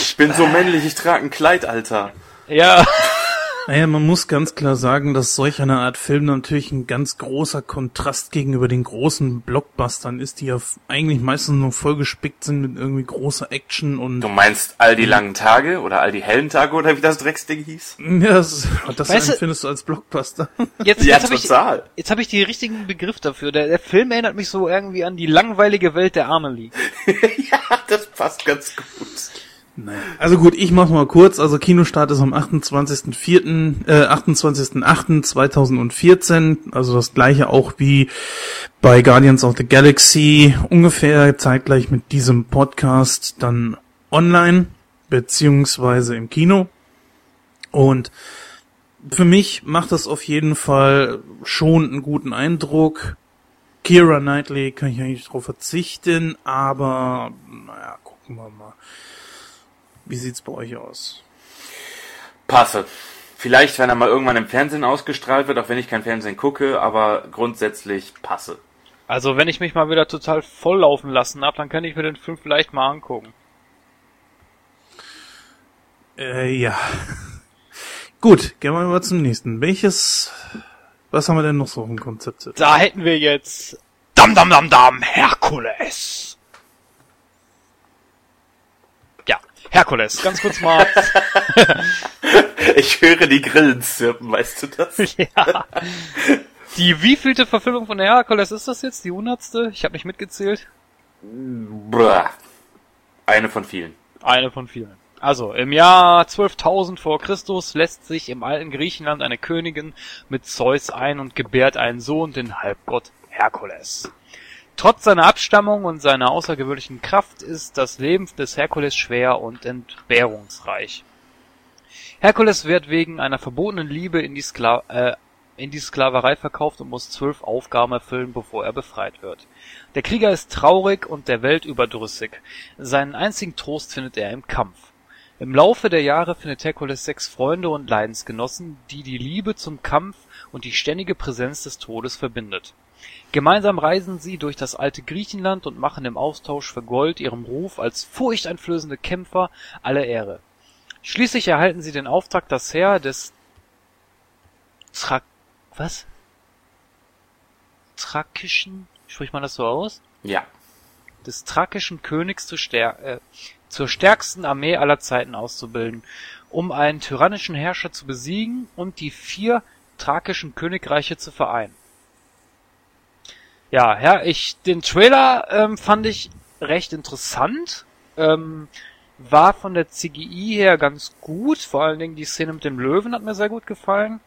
[SPEAKER 5] Ich bin so männlich, ich trage ein Kleid, Alter.
[SPEAKER 1] Ja,
[SPEAKER 3] Naja, man muss ganz klar sagen, dass solch eine Art Film natürlich ein ganz großer Kontrast gegenüber den großen Blockbustern ist, die ja eigentlich meistens nur vollgespickt sind mit irgendwie großer Action und
[SPEAKER 5] Du meinst all die langen Tage oder all die hellen Tage oder wie das Drecksding hieß?
[SPEAKER 3] ja, das, das
[SPEAKER 1] Weißt du-
[SPEAKER 3] empfindest du als Blockbuster.
[SPEAKER 1] jetzt,
[SPEAKER 5] Ja,
[SPEAKER 1] jetzt habe ich,
[SPEAKER 5] total.
[SPEAKER 1] jetzt hab ich die richtigen Begriff dafür. Der, der Film erinnert mich so irgendwie an die langweilige Welt der Amelie.
[SPEAKER 5] ja, das passt ganz gut.
[SPEAKER 3] Naja. Also gut, ich mach's mal kurz. Also Kinostart ist am 28.04., äh, 28.08.2014. Also das gleiche auch wie bei Guardians of the Galaxy. Ungefähr zeitgleich mit diesem Podcast dann online, beziehungsweise im Kino. Und für mich macht das auf jeden Fall schon einen guten Eindruck. Kira Knightley kann ich eigentlich drauf verzichten, aber naja, gucken wir mal. Wie sieht's bei euch aus?
[SPEAKER 5] Passe. Vielleicht, wenn er mal irgendwann im Fernsehen ausgestrahlt wird, auch wenn ich kein Fernsehen gucke, aber grundsätzlich passe.
[SPEAKER 1] Also wenn ich mich mal wieder total volllaufen lassen hab, dann kann ich mir den Film vielleicht mal angucken.
[SPEAKER 3] Äh, ja. Gut, gehen wir mal zum nächsten. Welches, was haben wir denn noch so im Konzept?
[SPEAKER 1] Da hätten wir jetzt Dam Dam Dam Dam Herkules. Ja, Herkules. Ganz kurz mal.
[SPEAKER 5] Ich höre die Grillen zirpen, weißt du das?
[SPEAKER 1] ja. Die wievielte Verfilmung von Herkules ist das jetzt? Die hundertste? Ich habe nicht mitgezählt.
[SPEAKER 5] Bruh. Eine von vielen.
[SPEAKER 1] Eine von vielen. Also, im Jahr 12.000 vor Christus lässt sich im alten Griechenland eine Königin mit Zeus ein und gebärt einen Sohn, den Halbgott Herkules. Trotz seiner Abstammung und seiner außergewöhnlichen Kraft ist das Leben des Herkules schwer und entbehrungsreich. Herkules wird wegen einer verbotenen Liebe in die, Skla äh, in die Sklaverei verkauft und muss zwölf Aufgaben erfüllen, bevor er befreit wird. Der Krieger ist traurig und der Welt überdrüssig. Seinen einzigen Trost findet er im Kampf. Im Laufe der Jahre findet Herkules sechs Freunde und Leidensgenossen, die die Liebe zum Kampf und die ständige Präsenz des Todes verbindet. Gemeinsam reisen sie durch das alte Griechenland und machen im Austausch für Gold ihrem Ruf als furchteinflößende Kämpfer alle Ehre. Schließlich erhalten sie den Auftrag, das Heer des Thrak... was? Thrakischen... Spricht man das so aus?
[SPEAKER 5] Ja.
[SPEAKER 1] des thrakischen Königs zu stär äh, zur stärksten Armee aller Zeiten auszubilden, um einen tyrannischen Herrscher zu besiegen und die vier thrakischen Königreiche zu vereinen. Ja, ja, ich den Trailer ähm, fand ich recht interessant. Ähm, war von der CGI her ganz gut, vor allen Dingen die Szene mit dem Löwen hat mir sehr gut gefallen.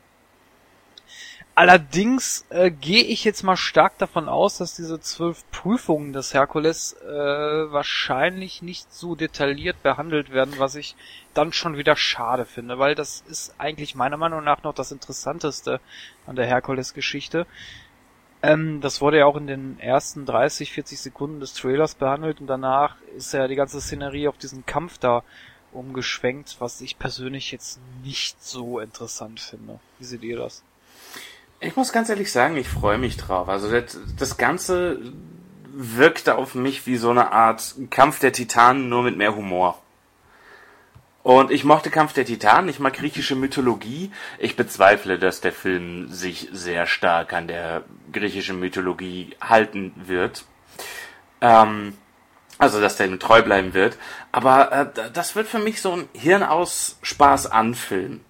[SPEAKER 1] Allerdings äh, gehe ich jetzt mal stark davon aus, dass diese zwölf Prüfungen des Herkules äh, wahrscheinlich nicht so detailliert behandelt werden, was ich dann schon wieder schade finde, weil das ist eigentlich meiner Meinung nach noch das Interessanteste an der Herkules-Geschichte. Ähm, das wurde ja auch in den ersten 30, 40 Sekunden des Trailers behandelt und danach ist ja die ganze Szenerie auf diesen Kampf da umgeschwenkt, was ich persönlich jetzt nicht so interessant finde. Wie seht ihr das?
[SPEAKER 5] Ich muss ganz ehrlich sagen, ich freue mich drauf. Also das, das Ganze wirkte auf mich wie so eine Art Kampf der Titanen, nur mit mehr Humor. Und ich mochte Kampf der Titanen, ich mag griechische Mythologie. Ich bezweifle, dass der Film sich sehr stark an der griechischen Mythologie halten wird. Ähm, also, dass der ihm treu bleiben wird. Aber äh, das wird für mich so ein Hirn aus Spaß an Film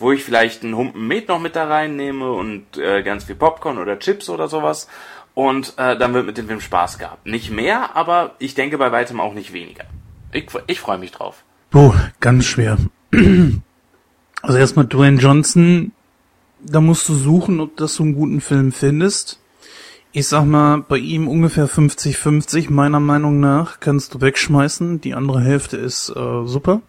[SPEAKER 5] wo ich vielleicht einen Humpen Met noch mit da reinnehme und äh, ganz viel Popcorn oder Chips oder sowas. Und äh, dann wird mit dem Film Spaß gehabt. Nicht mehr, aber ich denke bei weitem auch nicht weniger. Ich, ich freue mich drauf.
[SPEAKER 3] Oh, ganz schwer. Also erstmal Dwayne Johnson, da musst du suchen, ob das so einen guten Film findest. Ich sag mal, bei ihm ungefähr 50-50, meiner Meinung nach, kannst du wegschmeißen. Die andere Hälfte ist äh, super.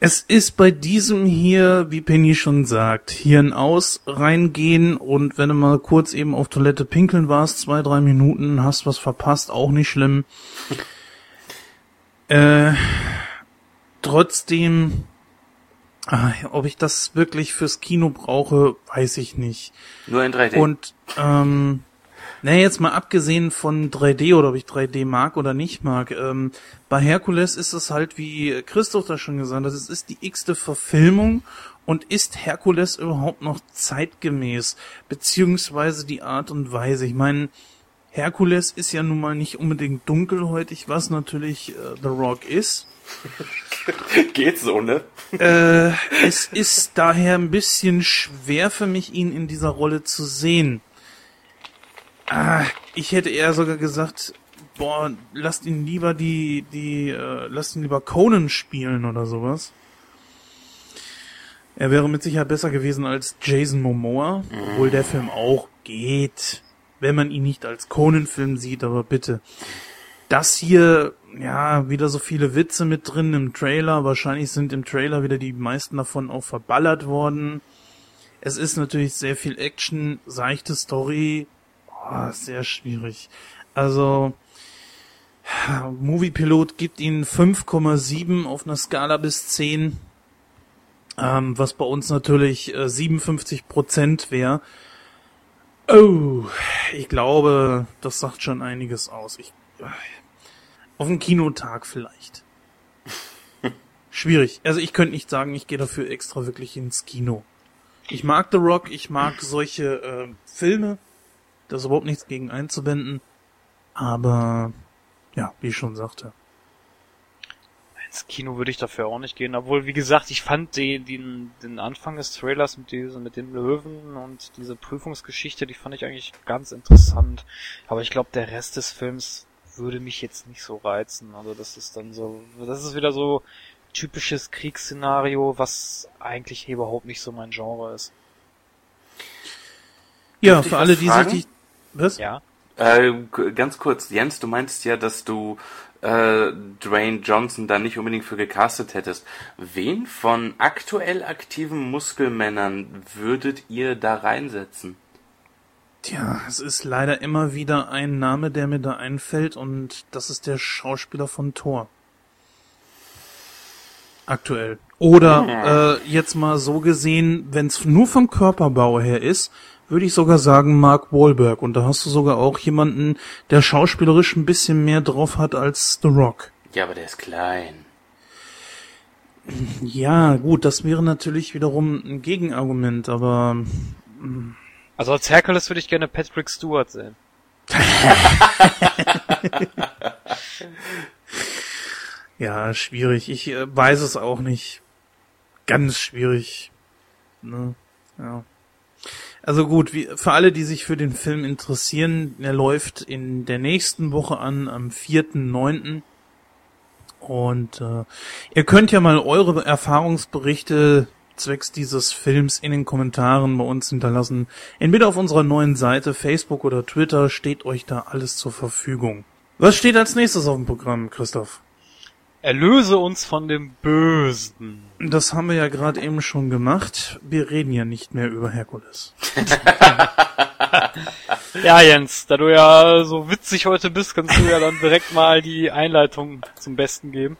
[SPEAKER 3] Es ist bei diesem hier, wie Penny schon sagt, Hirn aus, reingehen und wenn du mal kurz eben auf Toilette pinkeln warst, zwei, drei Minuten, hast was verpasst, auch nicht schlimm. Äh, trotzdem, ah, ob ich das wirklich fürs Kino brauche, weiß ich nicht.
[SPEAKER 5] Nur in 3D.
[SPEAKER 3] Und ähm, naja, jetzt mal abgesehen von 3D oder ob ich 3D mag oder nicht mag, ähm, bei Herkules ist es halt, wie Christoph da schon gesagt hat, es ist die x-te Verfilmung und ist Herkules überhaupt noch zeitgemäß, beziehungsweise die Art und Weise. Ich meine, Herkules ist ja nun mal nicht unbedingt dunkelhäutig, was natürlich äh, The Rock ist.
[SPEAKER 5] Geht so, ne?
[SPEAKER 3] Äh, es ist daher ein bisschen schwer für mich, ihn in dieser Rolle zu sehen. Ah, ich hätte eher sogar gesagt, boah, lasst ihn lieber die, die, äh, lasst ihn lieber Conan spielen oder sowas. Er wäre mit Sicherheit besser gewesen als Jason Momoa, obwohl der Film auch geht, wenn man ihn nicht als Conan-Film sieht, aber bitte. Das hier, ja, wieder so viele Witze mit drin im Trailer. Wahrscheinlich sind im Trailer wieder die meisten davon auch verballert worden. Es ist natürlich sehr viel Action, seichte Story, Oh, sehr schwierig. Also, Moviepilot gibt ihnen 5,7 auf einer Skala bis 10, ähm, was bei uns natürlich äh, 57 Prozent wäre. Oh, ich glaube, das sagt schon einiges aus. Ich, äh, auf einen Kinotag vielleicht. Schwierig. Also ich könnte nicht sagen, ich gehe dafür extra wirklich ins Kino. Ich mag The Rock, ich mag solche äh, Filme, da ist überhaupt nichts gegen einzuwenden. Aber ja, wie ich schon sagte.
[SPEAKER 1] Ins Kino würde ich dafür auch nicht gehen, obwohl, wie gesagt, ich fand den, den, den Anfang des Trailers mit diesem, mit den Löwen und diese Prüfungsgeschichte, die fand ich eigentlich ganz interessant. Aber ich glaube, der Rest des Films würde mich jetzt nicht so reizen. Also das ist dann so, das ist wieder so typisches Kriegsszenario, was eigentlich überhaupt nicht so mein Genre ist.
[SPEAKER 3] Ja,
[SPEAKER 5] ich
[SPEAKER 3] für alle, die sich die, was?
[SPEAKER 1] Ja.
[SPEAKER 5] Äh, ganz kurz, Jens, du meinst ja, dass du äh, Dwayne Johnson da nicht unbedingt für gecastet hättest. Wen von aktuell aktiven Muskelmännern würdet ihr da reinsetzen?
[SPEAKER 3] Tja, es ist leider immer wieder ein Name, der mir da einfällt und das ist der Schauspieler von Thor. Aktuell. Oder äh, jetzt mal so gesehen, wenn es nur vom Körperbau her ist, würde ich sogar sagen Mark Wahlberg. Und da hast du sogar auch jemanden, der schauspielerisch ein bisschen mehr drauf hat als The Rock.
[SPEAKER 5] Ja, aber der ist klein.
[SPEAKER 3] Ja, gut, das wäre natürlich wiederum ein Gegenargument, aber
[SPEAKER 1] Also als Hercules würde ich gerne Patrick Stewart sehen.
[SPEAKER 3] Ja, schwierig. Ich äh, weiß es auch nicht. Ganz schwierig. Ne? Ja. Also gut, wie, für alle, die sich für den Film interessieren, er läuft in der nächsten Woche an, am 4.9. Und äh, ihr könnt ja mal eure Erfahrungsberichte zwecks dieses Films in den Kommentaren bei uns hinterlassen. Entweder auf unserer neuen Seite, Facebook oder Twitter, steht euch da alles zur Verfügung. Was steht als nächstes auf dem Programm, Christoph?
[SPEAKER 1] Erlöse uns von dem Bösen.
[SPEAKER 3] Das haben wir ja gerade eben schon gemacht. Wir reden ja nicht mehr über Herkules.
[SPEAKER 1] Ja, Jens, da du ja so witzig heute bist, kannst du ja dann direkt mal die Einleitung zum Besten geben.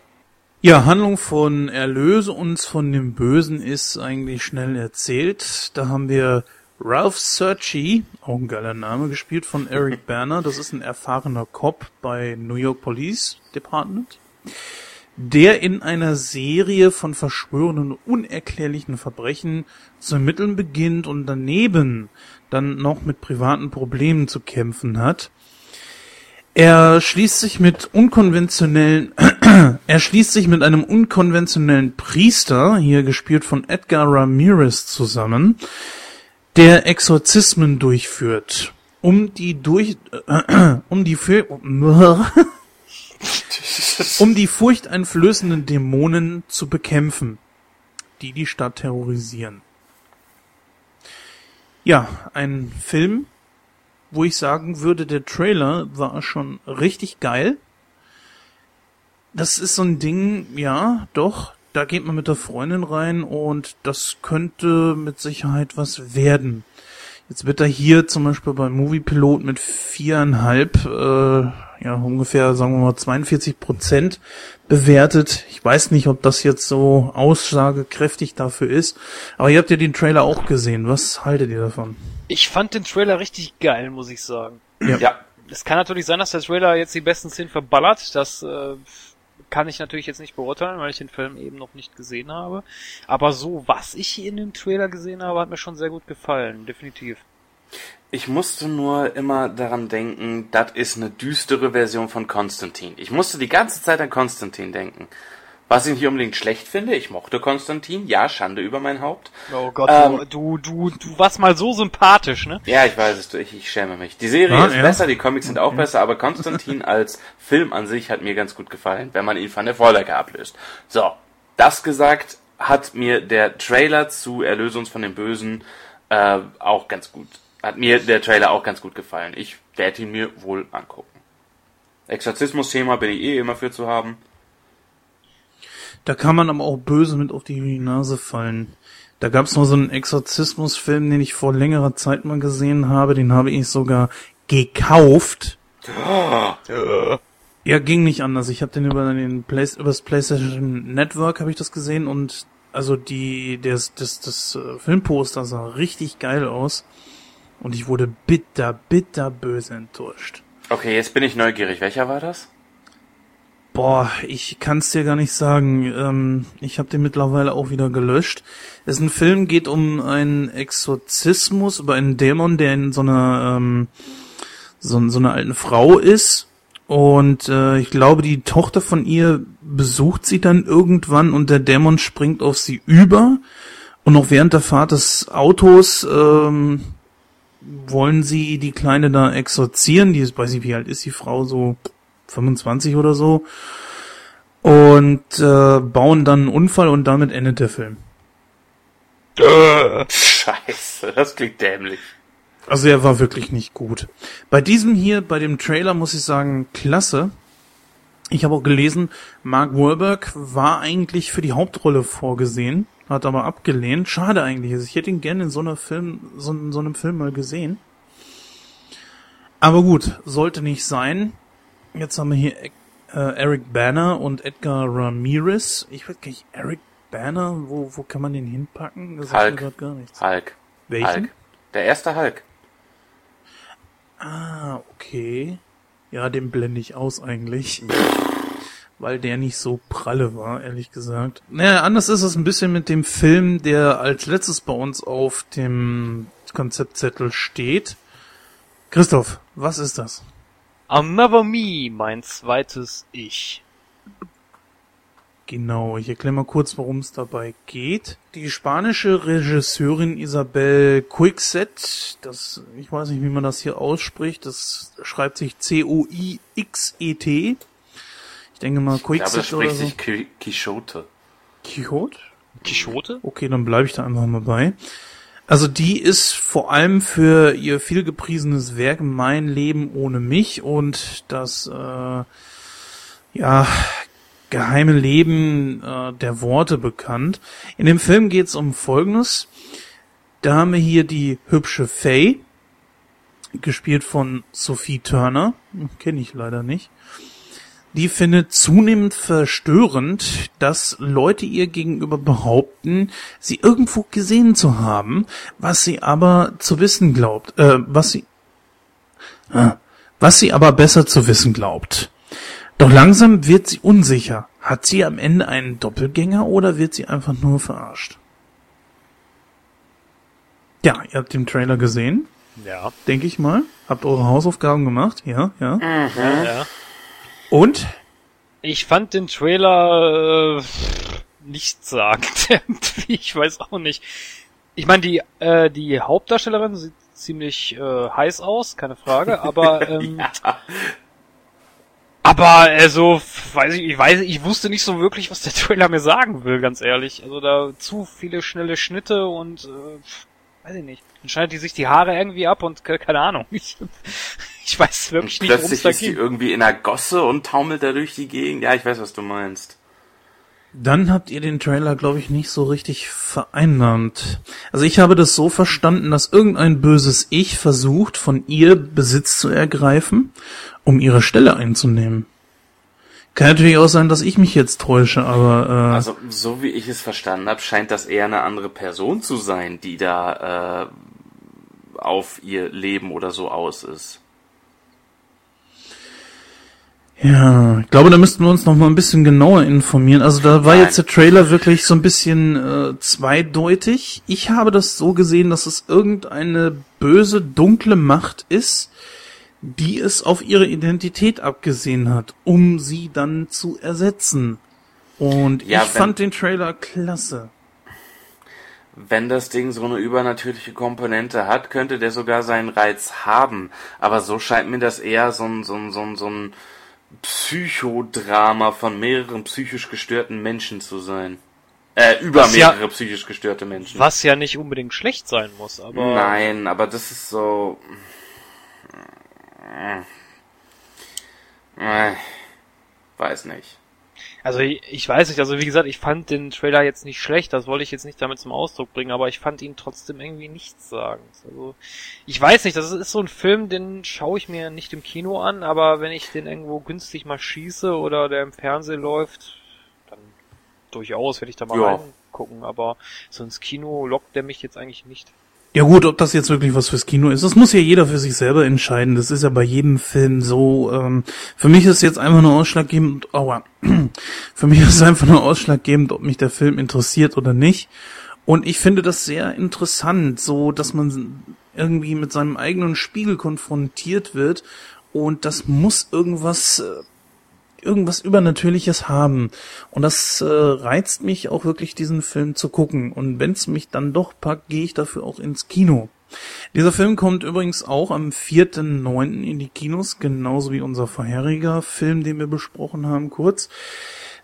[SPEAKER 3] Ja, Handlung von Erlöse uns von dem Bösen ist eigentlich schnell erzählt. Da haben wir Ralph Searchy, auch ein geiler Name, gespielt von Eric Berner. Das ist ein erfahrener Cop bei New York Police Department, der in einer Serie von verschworenen und unerklärlichen Verbrechen zu ermitteln beginnt und daneben dann noch mit privaten Problemen zu kämpfen hat. Er schließt sich mit unkonventionellen, er schließt sich mit einem unkonventionellen Priester, hier gespielt von Edgar Ramirez zusammen, der Exorzismen durchführt, um die durch, um die für, um die furchteinflößenden Dämonen zu bekämpfen, die die Stadt terrorisieren. Ja, ein Film, wo ich sagen würde, der Trailer war schon richtig geil. Das ist so ein Ding, ja, doch, da geht man mit der Freundin rein und das könnte mit Sicherheit was werden. Jetzt wird er hier zum Beispiel beim Moviepilot mit viereinhalb, äh, ja ungefähr, sagen wir mal 42 Prozent bewertet. Ich weiß nicht, ob das jetzt so aussagekräftig dafür ist, aber ihr habt ja den Trailer auch gesehen. Was haltet ihr davon?
[SPEAKER 1] Ich fand den Trailer richtig geil, muss ich sagen.
[SPEAKER 5] Ja.
[SPEAKER 1] Es kann natürlich sein, dass der Trailer jetzt die besten Szenen verballert. Das äh, kann ich natürlich jetzt nicht beurteilen, weil ich den Film eben noch nicht gesehen habe. Aber so, was ich in dem Trailer gesehen habe, hat mir schon sehr gut gefallen. Definitiv.
[SPEAKER 5] Ich musste nur immer daran denken, das ist eine düstere Version von Konstantin. Ich musste die ganze Zeit an Konstantin denken. Was ich nicht unbedingt schlecht finde, ich mochte Konstantin, ja, Schande über mein Haupt.
[SPEAKER 1] Oh Gott,
[SPEAKER 5] Ähm,
[SPEAKER 1] du, du, du warst mal so sympathisch, ne?
[SPEAKER 5] Ja, ich weiß es, ich, ich schäme mich. Die Serie
[SPEAKER 3] Ah,
[SPEAKER 5] ist
[SPEAKER 3] ja.
[SPEAKER 5] besser, die Comics sind auch besser, aber Konstantin als Film an sich hat mir ganz gut gefallen, wenn man ihn von der Vorlage ablöst. So, das gesagt, hat mir der Trailer zu Erlöse uns von den Bösen äh, auch ganz gut, hat mir der Trailer auch ganz gut gefallen. Ich werde ihn mir wohl angucken. Exorzismus-Thema bin ich eh immer für zu haben.
[SPEAKER 3] Da kann man aber auch böse mit auf die Nase fallen. Da gab's noch so einen Exorzismusfilm, den ich vor längerer Zeit mal gesehen habe. Den habe ich sogar gekauft. Ja, ging nicht anders. Ich habe den über den Play über das PlayStation Network habe ich das gesehen und also die das das das äh, Filmposter sah richtig geil aus und ich wurde bitter bitter böse enttäuscht.
[SPEAKER 5] Okay, jetzt bin ich neugierig. Welcher war das?
[SPEAKER 3] Boah, ich kann's dir gar nicht sagen. Ähm, ich habe den mittlerweile auch wieder gelöscht. Es ist ein Film, geht um einen Exorzismus über einen Dämon, der in so einer ähm, so, so einer alten Frau ist. Und äh, ich glaube, die Tochter von ihr besucht sie dann irgendwann und der Dämon springt auf sie über. Und noch während der Fahrt des Autos ähm, wollen sie die Kleine da exorzieren. Die ist, weiß ich, wie alt ist die Frau? So 25 oder so. Und äh, bauen dann einen Unfall und damit endet der Film.
[SPEAKER 5] Scheiße, das klingt dämlich.
[SPEAKER 3] Also er war wirklich nicht gut. Bei diesem hier, bei dem Trailer muss ich sagen, klasse. Ich habe auch gelesen, Mark Wahlberg war eigentlich für die Hauptrolle vorgesehen, hat aber abgelehnt. Schade eigentlich. Also ich hätte ihn gerne in so einer Film, so, in so einem Film mal gesehen. Aber gut, sollte nicht sein. Jetzt haben wir hier äh, Eric Banner und Edgar Ramirez. Ich weiß gar nicht, Eric Banner, wo, wo kann man den hinpacken? Das sagt
[SPEAKER 5] Hulk.
[SPEAKER 3] grad gar nichts.
[SPEAKER 5] Hulk.
[SPEAKER 3] Welchen?
[SPEAKER 5] Hulk. Der erste Hulk.
[SPEAKER 3] Ah, okay. Ja, den blende ich aus eigentlich. Weil der nicht so pralle war, ehrlich gesagt. Naja, anders ist es ein bisschen mit dem Film, der als letztes bei uns auf dem Konzeptzettel steht. Christoph, was ist das?
[SPEAKER 1] Another Me, mein zweites Ich.
[SPEAKER 3] Genau, ich erkläre mal kurz, worum es dabei geht. Die spanische Regisseurin Isabel Quickset, das, ich weiß nicht, wie man das hier ausspricht, das schreibt sich C-O-I-X-E-T. Ich denke mal
[SPEAKER 5] Ich glaube, das
[SPEAKER 3] Quickset oder
[SPEAKER 5] spricht
[SPEAKER 3] so.
[SPEAKER 5] sich Qui- Quixote.
[SPEAKER 3] Quixote?
[SPEAKER 1] Quixote?
[SPEAKER 3] Okay, dann bleibe ich da einfach mal bei. Also die ist vor allem für ihr vielgepriesenes Werk Mein Leben ohne mich und das äh, ja geheime Leben äh, der Worte bekannt. In dem Film geht es um Folgendes. Da haben wir hier die hübsche Faye, gespielt von Sophie Turner, kenne ich leider nicht. Die findet zunehmend verstörend, dass Leute ihr gegenüber behaupten, sie irgendwo gesehen zu haben, was sie aber zu wissen glaubt, äh, was sie, ah, was sie aber besser zu wissen glaubt. Doch langsam wird sie unsicher. Hat sie am Ende einen Doppelgänger oder wird sie einfach nur verarscht? Ja, ihr habt den Trailer gesehen,
[SPEAKER 1] Ja.
[SPEAKER 3] denke ich mal. Habt eure Hausaufgaben gemacht, ja, ja.
[SPEAKER 1] ja, ja.
[SPEAKER 3] Und?
[SPEAKER 1] Ich fand den Trailer äh, nichtssagend irgendwie. Ich weiß auch nicht. Ich meine, die äh, die Hauptdarstellerin sieht ziemlich äh, heiß aus, keine Frage. Aber ähm, aber also weiß ich, ich weiß, ich wusste nicht so wirklich, was der Trailer mir sagen will, ganz ehrlich. Also da zu viele schnelle Schnitte und äh, weiß ich nicht. Dann schneidet die sich die Haare irgendwie ab und ke- keine Ahnung. Ich, ich weiß wirklich
[SPEAKER 5] Und
[SPEAKER 1] nicht, worum es da
[SPEAKER 5] ist sie
[SPEAKER 1] geht.
[SPEAKER 5] irgendwie in einer Gosse und taumelt da durch die Gegend. Ja, ich weiß, was du meinst.
[SPEAKER 3] Dann habt ihr den Trailer, glaube ich, nicht so richtig vereinnahmt. Also ich habe das so verstanden, dass irgendein böses Ich versucht, von ihr Besitz zu ergreifen, um ihre Stelle einzunehmen. Kann natürlich auch sein, dass ich mich jetzt täusche, aber äh,
[SPEAKER 5] Also, so wie ich es verstanden habe, scheint das eher eine andere Person zu sein, die da äh, auf ihr Leben oder so aus ist.
[SPEAKER 3] ja, ich glaube, da müssten wir uns noch mal ein bisschen genauer informieren. Also da war
[SPEAKER 5] Nein.
[SPEAKER 3] jetzt der Trailer wirklich so ein bisschen äh, zweideutig. Ich habe das so gesehen, dass es irgendeine böse, dunkle Macht ist, die es auf ihre Identität abgesehen hat, um sie dann zu ersetzen. Und
[SPEAKER 5] Ja,
[SPEAKER 3] ich fand den Trailer klasse.
[SPEAKER 5] Wenn das Ding so eine übernatürliche Komponente hat, könnte der sogar seinen Reiz haben. Aber so scheint mir das eher so ein, so ein, so ein, so ein Psychodrama von mehreren psychisch gestörten Menschen zu sein. Äh, über
[SPEAKER 1] Was ja-
[SPEAKER 5] mehrere psychisch gestörte Menschen.
[SPEAKER 1] Was ja nicht unbedingt schlecht sein muss, aber.
[SPEAKER 5] Nein, aber das ist so. Äh, weiß nicht.
[SPEAKER 1] Also ich, ich weiß nicht, also wie gesagt, ich fand den Trailer jetzt nicht schlecht, das wollte ich jetzt nicht damit zum Ausdruck bringen, aber ich fand ihn trotzdem irgendwie nichts sagen. Also ich weiß nicht, das ist so ein Film, den schaue ich mir nicht im Kino an, aber wenn ich den irgendwo günstig mal schieße oder der im Fernsehen läuft, dann durchaus werde ich da mal
[SPEAKER 5] Ja.
[SPEAKER 1] reingucken, aber so ins Kino lockt der mich jetzt eigentlich nicht.
[SPEAKER 3] Ja gut, ob das jetzt wirklich was fürs Kino ist, das muss ja jeder für sich selber entscheiden. Das ist ja bei jedem Film so. Ähm, für mich ist jetzt einfach nur ausschlaggebend, aua, für mich ist einfach nur ausschlaggebend, ob mich der Film interessiert oder nicht. Und ich finde das sehr interessant, so dass man irgendwie mit seinem eigenen Spiegel konfrontiert wird und das muss irgendwas äh, irgendwas Übernatürliches haben. Und das äh, reizt mich auch wirklich, diesen Film zu gucken. Und wenn es mich dann doch packt, gehe ich dafür auch ins Kino. Dieser Film kommt übrigens auch am 4.9. in die Kinos, genauso wie unser vorheriger Film, den wir besprochen haben, kurz.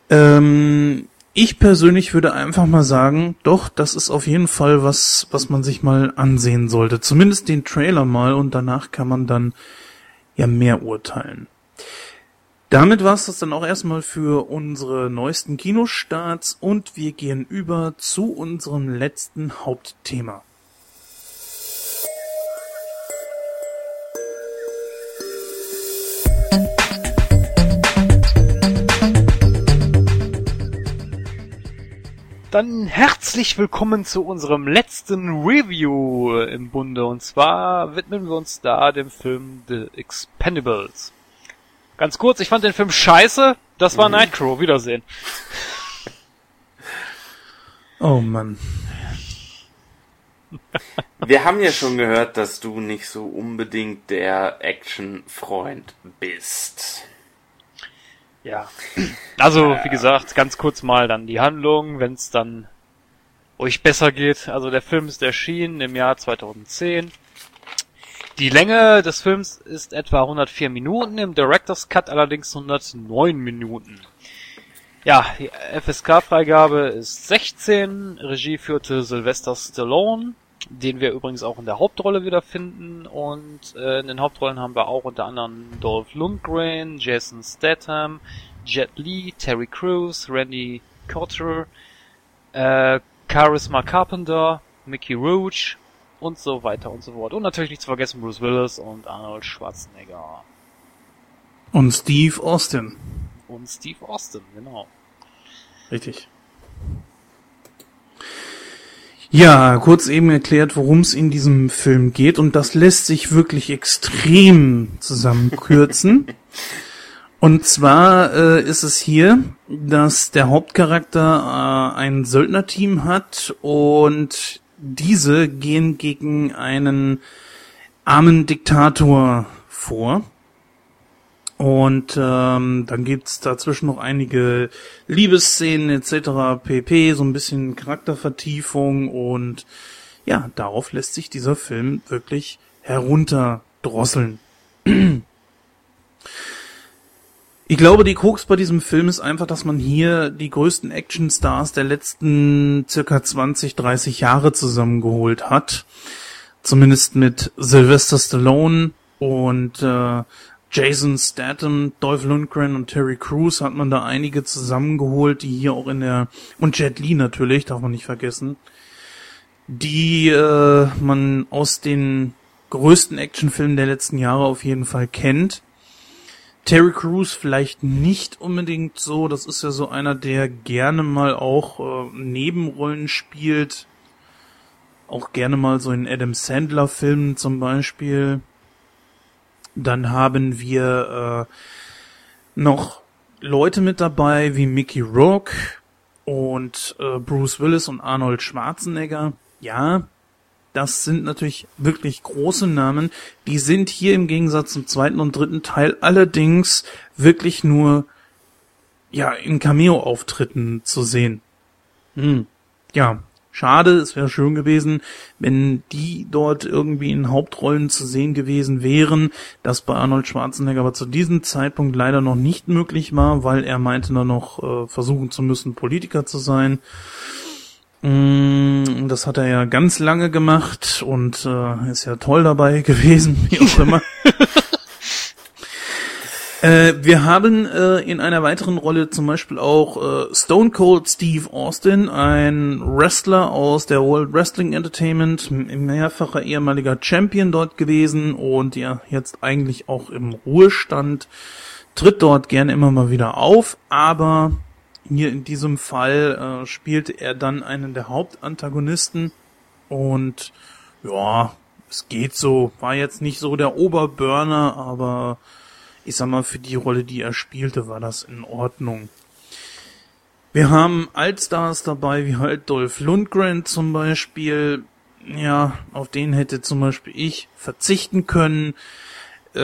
[SPEAKER 3] Ähm, ich persönlich würde einfach mal sagen, doch, das ist auf jeden Fall was, was man sich mal ansehen sollte. Zumindest den Trailer mal und danach kann man dann ja mehr urteilen. Damit war es das dann auch erstmal für unsere neuesten Kinostarts und wir gehen über zu unserem letzten Hauptthema.
[SPEAKER 1] Dann herzlich willkommen zu unserem letzten Review im Bunde. Und zwar widmen wir uns da dem Film The Expendables. Ganz kurz, ich fand den Film scheiße. Das war Nightcrow. Wiedersehen.
[SPEAKER 3] Oh Mann.
[SPEAKER 5] Wir haben ja schon gehört, dass du nicht so unbedingt der Action-Freund bist.
[SPEAKER 1] Ja. Also, wie gesagt, ganz kurz mal dann die Handlung, wenn es dann euch besser geht. Also der Film ist erschienen im Jahr 2010. Die Länge des Films ist etwa 104 Minuten, im Director's Cut allerdings 109 Minuten. Ja, die FSK-Freigabe ist 16, Regie führte Sylvester Stallone, den wir übrigens auch in der Hauptrolle wiederfinden und äh, in den Hauptrollen haben wir auch unter anderem Dolph Lundgren, Jason Statham, Jet Li, Terry Crews, Randy Couture, äh, Charisma Carpenter, Mickey Roach und so weiter und so fort. Und natürlich nicht zu vergessen Bruce Willis und Arnold Schwarzenegger.
[SPEAKER 3] Und Steve Austin.
[SPEAKER 1] Und Steve Austin, genau.
[SPEAKER 3] Richtig. Ja, kurz eben erklärt, worum es in diesem Film geht und das lässt sich wirklich extrem zusammenkürzen. und zwar äh, ist es hier, dass der Hauptcharakter äh, ein Söldnerteam hat und diese gehen gegen einen armen Diktator vor. Und ähm, dann gibt's dazwischen noch einige Liebesszenen etc. pp, so ein bisschen Charaktervertiefung und ja, darauf lässt sich dieser Film wirklich herunterdrosseln. Ich glaube, die Krux bei diesem Film ist einfach, dass man hier die größten Actionstars der letzten circa 20, 30 Jahre zusammengeholt hat. Zumindest mit Sylvester Stallone und äh, Jason Statham, Dolph Lundgren und Terry Crews hat man da einige zusammengeholt, die hier auch in der und Jet Li natürlich, darf man nicht vergessen, die äh, man aus den größten Actionfilmen der letzten Jahre auf jeden Fall kennt. Terry Crews vielleicht nicht unbedingt so, das ist ja so einer, der gerne mal auch äh, Nebenrollen spielt, auch gerne mal so in Adam Sandler Filmen zum Beispiel. Dann haben wir äh, noch Leute mit dabei wie Mickey Rourke und äh, Bruce Willis und Arnold Schwarzenegger. Ja, das sind natürlich wirklich große Namen. Die sind hier im Gegensatz zum zweiten und dritten Teil allerdings wirklich nur ja in Cameo-Auftritten zu sehen. Hm. Ja, Schade, es wäre schön gewesen, wenn die dort irgendwie in Hauptrollen zu sehen gewesen wären. Das bei Arnold Schwarzenegger aber zu diesem Zeitpunkt leider noch nicht möglich war, weil er meinte nur noch äh, versuchen zu müssen, Politiker zu sein. Mm, Das hat er ja ganz lange gemacht und äh, ist ja toll dabei gewesen, wie auch immer. Äh, wir haben äh, in einer weiteren Rolle zum Beispiel auch äh, Stone Cold Steve Austin, ein Wrestler aus der World Wrestling Entertainment, mehrfacher ehemaliger Champion dort gewesen und ja jetzt eigentlich auch im Ruhestand, tritt dort gerne immer mal wieder auf, aber hier in diesem Fall äh, spielte er dann einen der Hauptantagonisten und ja, es geht so, war jetzt nicht so der Oberburner, aber ich sag mal, für die Rolle, die er spielte, war das in Ordnung. Wir haben Altstars dabei, wie halt Dolph Lundgren zum Beispiel. Ja, auf den hätte zum Beispiel ich verzichten können. Äh,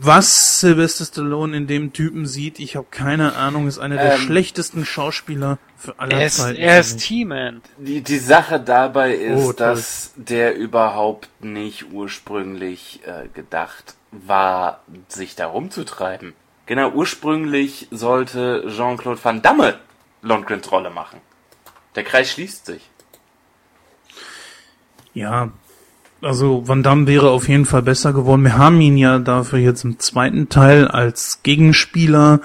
[SPEAKER 3] was Sylvester Stallone in dem Typen sieht, ich habe keine Ahnung, ist einer der
[SPEAKER 5] Ähm,
[SPEAKER 3] schlechtesten Schauspieler für aller
[SPEAKER 1] Er ist,
[SPEAKER 3] Zeiten.
[SPEAKER 1] er ist. T-Man.
[SPEAKER 5] Die, die Sache dabei ist,
[SPEAKER 3] Oh,
[SPEAKER 5] dass der überhaupt nicht ursprünglich äh, gedacht war, sich da rumzutreiben. Genau, ursprünglich sollte Jean-Claude Van Damme Lundgrens Rolle machen. Der Kreis schließt sich.
[SPEAKER 3] Ja, also Van Damme wäre auf jeden Fall besser geworden. Wir haben ihn ja dafür jetzt im zweiten Teil als Gegenspieler.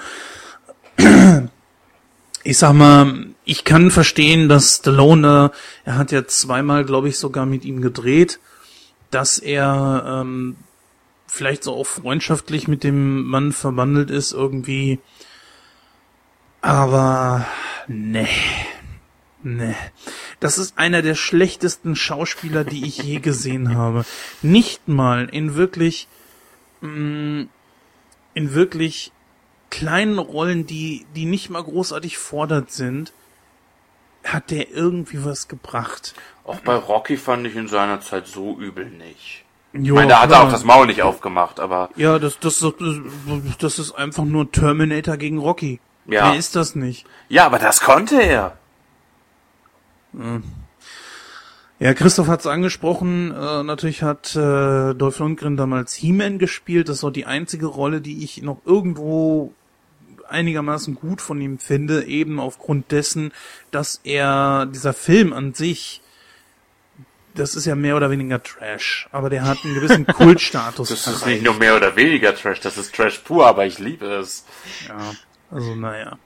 [SPEAKER 3] Ich sag mal, ich kann verstehen, dass Stallone, er hat ja zweimal, glaube ich, sogar mit ihm gedreht, dass er ähm, vielleicht so auch freundschaftlich mit dem Mann verwandelt ist irgendwie. Aber nee. Nee. Das ist einer der schlechtesten Schauspieler, die ich je gesehen habe. Nicht mal in wirklich, mh, in wirklich kleinen Rollen, die, die nicht mal großartig fordert sind, hat der irgendwie was gebracht.
[SPEAKER 5] Auch bei Rocky fand ich in seiner Zeit so übel nicht. Ich
[SPEAKER 3] Jo,
[SPEAKER 5] meine, da hat er auch das Maul nicht aufgemacht, aber
[SPEAKER 3] Ja, das, das, das, das ist einfach nur Terminator gegen Rocky.
[SPEAKER 5] Ja.
[SPEAKER 3] Wer ist das nicht?
[SPEAKER 5] ja, aber das konnte er.
[SPEAKER 3] Ja, Christoph hat es angesprochen. Äh, natürlich hat äh, Dolph Lundgren damals He-Man gespielt. Das war die einzige Rolle, die ich noch irgendwo einigermaßen gut von ihm finde, eben aufgrund dessen, dass er dieser Film an sich, das ist ja mehr oder weniger Trash, aber der hat einen gewissen Kultstatus.
[SPEAKER 5] Das ist
[SPEAKER 3] erreicht.
[SPEAKER 5] nicht nur mehr oder weniger Trash, das ist Trash pur, aber ich liebe es.
[SPEAKER 3] Ja, also naja.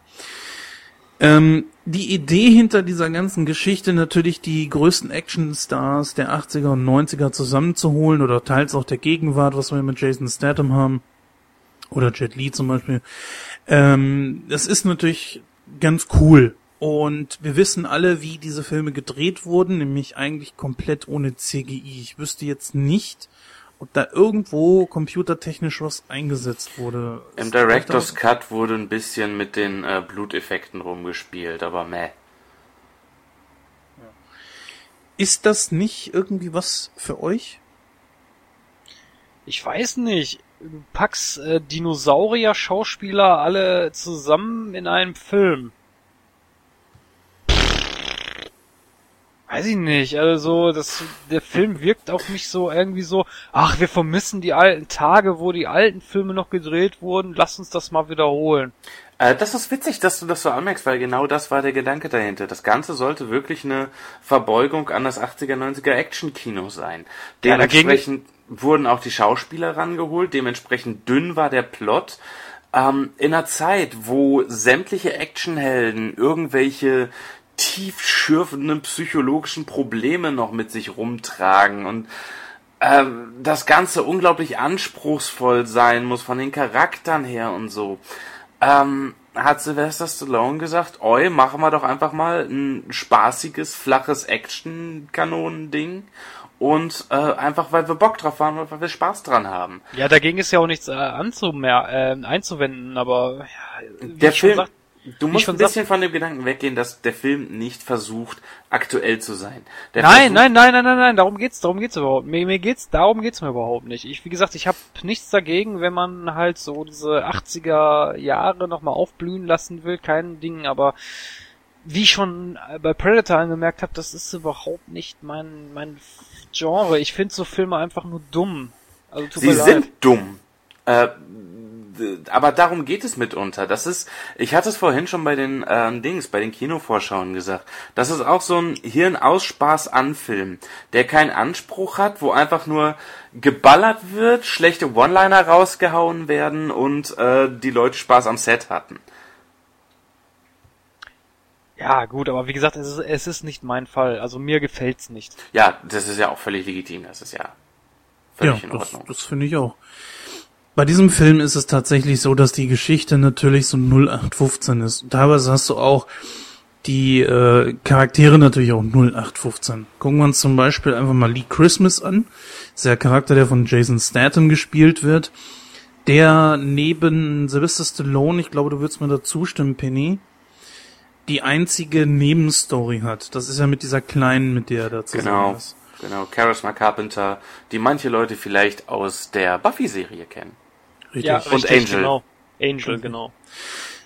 [SPEAKER 3] Ähm, die Idee hinter dieser ganzen Geschichte natürlich die größten Actionstars der 80er und 90er zusammenzuholen oder teils auch der Gegenwart, was wir mit Jason Statham haben oder Jet Li zum Beispiel. Ähm, das ist natürlich ganz cool. Und wir wissen alle, wie diese Filme gedreht wurden, nämlich eigentlich komplett ohne CGI. Ich wüsste jetzt nicht, ob da irgendwo computertechnisch was eingesetzt wurde.
[SPEAKER 5] Im
[SPEAKER 3] Ist-
[SPEAKER 5] Director's Cut wurde ein bisschen mit den äh, Bluteffekten rumgespielt, aber meh.
[SPEAKER 3] Ist das nicht irgendwie was für euch?
[SPEAKER 1] Ich weiß nicht. Du packst äh, Dinosaurier-Schauspieler alle zusammen in einem Film. Weiß ich nicht. Also das, der Film wirkt auf mich so irgendwie so. Ach, wir vermissen die alten Tage, wo die alten Filme noch gedreht wurden. Lass uns das mal wiederholen.
[SPEAKER 5] Äh, das ist witzig, dass du das so anmerkst, weil genau das war der Gedanke dahinter. Das Ganze sollte wirklich eine Verbeugung an das 80er, 90er Action-Kino sein.
[SPEAKER 1] Ja,
[SPEAKER 5] Dementsprechend wurden auch die Schauspieler rangeholt, dementsprechend dünn war der Plot. Ähm, in einer Zeit, wo sämtliche Actionhelden irgendwelche tiefschürfenden psychologischen Probleme noch mit sich rumtragen und ähm, das Ganze unglaublich anspruchsvoll sein muss von den Charakteren her und so, ähm, hat Sylvester Stallone gesagt, oi, machen wir doch einfach mal ein spaßiges, flaches Action-Kanonen-Ding und äh, einfach weil wir Bock drauf haben und weil wir Spaß dran haben.
[SPEAKER 1] Ja, dagegen ist ja auch nichts äh, anzumer äh, einzuwenden, aber ja, wie
[SPEAKER 5] Der Film,
[SPEAKER 1] sag-
[SPEAKER 5] du musst
[SPEAKER 1] schon
[SPEAKER 5] ein bisschen von dem Gedanken weggehen, dass der Film nicht versucht, aktuell zu sein.
[SPEAKER 1] Nein, nein, nein, nein, nein, nein, darum geht's, darum geht's überhaupt. Mir, mir geht's, darum geht's mir überhaupt nicht. Ich, wie gesagt, ich habe nichts dagegen, wenn man halt so diese 80er Jahre nochmal aufblühen lassen will, kein Ding, aber wie ich schon bei Predator angemerkt habe, das ist überhaupt nicht mein, mein Genre. Ich finde so Filme einfach nur dumm. Also tut
[SPEAKER 5] Sie
[SPEAKER 1] mir
[SPEAKER 5] sind
[SPEAKER 1] leid.
[SPEAKER 5] dumm. Äh, aber darum geht es mitunter. Das ist, ich hatte es vorhin schon bei den ähm, Dings, bei den Kinovorschauen gesagt. Das ist auch so ein Hirn-Aus-Spaß-An-Film, der keinen Anspruch hat, wo einfach nur geballert wird, schlechte One-Liner rausgehauen werden und äh, die Leute Spaß am Set hatten.
[SPEAKER 1] Ja, gut, aber wie gesagt, es ist, es ist nicht mein Fall. Also mir gefällt's nicht.
[SPEAKER 5] Ja, das ist ja auch völlig legitim. Das ist ja völlig in
[SPEAKER 3] das,
[SPEAKER 5] Ordnung.
[SPEAKER 3] das finde ich auch. Bei diesem Film ist es tatsächlich so, dass die Geschichte natürlich so 0815 ist. Und teilweise hast du auch die äh, Charaktere natürlich auch 0815. Gucken wir uns zum Beispiel einfach mal Lee Christmas an. Das ist der Charakter, der von Jason Statham gespielt wird. Der neben Sylvester Stallone, ich glaube, du würdest mir da zustimmen, Penny, die einzige Nebenstory hat. Das ist ja mit dieser Kleinen, mit der er da zusammen
[SPEAKER 5] Genau.
[SPEAKER 3] ist.
[SPEAKER 5] Genau, Charisma Carpenter, die manche Leute vielleicht aus der Buffy-Serie kennen.
[SPEAKER 3] Richtig.
[SPEAKER 1] Ja,
[SPEAKER 5] Und
[SPEAKER 1] richtig,
[SPEAKER 5] Angel.
[SPEAKER 1] Genau. Angel, genau.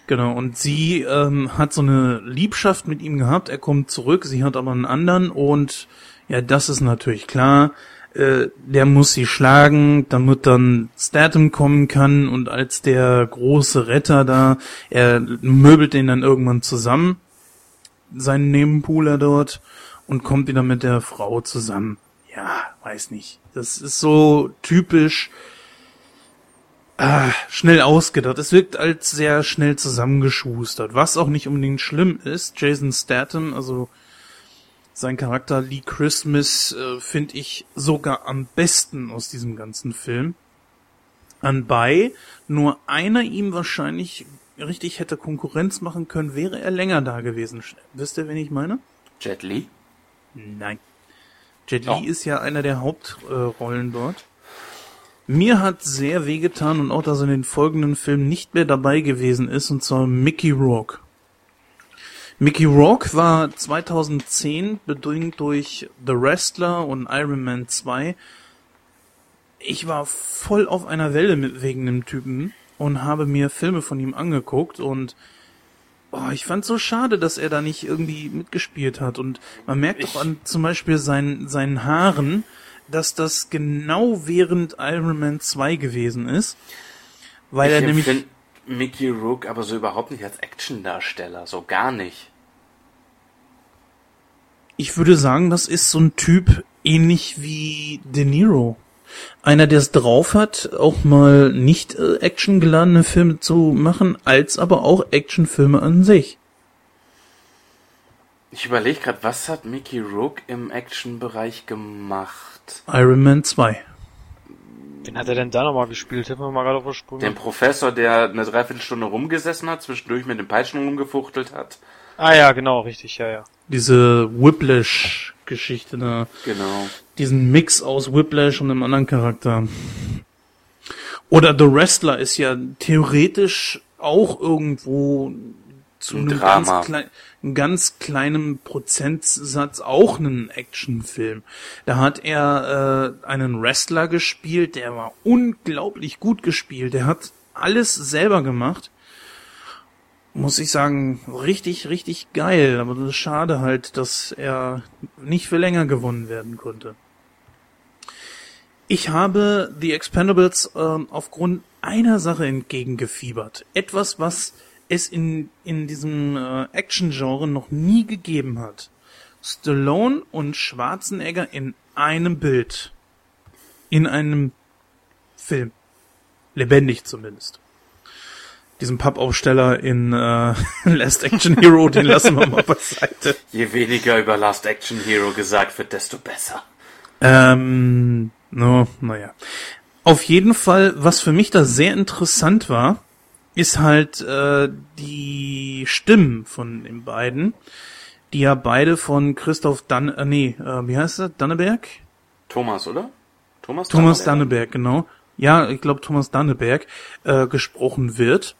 [SPEAKER 3] Genau, und sie ähm, hat so eine Liebschaft mit ihm gehabt, er kommt zurück, sie hat aber einen anderen und ja, das ist natürlich klar, äh, der muss sie schlagen, damit dann Statham kommen kann und als der große Retter da, er möbelt den dann irgendwann zusammen, seinen Nebenpooler dort und kommt wieder mit der Frau zusammen. Ja, weiß nicht. Das ist so typisch ah, schnell ausgedacht. Es wirkt als sehr schnell zusammengeschustert, was auch nicht unbedingt schlimm ist. Jason Statham, also sein Charakter Lee Christmas, äh, finde ich sogar am besten aus diesem ganzen Film. Anbei nur einer ihm wahrscheinlich richtig hätte Konkurrenz machen können, wäre er länger da gewesen. Wisst ihr, wen ich meine?
[SPEAKER 5] Jet Li?
[SPEAKER 3] Nein. Jet Li
[SPEAKER 5] Oh.
[SPEAKER 3] ist ja einer der Hauptrollen dort. Mir hat sehr wehgetan und auch, dass er in den folgenden Filmen nicht mehr dabei gewesen ist, und zwar Mickey Rourke. Mickey Rourke war 2010 bedingt durch The Wrestler und Iron Man 2. Ich war voll auf einer Welle mit wegen dem Typen und habe mir Filme von ihm angeguckt und Oh, ich fand so schade, dass er da nicht irgendwie mitgespielt hat. Und man merkt auch an zum Beispiel seinen, seinen Haaren, dass das genau während Iron Man 2 gewesen ist. Weil er
[SPEAKER 5] ich
[SPEAKER 3] nämlich.
[SPEAKER 5] empfinde Mickey Rook aber so überhaupt nicht als Actiondarsteller, so gar nicht.
[SPEAKER 3] Ich würde sagen, das ist so ein Typ ähnlich wie De Niro. Einer, der es drauf hat, auch mal nicht äh, actiongeladene Filme zu machen, als aber auch Actionfilme an sich.
[SPEAKER 5] Ich überlege gerade, was hat Mickey Rook im Action-Bereich gemacht?
[SPEAKER 3] Iron Man 2.
[SPEAKER 1] Wen hat er denn da nochmal gespielt? Hätten wir mal gerade auf der Sprung.
[SPEAKER 5] Den Professor, der eine Dreiviertelstunde rumgesessen hat, zwischendurch mit dem Peitschen rumgefuchtelt hat.
[SPEAKER 1] Ah ja, genau, richtig, ja, ja.
[SPEAKER 3] Diese Whiplash-Geschichte da.
[SPEAKER 5] Genau.
[SPEAKER 3] diesen Mix aus Whiplash und einem anderen Charakter. Oder The Wrestler ist ja theoretisch auch irgendwo zu
[SPEAKER 5] Ein
[SPEAKER 3] einem
[SPEAKER 5] Drama.
[SPEAKER 3] ganz, klein, ganz kleinen Prozentsatz auch einen Actionfilm. Da hat er äh, einen Wrestler gespielt, der war unglaublich gut gespielt. Der hat alles selber gemacht. Muss ich sagen, richtig, richtig geil. Aber das ist schade halt, dass er nicht für länger gewonnen werden konnte. Ich habe The Expendables ähm, aufgrund einer Sache entgegengefiebert. Etwas, was es in, in diesem äh, Action-Genre noch nie gegeben hat. Stallone und Schwarzenegger in einem Bild. in einem Film. Lebendig zumindest. Diesen Pappaufsteller in äh, Last Action Hero, den lassen wir mal beiseite.
[SPEAKER 5] Je weniger über Last Action Hero gesagt wird, desto besser.
[SPEAKER 3] Ähm, no, naja. Auf jeden Fall, was für mich da sehr interessant war, ist halt äh, die Stimmen von den beiden, die ja beide von Christoph Dan, äh, nee, äh, wie heißt er, Danneberg?
[SPEAKER 5] Thomas, oder? Thomas,
[SPEAKER 3] Thomas
[SPEAKER 5] Danneberg?
[SPEAKER 3] Danneberg, genau. Ja, ich glaube Thomas Danneberg äh, gesprochen wird.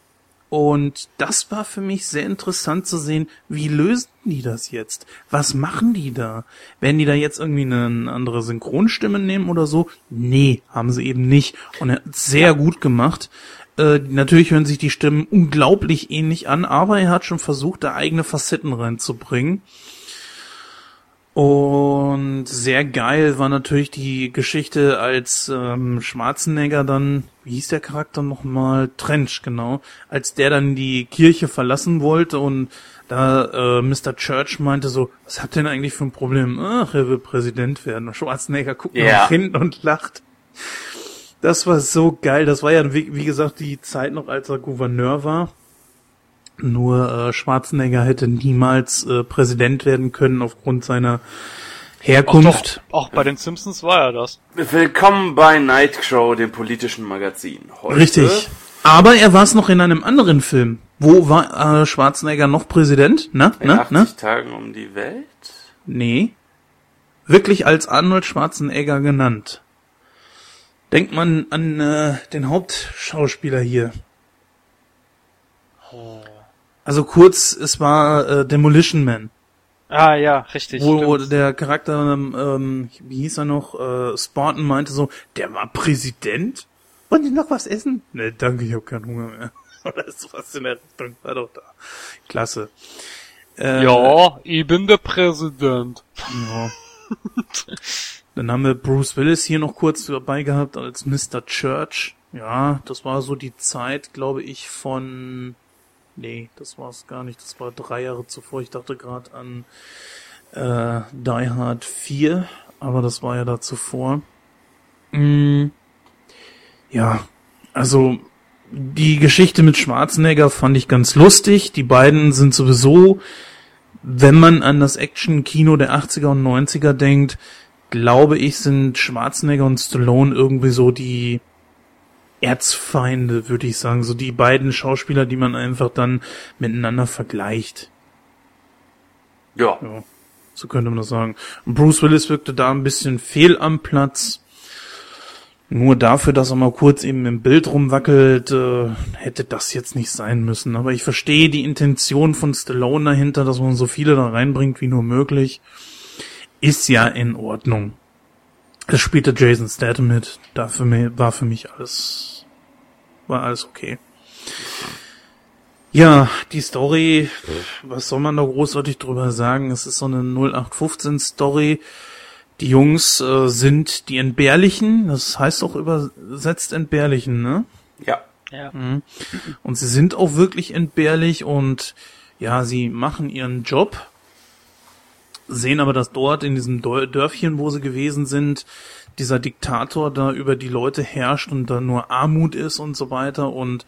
[SPEAKER 3] Und das war für mich sehr interessant zu sehen, wie lösen die das jetzt? Was machen die da? Werden die da jetzt irgendwie eine andere Synchronstimme nehmen oder so? Nee, haben sie eben nicht. Und er hat sehr gut gemacht. Äh, natürlich hören sich die Stimmen unglaublich ähnlich an, aber er hat schon versucht, da eigene Facetten reinzubringen. Und sehr geil war natürlich die Geschichte, als ähm, Schwarzenegger dann, wie hieß der Charakter nochmal? Trench, genau. Als der dann die Kirche verlassen wollte und da äh, Mr. Church meinte so, was habt ihr denn eigentlich für ein Problem? Ach, er will Präsident werden. Und Schwarzenegger guckt
[SPEAKER 5] Ja.
[SPEAKER 3] nach hinten und lacht. Das war so geil. Das war ja, wie, wie gesagt, die Zeit noch, als er Gouverneur war. Nur äh, Schwarzenegger hätte niemals äh, Präsident werden können aufgrund seiner Herkunft.
[SPEAKER 1] doch, auch bei den Simpsons war er das.
[SPEAKER 5] Willkommen bei Nightcrow, dem politischen Magazin. Heute
[SPEAKER 3] Richtig. Aber er war es noch in einem anderen Film. Wo war äh, Schwarzenegger noch Präsident? Na,
[SPEAKER 5] In
[SPEAKER 3] na,
[SPEAKER 5] 80
[SPEAKER 3] na?
[SPEAKER 5] Tagen um die Welt?
[SPEAKER 3] Nee. Wirklich als Arnold Schwarzenegger genannt. Denkt man an äh, den Hauptschauspieler hier. Also kurz, es war äh, Demolition Man.
[SPEAKER 1] Ah ja, richtig.
[SPEAKER 3] wo
[SPEAKER 1] stimmt.
[SPEAKER 3] der Charakter, ähm, ähm, wie hieß er noch, äh, Spartan meinte so, der war Präsident? Wollen Sie noch was essen? Ne, danke, ich habe keinen Hunger mehr. Oder sowas in der Richtung, war doch da. Klasse. Äh,
[SPEAKER 1] ja, ich bin der Präsident.
[SPEAKER 3] ja. Dann haben wir Bruce Willis hier noch kurz dabei gehabt als Mr. Church. Ja, das war so die Zeit, glaube ich, von... Nee, das war es gar nicht. Das war drei Jahre zuvor. Ich dachte gerade an äh, Die Hard 4, aber das war ja da zuvor. Mm, ja, also die Geschichte mit Schwarzenegger fand ich ganz lustig. Die beiden sind sowieso, wenn man an das Action-Kino der 80er und 90er denkt, glaube ich, sind Schwarzenegger und Stallone irgendwie so die Erzfeinde, würde ich sagen. So die beiden Schauspieler, die man einfach dann miteinander vergleicht.
[SPEAKER 5] Ja.
[SPEAKER 3] Ja, so könnte man das sagen. Und Bruce Willis wirkte da ein bisschen fehl am Platz. Nur dafür, dass er mal kurz eben im Bild rumwackelt, äh, hätte das jetzt nicht sein müssen. Aber ich verstehe die Intention von Stallone dahinter, dass man so viele da reinbringt wie nur möglich. Ist ja in Ordnung. Es spielte Jason Statham mit. Dafür war für mich alles, war alles okay. Ja, die Story, was soll man da großartig drüber sagen? Es ist so eine 0815 Story. Die Jungs äh, sind die Entbehrlichen, das heißt auch übersetzt Entbehrlichen, ne?
[SPEAKER 5] Ja.
[SPEAKER 1] Ja.
[SPEAKER 3] Und sie sind auch wirklich entbehrlich und ja, sie machen ihren Job, sehen aber, dass dort in diesem Dörfchen, wo sie gewesen sind, dieser Diktator da über die Leute herrscht und da nur Armut ist und so weiter. Und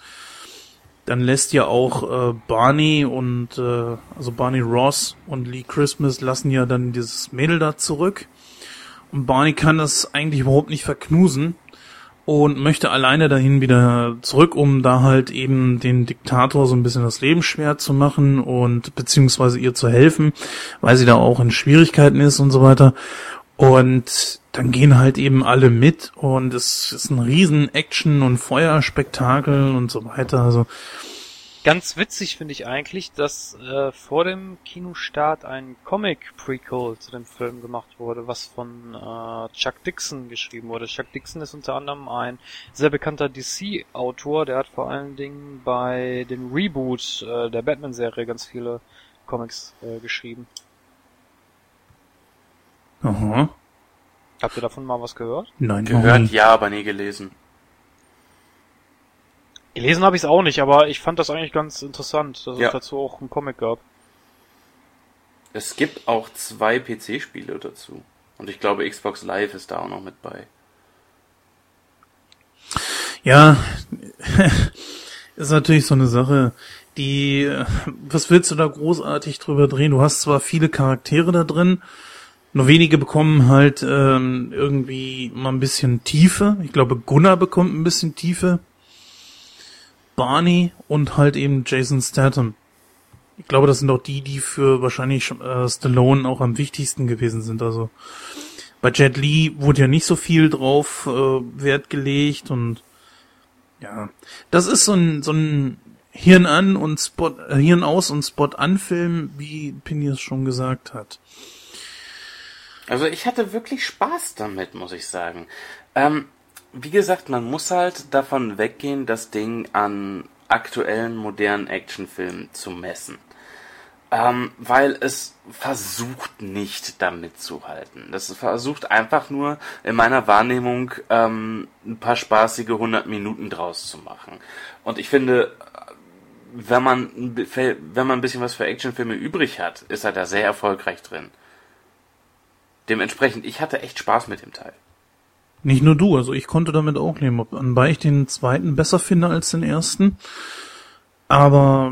[SPEAKER 3] dann lässt ja auch äh, Barney und äh, also Barney Ross und Lee Christmas lassen ja dann dieses Mädel da zurück. Und Barney kann das eigentlich überhaupt nicht verknusen und möchte alleine dahin wieder zurück, um da halt eben den Diktator so ein bisschen das Leben schwer zu machen und beziehungsweise ihr zu helfen, weil sie da auch in Schwierigkeiten ist und so weiter. Und dann gehen halt eben alle mit und es ist ein riesen Action- und Feuerspektakel und so weiter. Also
[SPEAKER 1] Ganz witzig finde ich eigentlich, dass äh, vor dem Kinostart ein Comic-Prequel zu dem Film gemacht wurde, was von äh, Chuck Dixon geschrieben wurde. Chuck Dixon ist unter anderem ein sehr bekannter DC-Autor, der hat vor allen Dingen bei dem Reboot äh, der Batman-Serie ganz viele Comics äh, geschrieben.
[SPEAKER 3] aha,
[SPEAKER 1] Habt ihr davon mal was gehört?
[SPEAKER 3] nein,
[SPEAKER 5] Gehört ja, aber nie gelesen.
[SPEAKER 1] Gelesen habe ich es auch nicht, aber ich fand das eigentlich ganz interessant, dass
[SPEAKER 5] Ja.
[SPEAKER 1] es dazu auch einen Comic gab.
[SPEAKER 5] Es gibt auch zwei PC-Spiele dazu. Und ich glaube, Xbox Live ist da auch noch mit bei.
[SPEAKER 3] Ja, ist natürlich so eine Sache, die, was willst du da großartig drüber drehen? Du hast zwar viele Charaktere da drin, nur wenige bekommen halt ähm, irgendwie mal ein bisschen Tiefe. Ich glaube, Gunnar bekommt ein bisschen Tiefe. Barney und halt eben Jason Statham. Ich glaube, das sind auch die, die für wahrscheinlich äh, Stallone auch am wichtigsten gewesen sind. Also bei Jet Li wurde ja nicht so viel drauf äh, Wert gelegt und ja, das ist so ein so ein Hirn an und Spot äh, Hirn aus und Spot an Film, wie Pinius schon gesagt hat.
[SPEAKER 5] Also ich hatte wirklich Spaß damit, muss ich sagen. Ähm, wie gesagt, man muss halt davon weggehen, das Ding an aktuellen modernen Actionfilmen zu messen. Ähm, weil es versucht nicht damit zu halten. Das versucht einfach nur in meiner Wahrnehmung ähm, ein paar spaßige 100 Minuten draus zu machen. Und ich finde, wenn man, wenn man ein bisschen was für Actionfilme übrig hat, ist er da sehr erfolgreich drin. Dementsprechend, ich hatte echt Spaß mit dem Teil.
[SPEAKER 3] Nicht nur du, also ich konnte damit auch leben, wobei ich den zweiten besser finde als den ersten. Aber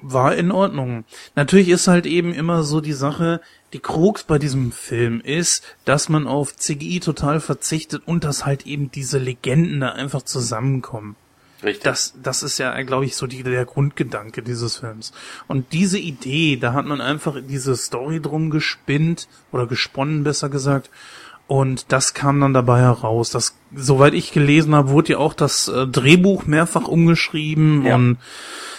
[SPEAKER 3] war in Ordnung. Natürlich ist halt eben immer so die Sache, die Krux bei diesem Film ist, dass man auf CGI total verzichtet und dass halt eben diese Legenden da einfach zusammenkommen.
[SPEAKER 5] Richtig.
[SPEAKER 3] Das, das ist ja, glaube ich, so die, der Grundgedanke dieses Films. Und diese Idee, da hat man einfach diese Story drum gespinnt oder gesponnen, besser gesagt. Und das kam dann dabei heraus. Das, soweit ich gelesen habe, wurde ja auch das äh, Drehbuch mehrfach umgeschrieben
[SPEAKER 5] Ja.
[SPEAKER 3] und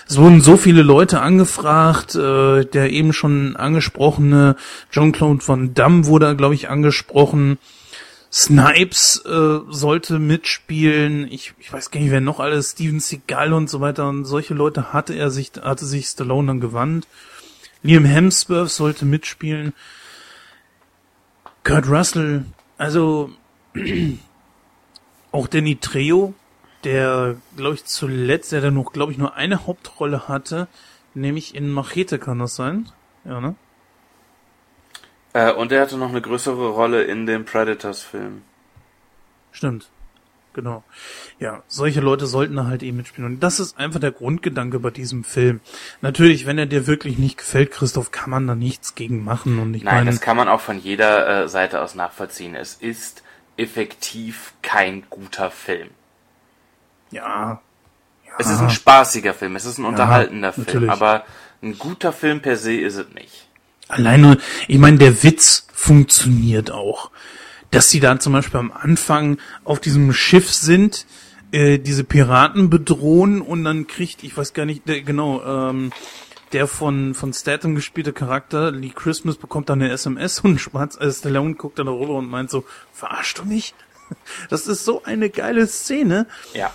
[SPEAKER 3] es wurden so viele Leute angefragt. Äh, der eben schon angesprochene Jean-Claude Van Damme wurde, glaube ich, angesprochen. Snipes äh, sollte mitspielen. Ich, ich weiß gar nicht, wer noch alles. Steven Seagal und so weiter. Und solche Leute hatte er sich, hatte sich Stallone dann gewandt. Liam Hemsworth sollte mitspielen. Kurt Russell. Also auch Danny Trejo, der, glaube ich, zuletzt, der dann noch, glaube ich, nur eine Hauptrolle hatte, nämlich in Machete kann das sein. Ja, ne?
[SPEAKER 5] Äh, und er hatte noch eine größere Rolle in dem Predators-Film.
[SPEAKER 3] Stimmt. Genau. Ja, solche Leute sollten da halt eben mitspielen. Und das ist einfach der Grundgedanke bei diesem Film. Natürlich, wenn er dir wirklich nicht gefällt, Christoph, kann man da nichts gegen machen. Und ich
[SPEAKER 5] Nein,
[SPEAKER 3] meine,
[SPEAKER 5] das kann man auch von jeder äh, Seite aus nachvollziehen. Es ist effektiv kein guter Film.
[SPEAKER 3] ja.
[SPEAKER 5] Es ist ein spaßiger Film, es ist ein unterhaltender Film,
[SPEAKER 3] natürlich.
[SPEAKER 5] aber ein guter Film per se ist es nicht.
[SPEAKER 3] Allein nur, ich meine, der Witz funktioniert auch. Dass sie da zum Beispiel am Anfang auf diesem Schiff sind, äh, diese Piraten bedrohen und dann kriegt, ich weiß gar nicht, der, genau, ähm, der von, von Statham gespielte Charakter, Lee Christmas, bekommt dann eine SMS und Schwarz, äh, Stallone guckt dann darüber und meint so, verarschst du mich? Das ist so eine geile Szene.
[SPEAKER 5] Ja.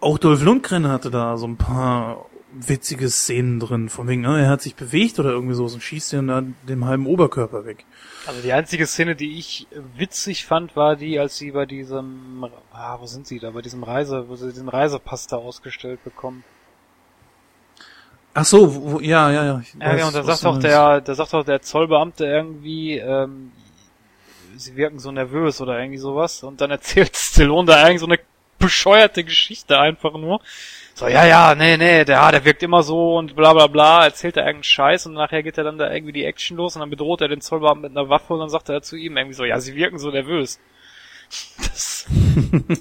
[SPEAKER 3] Auch Dolph Lundgren hatte da so ein paar witzige Szenen drin, von wegen, ne, er hat sich bewegt oder irgendwie so, und schießt dann da dem halben Oberkörper weg.
[SPEAKER 1] Also die einzige Szene, die ich witzig fand, war die, als sie bei diesem, ah, wo sind sie da, bei diesem Reise, wo sie diesen Reisepass da ausgestellt bekommen.
[SPEAKER 3] Ach so, wo, ja, ja, ja. ich
[SPEAKER 1] Ja,
[SPEAKER 3] weiß,
[SPEAKER 1] und da sagt auch der, da sagt auch der Zollbeamte irgendwie, ähm, sie wirken so nervös oder irgendwie sowas und dann erzählt Stallone da eigentlich so eine bescheuerte Geschichte einfach nur. So, ja, ja, nee, nee, der, ja, der wirkt immer so und bla bla bla, erzählt er irgendeinen Scheiß und nachher geht er dann da irgendwie die Action los und dann bedroht er den Zollbeamten mit einer Waffe und dann sagt er zu ihm irgendwie so, ja, sie wirken so nervös. Das,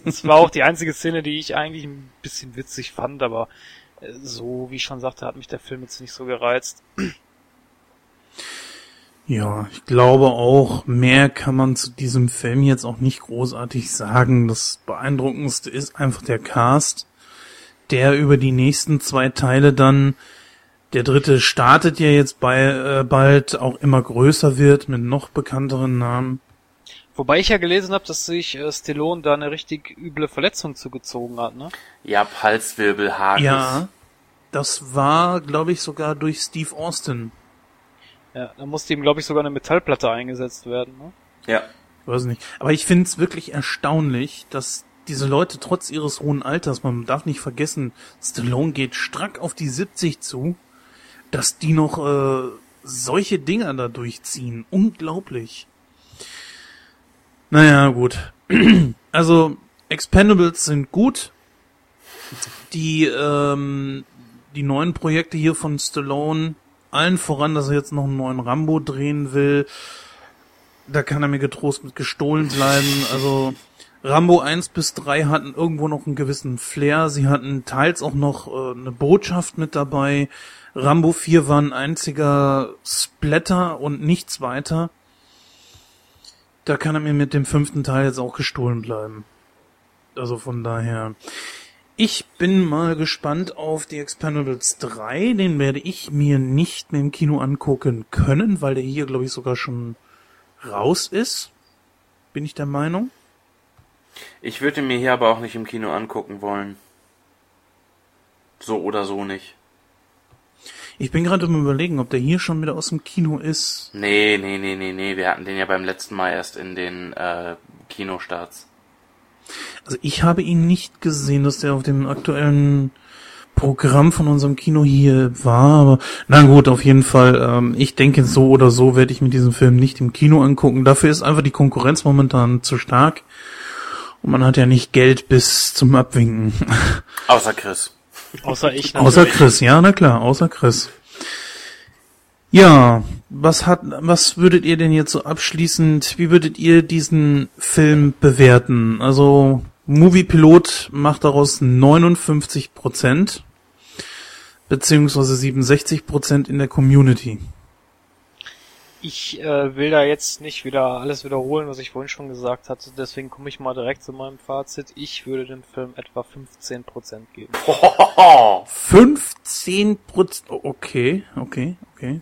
[SPEAKER 1] das war auch die einzige Szene, die ich eigentlich ein bisschen witzig fand, aber äh, so, wie ich schon sagte, hat mich der Film jetzt nicht so gereizt.
[SPEAKER 3] Ja, ich glaube auch, mehr kann man zu diesem Film jetzt auch nicht großartig sagen. Das beeindruckendste ist einfach der Cast, der über die nächsten zwei Teile dann, der dritte startet ja jetzt bei, äh, bald auch immer größer wird mit noch bekannteren Namen.
[SPEAKER 1] Wobei ich ja gelesen habe, dass sich äh, Stallone da eine richtig üble Verletzung zugezogen hat, ne?
[SPEAKER 5] Ja, Halswirbel, Haken.
[SPEAKER 3] Ja, das war, glaube ich, sogar durch Steve Austin.
[SPEAKER 1] Ja, da musste ihm, glaube ich, sogar eine Metallplatte eingesetzt werden, ne?
[SPEAKER 5] Ja.
[SPEAKER 3] weiß nicht. Aber ich finde es wirklich erstaunlich, dass diese Leute trotz ihres hohen Alters, man darf nicht vergessen, Stallone geht strack auf die 70 zu, dass die noch äh, solche Dinger da durchziehen. Unglaublich. Naja, gut. Also, Expendables sind gut. Die, ähm, die neuen Projekte hier von Stallone, allen voran, dass er jetzt noch einen neuen Rambo drehen will, da kann er mir getrost mit gestohlen bleiben. Also Rambo 1 bis 3 hatten irgendwo noch einen gewissen Flair. Sie hatten teils auch noch äh, eine Botschaft mit dabei. Rambo 4 war ein einziger Splatter und nichts weiter. Da kann er mir mit dem fünften Teil jetzt auch gestohlen bleiben. Also von daher. Ich bin mal gespannt auf die Expendables 3. Den werde ich mir nicht mehr im Kino angucken können, weil der hier, glaube ich, sogar schon raus ist. Bin ich der Meinung.
[SPEAKER 5] Ich würde mir hier aber auch nicht im Kino angucken wollen. So oder so nicht.
[SPEAKER 3] Ich bin gerade am überlegen, ob der hier schon wieder aus dem Kino ist.
[SPEAKER 5] Nee, nee, nee, nee, nee. Wir hatten den ja beim letzten Mal erst in den äh, Kinostarts.
[SPEAKER 3] Also ich habe ihn nicht gesehen, dass der auf dem aktuellen Programm von unserem Kino hier war, aber na gut, auf jeden Fall. Ähm, ich denke, so oder so werde ich mir diesen Film nicht im Kino angucken. Dafür ist einfach die Konkurrenz momentan zu stark. Und man hat ja nicht Geld bis zum Abwinken.
[SPEAKER 5] Außer Chris.
[SPEAKER 1] Außer ich
[SPEAKER 3] Außer Chris, ja, na klar, außer Chris. Ja, was hat, was würdet ihr denn jetzt so abschließend, wie würdet ihr diesen Film bewerten? Also, Movie Pilot macht daraus 59 Prozent, beziehungsweise 67 Prozent in der Community.
[SPEAKER 1] Ich äh, will da jetzt nicht wieder alles wiederholen, was ich vorhin schon gesagt hatte, deswegen komme ich mal direkt zu meinem Fazit. Ich würde dem Film etwa 15% geben.
[SPEAKER 3] 15 Prozent, okay, okay, okay.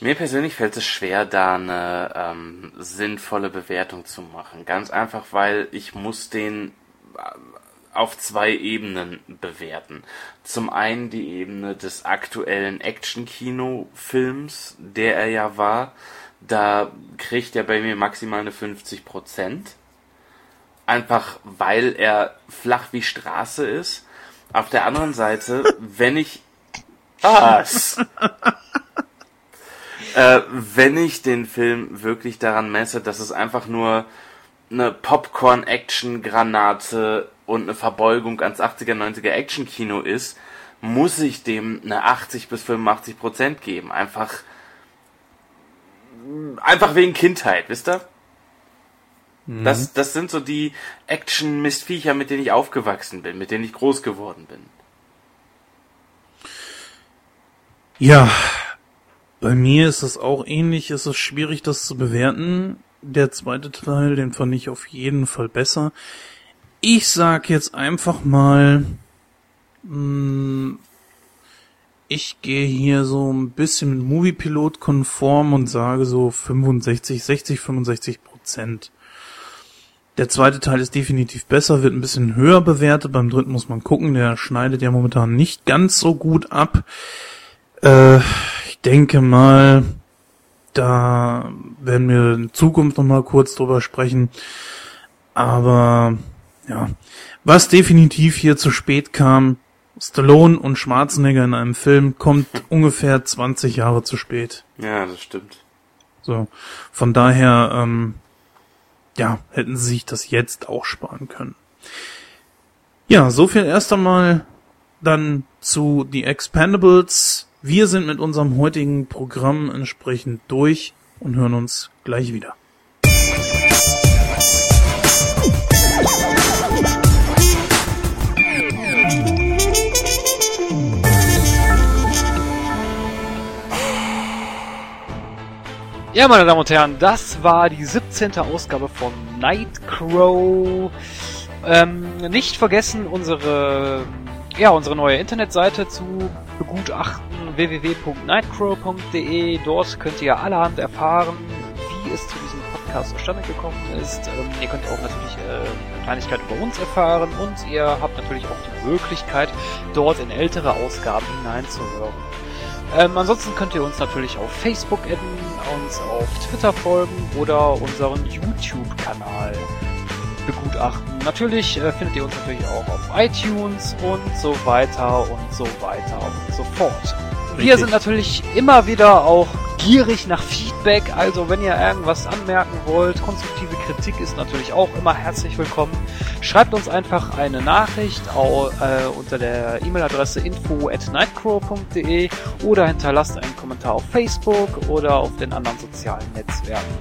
[SPEAKER 5] Mir persönlich fällt es schwer, da eine ähm, sinnvolle Bewertung zu machen. Ganz einfach, weil ich muss den äh, auf zwei Ebenen bewerten. Zum einen die Ebene des aktuellen Action-Kino-Films, der er ja war. Da kriegt er bei mir maximal eine 50% Einfach weil er flach wie Straße ist. Auf der anderen Seite, wenn ich was? äh, wenn ich den Film wirklich daran messe, dass es einfach nur eine Popcorn-Action-Granate und eine Verbeugung ans 80er, 90er Action-Kino ist, muss ich dem eine 80 bis 85 Prozent geben. Einfach, einfach wegen Kindheit, wisst ihr? Das, das sind so die Action-Mistviecher, mit denen ich aufgewachsen bin, mit denen ich groß geworden bin.
[SPEAKER 3] Ja, bei mir ist es auch ähnlich. Es ist schwierig, das zu bewerten. Der zweite Teil, den fand ich auf jeden Fall besser. Ich sag jetzt einfach mal, mh, ich gehe hier so ein bisschen mit Moviepilot konform und sage so 65, 60, 65 Prozent. Der zweite Teil ist definitiv besser, wird ein bisschen höher bewertet. Beim dritten muss man gucken, der schneidet ja momentan nicht ganz so gut ab. Äh, ich denke mal, da werden wir in Zukunft noch mal kurz drüber sprechen. Aber ja, was definitiv hier zu spät kam, Stallone und Schwarzenegger in einem Film kommt ungefähr 20 Jahre zu spät.
[SPEAKER 5] Ja, das stimmt.
[SPEAKER 3] So, von daher, ähm, ja, hätten sie sich das jetzt auch sparen können. Ja, so viel erst einmal dann zu The Expendables. Wir sind mit unserem heutigen Programm entsprechend durch und hören uns gleich wieder.
[SPEAKER 1] Ja, meine Damen und Herren, das war die 17. Ausgabe von Nightcrow. Ähm, nicht vergessen, unsere, ja, unsere neue Internetseite zu begutachten, www.nightcrow.de. Dort könnt ihr allerhand erfahren, wie es zu diesem Podcast zustande gekommen ist. Ähm, ihr könnt auch natürlich äh, eine Kleinigkeit über uns erfahren und ihr habt natürlich auch die Möglichkeit, dort in ältere Ausgaben hineinzuhören. Ähm, ansonsten könnt ihr uns natürlich auf Facebook adden, uns auf Twitter folgen oder unseren YouTube-Kanal begutachten. Natürlich äh, findet ihr uns natürlich auch auf iTunes und so weiter und so weiter und so fort. Wir
[SPEAKER 3] Richtig.
[SPEAKER 1] sind natürlich immer wieder auch gierig nach Feedback. Also wenn ihr irgendwas anmerken wollt, konstruktive Kritik ist natürlich auch immer herzlich willkommen. Schreibt uns einfach eine Nachricht au, äh, unter der E-Mail-Adresse info at nightcrow.de oder hinterlasst einen Kommentar auf Facebook oder auf den anderen sozialen Netzwerken.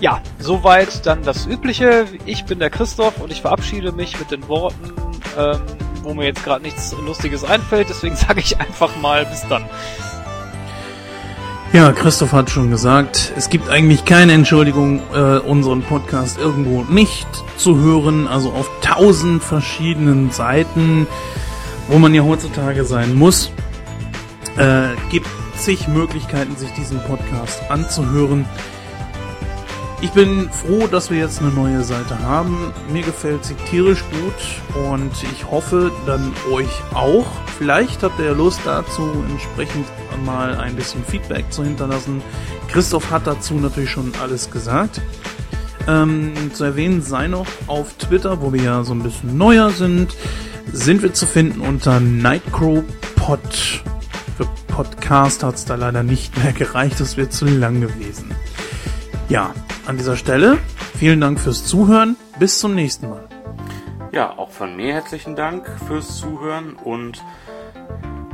[SPEAKER 1] Ja, soweit dann das Übliche. Ich bin der Christoph und ich verabschiede mich mit den Worten, ähm, wo mir jetzt gerade nichts Lustiges einfällt. Deswegen sage ich einfach mal bis dann.
[SPEAKER 3] Ja, Christoph hat schon gesagt, es gibt eigentlich keine Entschuldigung, äh, unseren Podcast irgendwo nicht zu hören. Also auf tausend verschiedenen Seiten, wo man ja heutzutage sein muss, äh, gibt zig Möglichkeiten, sich diesen Podcast anzuhören. Ich bin froh, dass wir jetzt eine neue Seite haben. Mir gefällt sie tierisch gut und ich hoffe dann euch auch. Vielleicht habt ihr Lust dazu, entsprechend mal ein bisschen Feedback zu hinterlassen. Christoph hat dazu natürlich schon alles gesagt. Ähm, zu erwähnen sei noch auf Twitter, wo wir ja so ein bisschen neuer sind, sind wir zu finden unter NightcrowPod. Für Podcast hat es da leider nicht mehr gereicht, das wird zu lang gewesen. Ja, an dieser Stelle vielen Dank fürs Zuhören. Bis zum nächsten Mal.
[SPEAKER 5] Ja, auch von mir herzlichen Dank fürs Zuhören und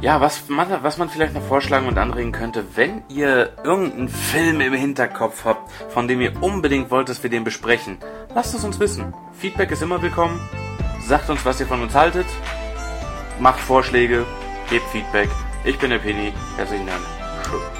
[SPEAKER 5] ja, was man, was man vielleicht noch vorschlagen und anregen könnte, wenn ihr irgendeinen Film im Hinterkopf habt, von dem ihr unbedingt wollt, dass wir den besprechen, lasst es uns wissen. Feedback ist immer willkommen. Sagt uns, was ihr von uns haltet. Macht Vorschläge, gebt Feedback. Ich bin der Penny. Herzlichen Dank. Tschüss.